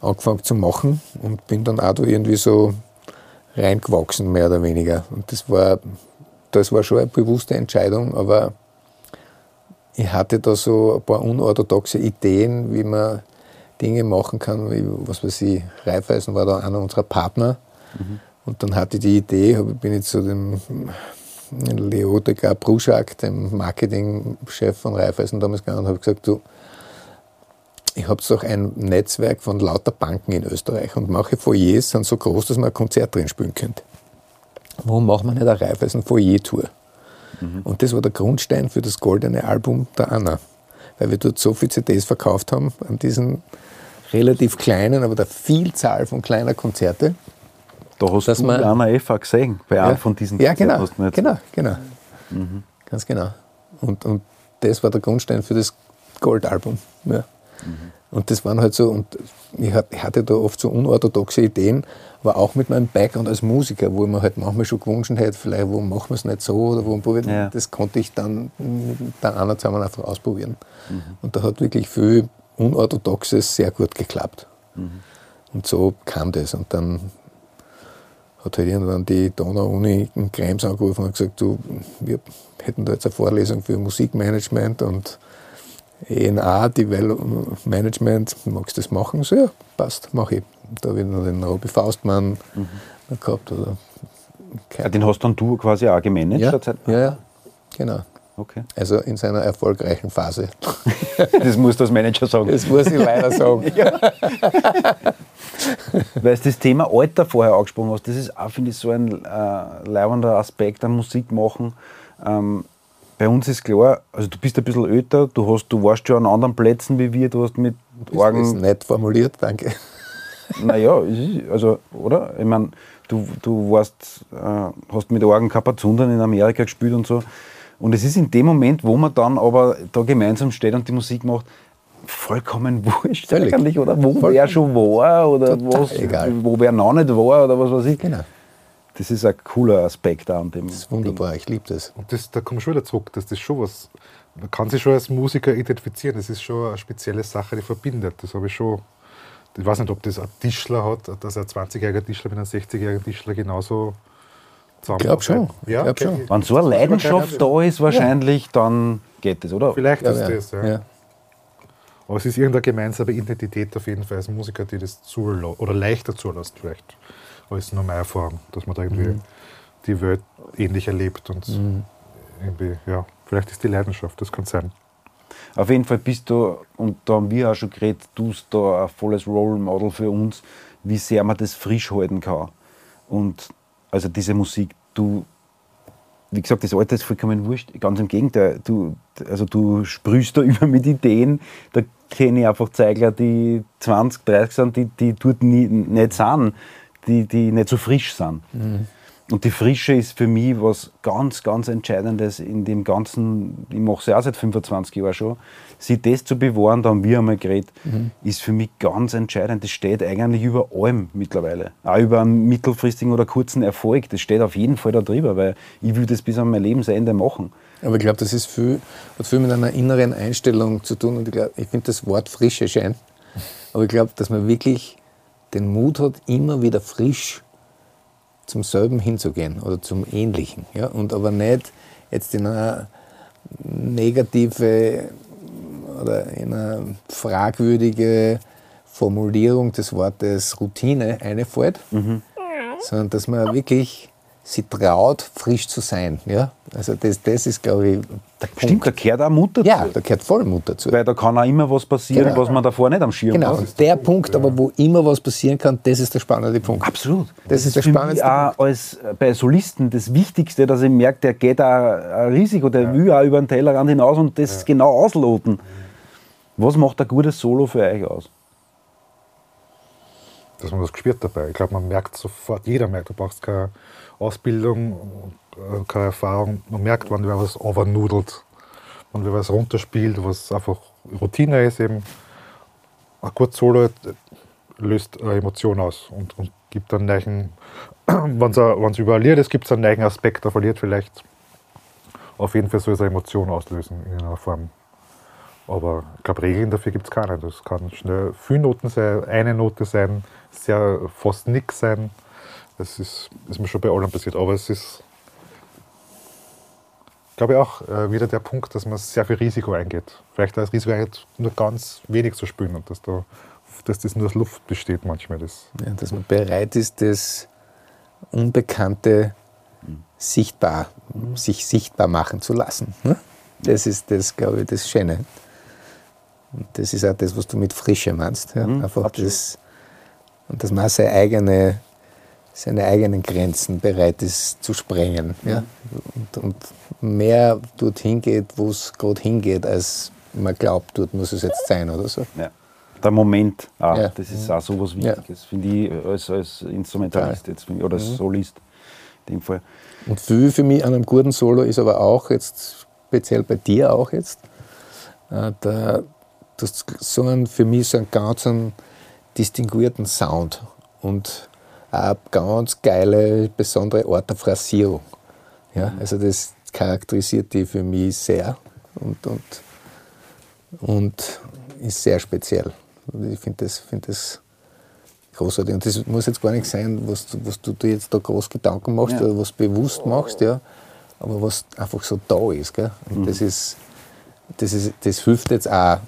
angefangen zu machen und bin dann auch da irgendwie so reingewachsen, mehr oder weniger. Und das war, das war schon eine bewusste Entscheidung, aber ich hatte da so ein paar unorthodoxe Ideen, wie man Dinge machen kann, wie, was weiß ich, Raiffeisen war da einer unserer Partner. Und dann hatte ich die Idee, bin ich zu dem Leo Degar Bruschak, dem Marketingchef von Raiffeisen damals gegangen und habe gesagt, du, ich habe doch ein Netzwerk von lauter Banken in Österreich und manche Foyers sind so groß, dass man ein Konzert drin spielen könnte. Warum macht man nicht eine Raiffeisen Foyer-Tour? Und das war der Grundstein für das goldene Album der Anna. Weil wir dort so viele CDs verkauft haben an diesen relativ kleinen, aber der Vielzahl von kleiner Konzerte. Da hast dass du man- Anna Eva gesehen, bei einem von diesen Ja, genau. hast du jetzt- Genau, genau. Ganz genau. Und, und das war der Grundstein für das Goldalbum. Ja. Und das waren halt so, und ich hat- ich hatte da oft so unorthodoxe Ideen, aber auch mit meinem Background als Musiker, wo mir halt manchmal schon gewünscht hätte, vielleicht, warum machen wir es nicht so oder warum probiert Ja. Das konnte ich dann mit der anderen zusammen einfach ausprobieren. Und da hat wirklich viel Unorthodoxes sehr gut geklappt. Und so kam das. Und dann hat halt irgendwann die Donau-Uni in Krems angerufen und gesagt, du, wir hätten da jetzt eine Vorlesung für Musikmanagement und ENA, Development Management, magst du das machen? So, ja, passt, mache ich. Da habe ich noch den Robbie Faustmann noch gehabt. Oder Ja, den hast dann du quasi auch gemanagt? ja, ja, ja, genau. Okay. Also in seiner erfolgreichen Phase. Das musst du als Manager sagen. Das muss ich leider sagen. Weil du das Thema Alter vorher angesprochen hast, das ist auch, finde ich, so ein äh, leibender Aspekt am Musik machen. Ähm, bei uns ist klar, also du bist ein bisschen älter, du, hast, du warst schon an anderen Plätzen wie wir, du hast mit Das ist Orgen, nett formuliert, danke. naja, also, oder? Ich meine, du, du warst, äh, hast mit Orgen Kapazundern in Amerika gespielt und so. Und es ist in dem Moment, wo man dann aber da gemeinsam steht und die Musik macht, vollkommen wurscht Völlig. eigentlich, oder? Wo Vollkommen. wer schon war oder Total was, egal. wo wer noch nicht war oder was weiß ich. Genau. das ist ein cooler Aspekt an dem. Das ist wunderbar, ich liebe das. Und das, da komme ich schon wieder zurück, dass das schon was, man kann sich schon als Musiker identifizieren, das ist schon eine spezielle Sache, die verbindet. Das habe ich schon, ich weiß nicht, ob das ein Tischler hat, dass ein 20-jähriger Tischler mit einem 60-jährigen Tischler genauso zusammen. Ich glaub schon. Ja, Ich glaub okay. schon. Wenn so eine Leidenschaft da ist, wahrscheinlich, dann geht es, oder? Vielleicht Ja, ist ja. das, ja. Aber es ist irgendeine gemeinsame Identität auf jeden Fall als Musiker, die das zulässt, oder leichter zulässt vielleicht, als nur meine Erfahrung, dass man da irgendwie Mhm. die Welt ähnlich erlebt und irgendwie, ja, vielleicht ist die Leidenschaft, das kann sein. Auf jeden Fall bist du, und da haben wir auch schon geredet, du bist da ein volles Role Model für uns, wie sehr man das frisch halten kann. Und also diese Musik, du, wie gesagt, das Alter ist vollkommen wurscht. Ganz im Gegenteil, du, also du sprühst da über mit Ideen. Da kenne ich einfach Zeigler, die 20, 30 sind, die, die dort nie, nicht sind, die, die nicht so frisch sind. Und die Frische ist für mich was ganz, ganz Entscheidendes in dem Ganzen, ich mache es ja auch seit 25 Jahren schon, sich das zu bewahren, da haben wir einmal geredet, ist für mich ganz entscheidend. Das steht eigentlich über allem mittlerweile. Auch über einen mittelfristigen oder kurzen Erfolg. Das steht auf jeden Fall da drüber, weil ich will das bis an mein Lebensende machen. Aber ich glaube, das ist viel, hat viel mit einer inneren Einstellung zu tun. Und ich, glaub, ich finde das Wort Frische schön. Aber ich glaube, dass man wirklich den Mut hat, immer wieder frisch zum selben hinzugehen oder zum Ähnlichen. Ja? Und aber nicht jetzt in eine negative oder in eine fragwürdige Formulierung des Wortes Routine einfällt, sondern dass man wirklich sie traut, frisch zu sein. Ja? Also das, das ist, glaube ich, der Stimmt, Punkt. da gehört auch Mut dazu. Ja, da gehört voll Mut dazu. Weil da kann auch immer was passieren, Genau. was man davor nicht am Schirm Genau, hat. und der Punkt, aber wo immer was passieren kann, das ist der spannende Punkt. Absolut. Das ist der für mich spannendste auch als äh, bei Solisten das Wichtigste, dass ich merke, der geht auch ein Risiko, der will auch über den Tellerrand hinaus und das genau ausloten. Was macht ein gutes Solo für euch aus? dass man was gespürt dabei. Ich glaube, man merkt sofort, jeder merkt, du brauchst keine Ausbildung, äh, keine Erfahrung. Man merkt, wenn wer was overnudelt, wenn wer was runterspielt, was einfach Routine ist eben. Ein kurzes Solo äh, löst eine Emotion aus und, und gibt einen neuen, wenn es über ein Lied ist, gibt es einen neuen Aspekt, der verliert vielleicht. Auf jeden Fall soll es eine Emotion auslösen in einer Form. Aber ich glaube, Regeln dafür gibt es keine. Das kann schnell viele Noten sein, eine Note sein, sehr fast nichts sein. Das ist, ist mir schon bei allem passiert. Aber es ist, glaube ich, auch äh, wieder der Punkt, dass man sehr viel Risiko eingeht. Vielleicht das Risiko eingeht, nur ganz wenig zu spielen und dass, da, dass das nur aus Luft besteht manchmal. Das. Ja, dass man bereit ist, das Unbekannte sichtbar, sich sichtbar machen zu lassen. ne? Das ist das, glaube ich, das Schöne. Und das ist auch das, was du mit Frische meinst. Ja? Einfach absolut. das, und dass man seine, eigene, seine eigenen Grenzen bereit ist zu sprengen. Ja? Und, und mehr dorthin geht, wo es gerade hingeht, als man glaubt, dort muss es jetzt sein oder so. Ja. Der Moment, auch, Ja. das ist auch so was Ja. Wichtiges, finde ich, als, als Instrumentalist jetzt, oder als Solist in dem Fall. Und viel für mich an einem guten Solo ist aber auch jetzt, speziell bei dir auch jetzt, äh, der, du hast so einen, für mich so einen ganz einen distinguierten Sound und eine ganz geile, besondere Art der Phrasierung. Ja, also das charakterisiert die für mich sehr und, und, und ist sehr speziell. Und ich finde das, find das großartig. Und das muss jetzt gar nicht sein, was, du- was du dir jetzt da groß Gedanken machst Ja. oder was bewusst machst, ja, aber was einfach so da ist. Gell? Und das, ist, das, ist, das hilft jetzt auch,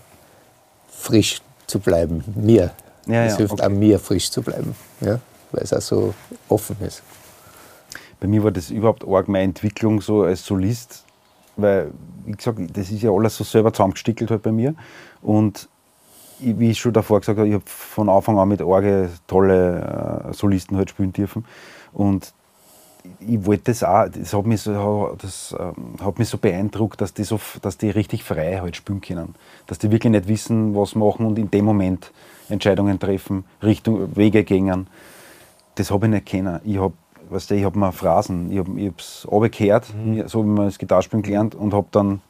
frisch zu bleiben. Mir. Ja, das ja, hilft okay. auch mir, frisch zu bleiben. Ja? Weil es auch so offen ist. Bei mir war das überhaupt arg meine Entwicklung so als Solist, weil, wie gesagt, das ist ja alles so selber zusammengestickelt halt bei mir. Und ich, wie ich schon davor gesagt habe, ich habe von Anfang an mit arge tolle äh, Solisten halt spielen dürfen. Und ich wollte das auch, das hat mich so, das, ähm, hat mich so beeindruckt, dass die, so, dass die richtig frei halt spielen können. Dass die wirklich nicht wissen, was machen und in dem Moment Entscheidungen treffen, Richtung, Wege gehen. Das habe ich nicht kennen. Ich habe weißt du, ich habe mir Phrasen, ich habe es runtergehört, so wie man das Gitarrespielen gelernt und habe dann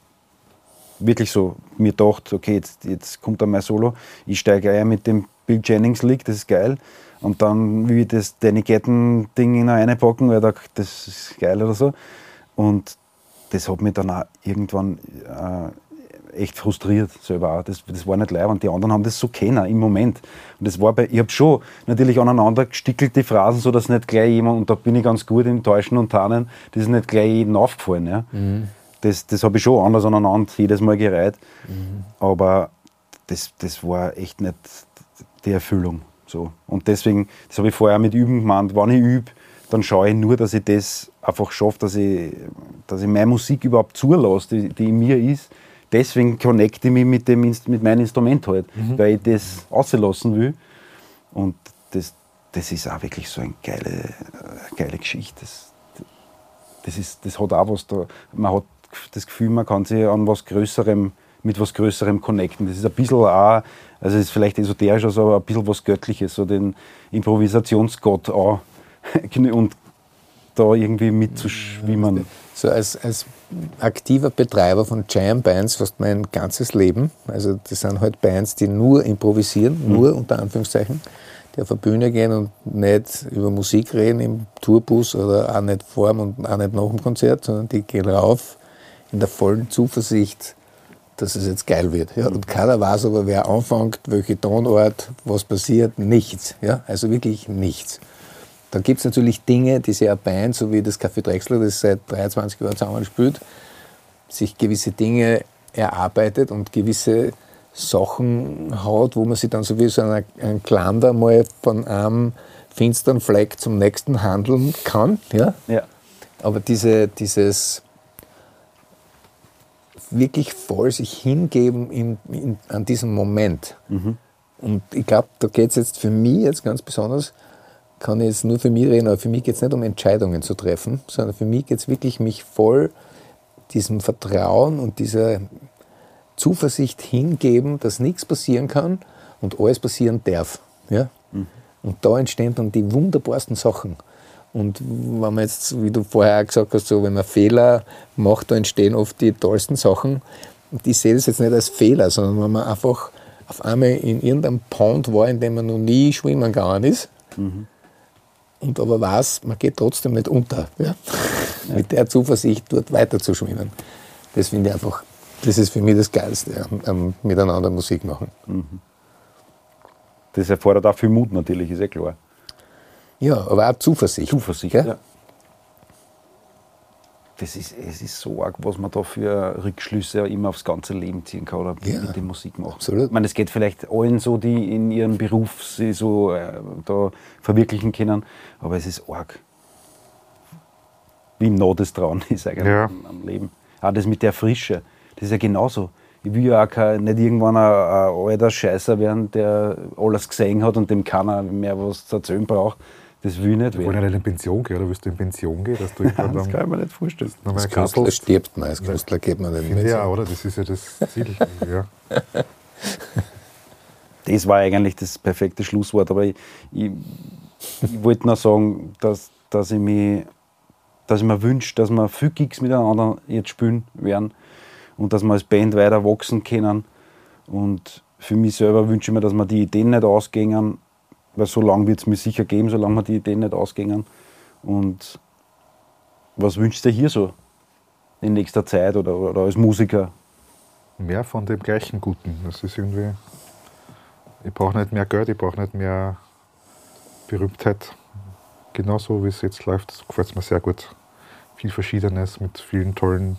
wirklich so mir gedacht, okay, jetzt, jetzt kommt dann mein Solo, ich steige ein mit dem Bill Jennings Lick, das ist geil. Und dann will ich das Danny Getten-Ding in eine packen, weil da, das ist geil oder so. Und das hat mich dann auch irgendwann äh, echt frustriert selber auch. Das, das war nicht leid und die anderen haben das so kennen im Moment. Und das war bei, ich habe schon natürlich aneinander gestickelte Phrasen, so dass nicht gleich jemand, und da bin ich ganz gut im Täuschen und Tarnen, das ist nicht gleich jedem aufgefallen. Ja. Das, das habe ich schon anders aneinander jedes Mal gereiht. Aber das, das war echt nicht die Erfüllung. So. Und deswegen, das habe ich vorher mit Üben gemeint, wenn ich übe, dann schaue ich nur, dass ich das einfach schaffe, dass ich, dass ich meine Musik überhaupt zulasse, die, die in mir ist. Deswegen connecte ich mich mit, dem, mit meinem Instrument halt, weil ich das auslassen will. Und das, das ist auch wirklich so eine geile, äh, geile Geschichte. Das, das, ist, das hat auch was da. Man hat das Gefühl, man kann sich an was Größerem, mit was Größerem connecten. Das ist ein bisschen auch, also es ist vielleicht esoterisch, also aber ein bisschen was Göttliches, so den Improvisationsgott auch. Und da irgendwie mitzuschwimmen. So als, als aktiver Betreiber von Jam Bands fast mein ganzes Leben. Also das sind halt Bands, die nur improvisieren, nur unter Anführungszeichen, die auf eine Bühne gehen und nicht über Musik reden im Tourbus oder auch nicht vor und auch nicht nach dem Konzert, sondern die gehen rauf in der vollen Zuversicht, dass es jetzt geil wird. Ja? Und keiner weiß aber, wer anfängt, welche Tonort, was passiert, nichts. Ja? Also wirklich nichts. Dann gibt es natürlich Dinge, die eine Band, so wie das Café Drechsler, das seit 23 Jahren zusammen spielt, sich gewisse Dinge erarbeitet und gewisse Sachen hat, wo man sich dann so wie so ein, ein Klander mal von einem finsteren Fleck zum nächsten handeln kann. Ja? Ja. Aber diese, dieses wirklich voll sich hingeben in, in, an diesem Moment. Und ich glaube, da geht es jetzt für mich jetzt ganz besonders, kann ich jetzt nur für mich reden, aber für mich geht es nicht um Entscheidungen zu treffen, sondern für mich geht es wirklich, mich voll diesem Vertrauen und dieser Zuversicht hingeben, dass nichts passieren kann und alles passieren darf. Ja? Und da entstehen dann die wunderbarsten Sachen. Und wenn man jetzt, wie du vorher auch gesagt hast, so, wenn man Fehler macht, da entstehen oft die tollsten Sachen. Und ich sehe das jetzt nicht als Fehler, sondern wenn man einfach auf einmal in irgendeinem Pond war, in dem man noch nie schwimmen gegangen ist, und aber weiß, man geht trotzdem nicht unter. Ja? Mit der Zuversicht, dort weiter zu schwimmen. Das finde ich einfach, das ist für mich das Geilste am, am Miteinander Musik machen. Das erfordert auch viel Mut natürlich, ist eh klar. Ja, aber auch Zuversicht. Zuversicht, Gell? ja. Das ist, es ist so arg, was man da für Rückschlüsse immer aufs ganze Leben ziehen kann oder Ja, mit der Musik machen. absolut. Ich meine, es geht vielleicht allen so, die in ihrem Beruf sich so äh, da verwirklichen können, aber es ist arg. Wie nah das dran ist eigentlich Ja. am, am Leben. Auch das mit der Frische, das ist ja genauso. Ich will ja auch kein, nicht irgendwann ein, ein alter Scheißer werden, der alles gesehen hat und dem keiner mehr was zu erzählen braucht. Das will ich nicht Wir wollen werden. ja nicht in Pension gehen, oder willst du in Pension gehen, dass du Das dann kann ich mir nicht vorstellen. Als Künstler stirbt man, als Künstler geht man nicht ich auch, oder? Das ist ja das Ziel. ja. Das war eigentlich das perfekte Schlusswort, aber ich, ich, ich wollte noch sagen, dass, dass, ich mich, dass ich mir wünsche, dass wir viel Gigs miteinander jetzt spielen werden und dass wir als Band weiter wachsen können. Und für mich selber wünsche ich mir, dass wir die Ideen nicht ausgehen, weil so lange wird es mir sicher geben, solange wir die Ideen nicht ausgehen. Und was wünschst du dir hier so in nächster Zeit oder, oder als Musiker? Mehr von dem gleichen Guten. Das ist irgendwie. Ich brauche nicht mehr Geld, ich brauche nicht mehr Berühmtheit. Genauso wie es jetzt läuft, gefällt mir sehr gut. Viel Verschiedenes mit vielen tollen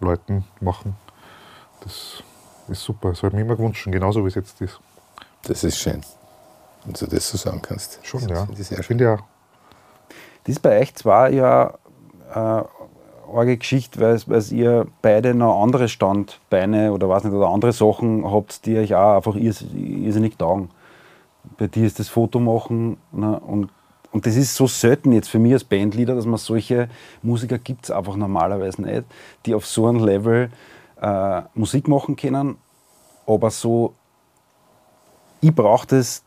Leuten machen. Das ist super. Das habe ich mir immer gewünscht, genauso wie es jetzt ist. Das ist schön, wenn du das so sagen kannst. Schon, das ja. finde ich Ich finde ja, Das ist bei euch zwar ja äh, arge Geschichte, weil, weil ihr beide noch andere Standbeine oder was nicht, oder andere Sachen habt, die euch auch einfach irrs- irrsinnig taugen. Bei dir ist das Foto machen ne, und, und das ist so selten jetzt für mich als Bandleader, dass man solche Musiker gibt es einfach normalerweise nicht, die auf so einem Level äh, Musik machen können, aber so, ich brauche das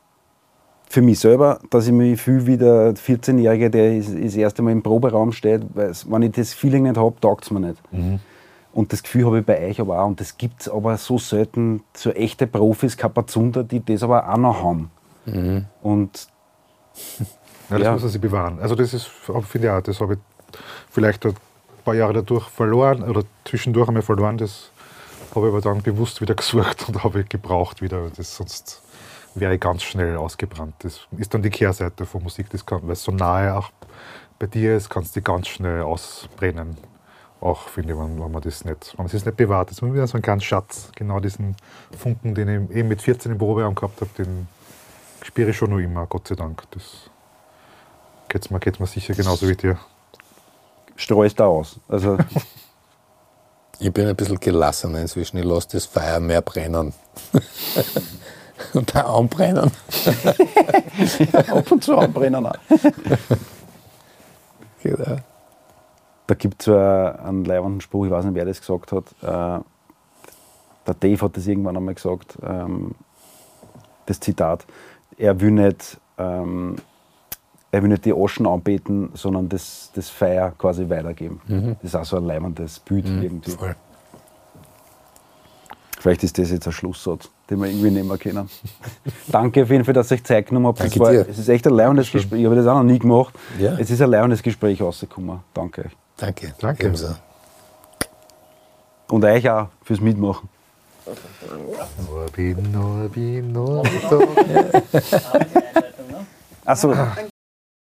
für mich selber, dass ich mich fühle wie der 14-Jährige, der das, erste Mal im Proberaum steht, weil wenn ich das Feeling nicht habe, taugt es mir nicht. Und das Gefühl habe ich bei euch aber auch. Und das gibt es aber so selten, so echte Profis, Kapazunder, die das aber auch noch haben. Und Ja, das Ja. muss er sich bewahren. Also das ist, finde ich auch, das habe ich vielleicht ein paar Jahre dadurch verloren oder zwischendurch einmal verloren. Das habe ich aber dann bewusst wieder gesucht und habe ich gebraucht wieder. Das, sonst wäre ich ganz schnell ausgebrannt. Das ist dann die Kehrseite von Musik, das kann, weil es so nahe auch bei dir ist, kannst du ganz schnell ausbrennen. Auch finde ich, wenn, wenn man das nicht, wenn man das nicht bewahrt. Das ist immer wieder so ein kleiner Schatz. Genau diesen Funken, den ich eben mit 14 im Proberaum gehabt habe, den spüre ich schon noch immer, Gott sei Dank. Das geht mir, geht's mir sicher genauso wie dir. Streust da aus. Also, Ich bin ein bisschen gelassener inzwischen. Ich lasse das Feuer mehr brennen. und da anbrennen. ab und zu anbrennen auch. Genau. Da gibt es einen leibenden Spruch, ich weiß nicht, wer das gesagt hat. Äh, der Dave hat das irgendwann einmal gesagt, ähm, das Zitat. Er will nicht, ähm, er will nicht die Oschen anbeten, sondern das, das Feuer quasi weitergeben. Das ist auch so ein leibendes Bild irgendwie. Voll. Vielleicht ist das jetzt ein Schlusssatz, den wir irgendwie nehmen können. Danke auf jeden Fall, dass ihr euch Zeit genommen habt. Danke es, war, dir. es ist echt ein lebendes Gespräch. Ich habe das auch noch nie gemacht. Ja. Es ist ein lebendes Gespräch rausgekommen. Danke euch. Danke. Danke. Ebenso. Und euch auch fürs Mitmachen. Norbi, Norbi, Norbi. Achso, Dann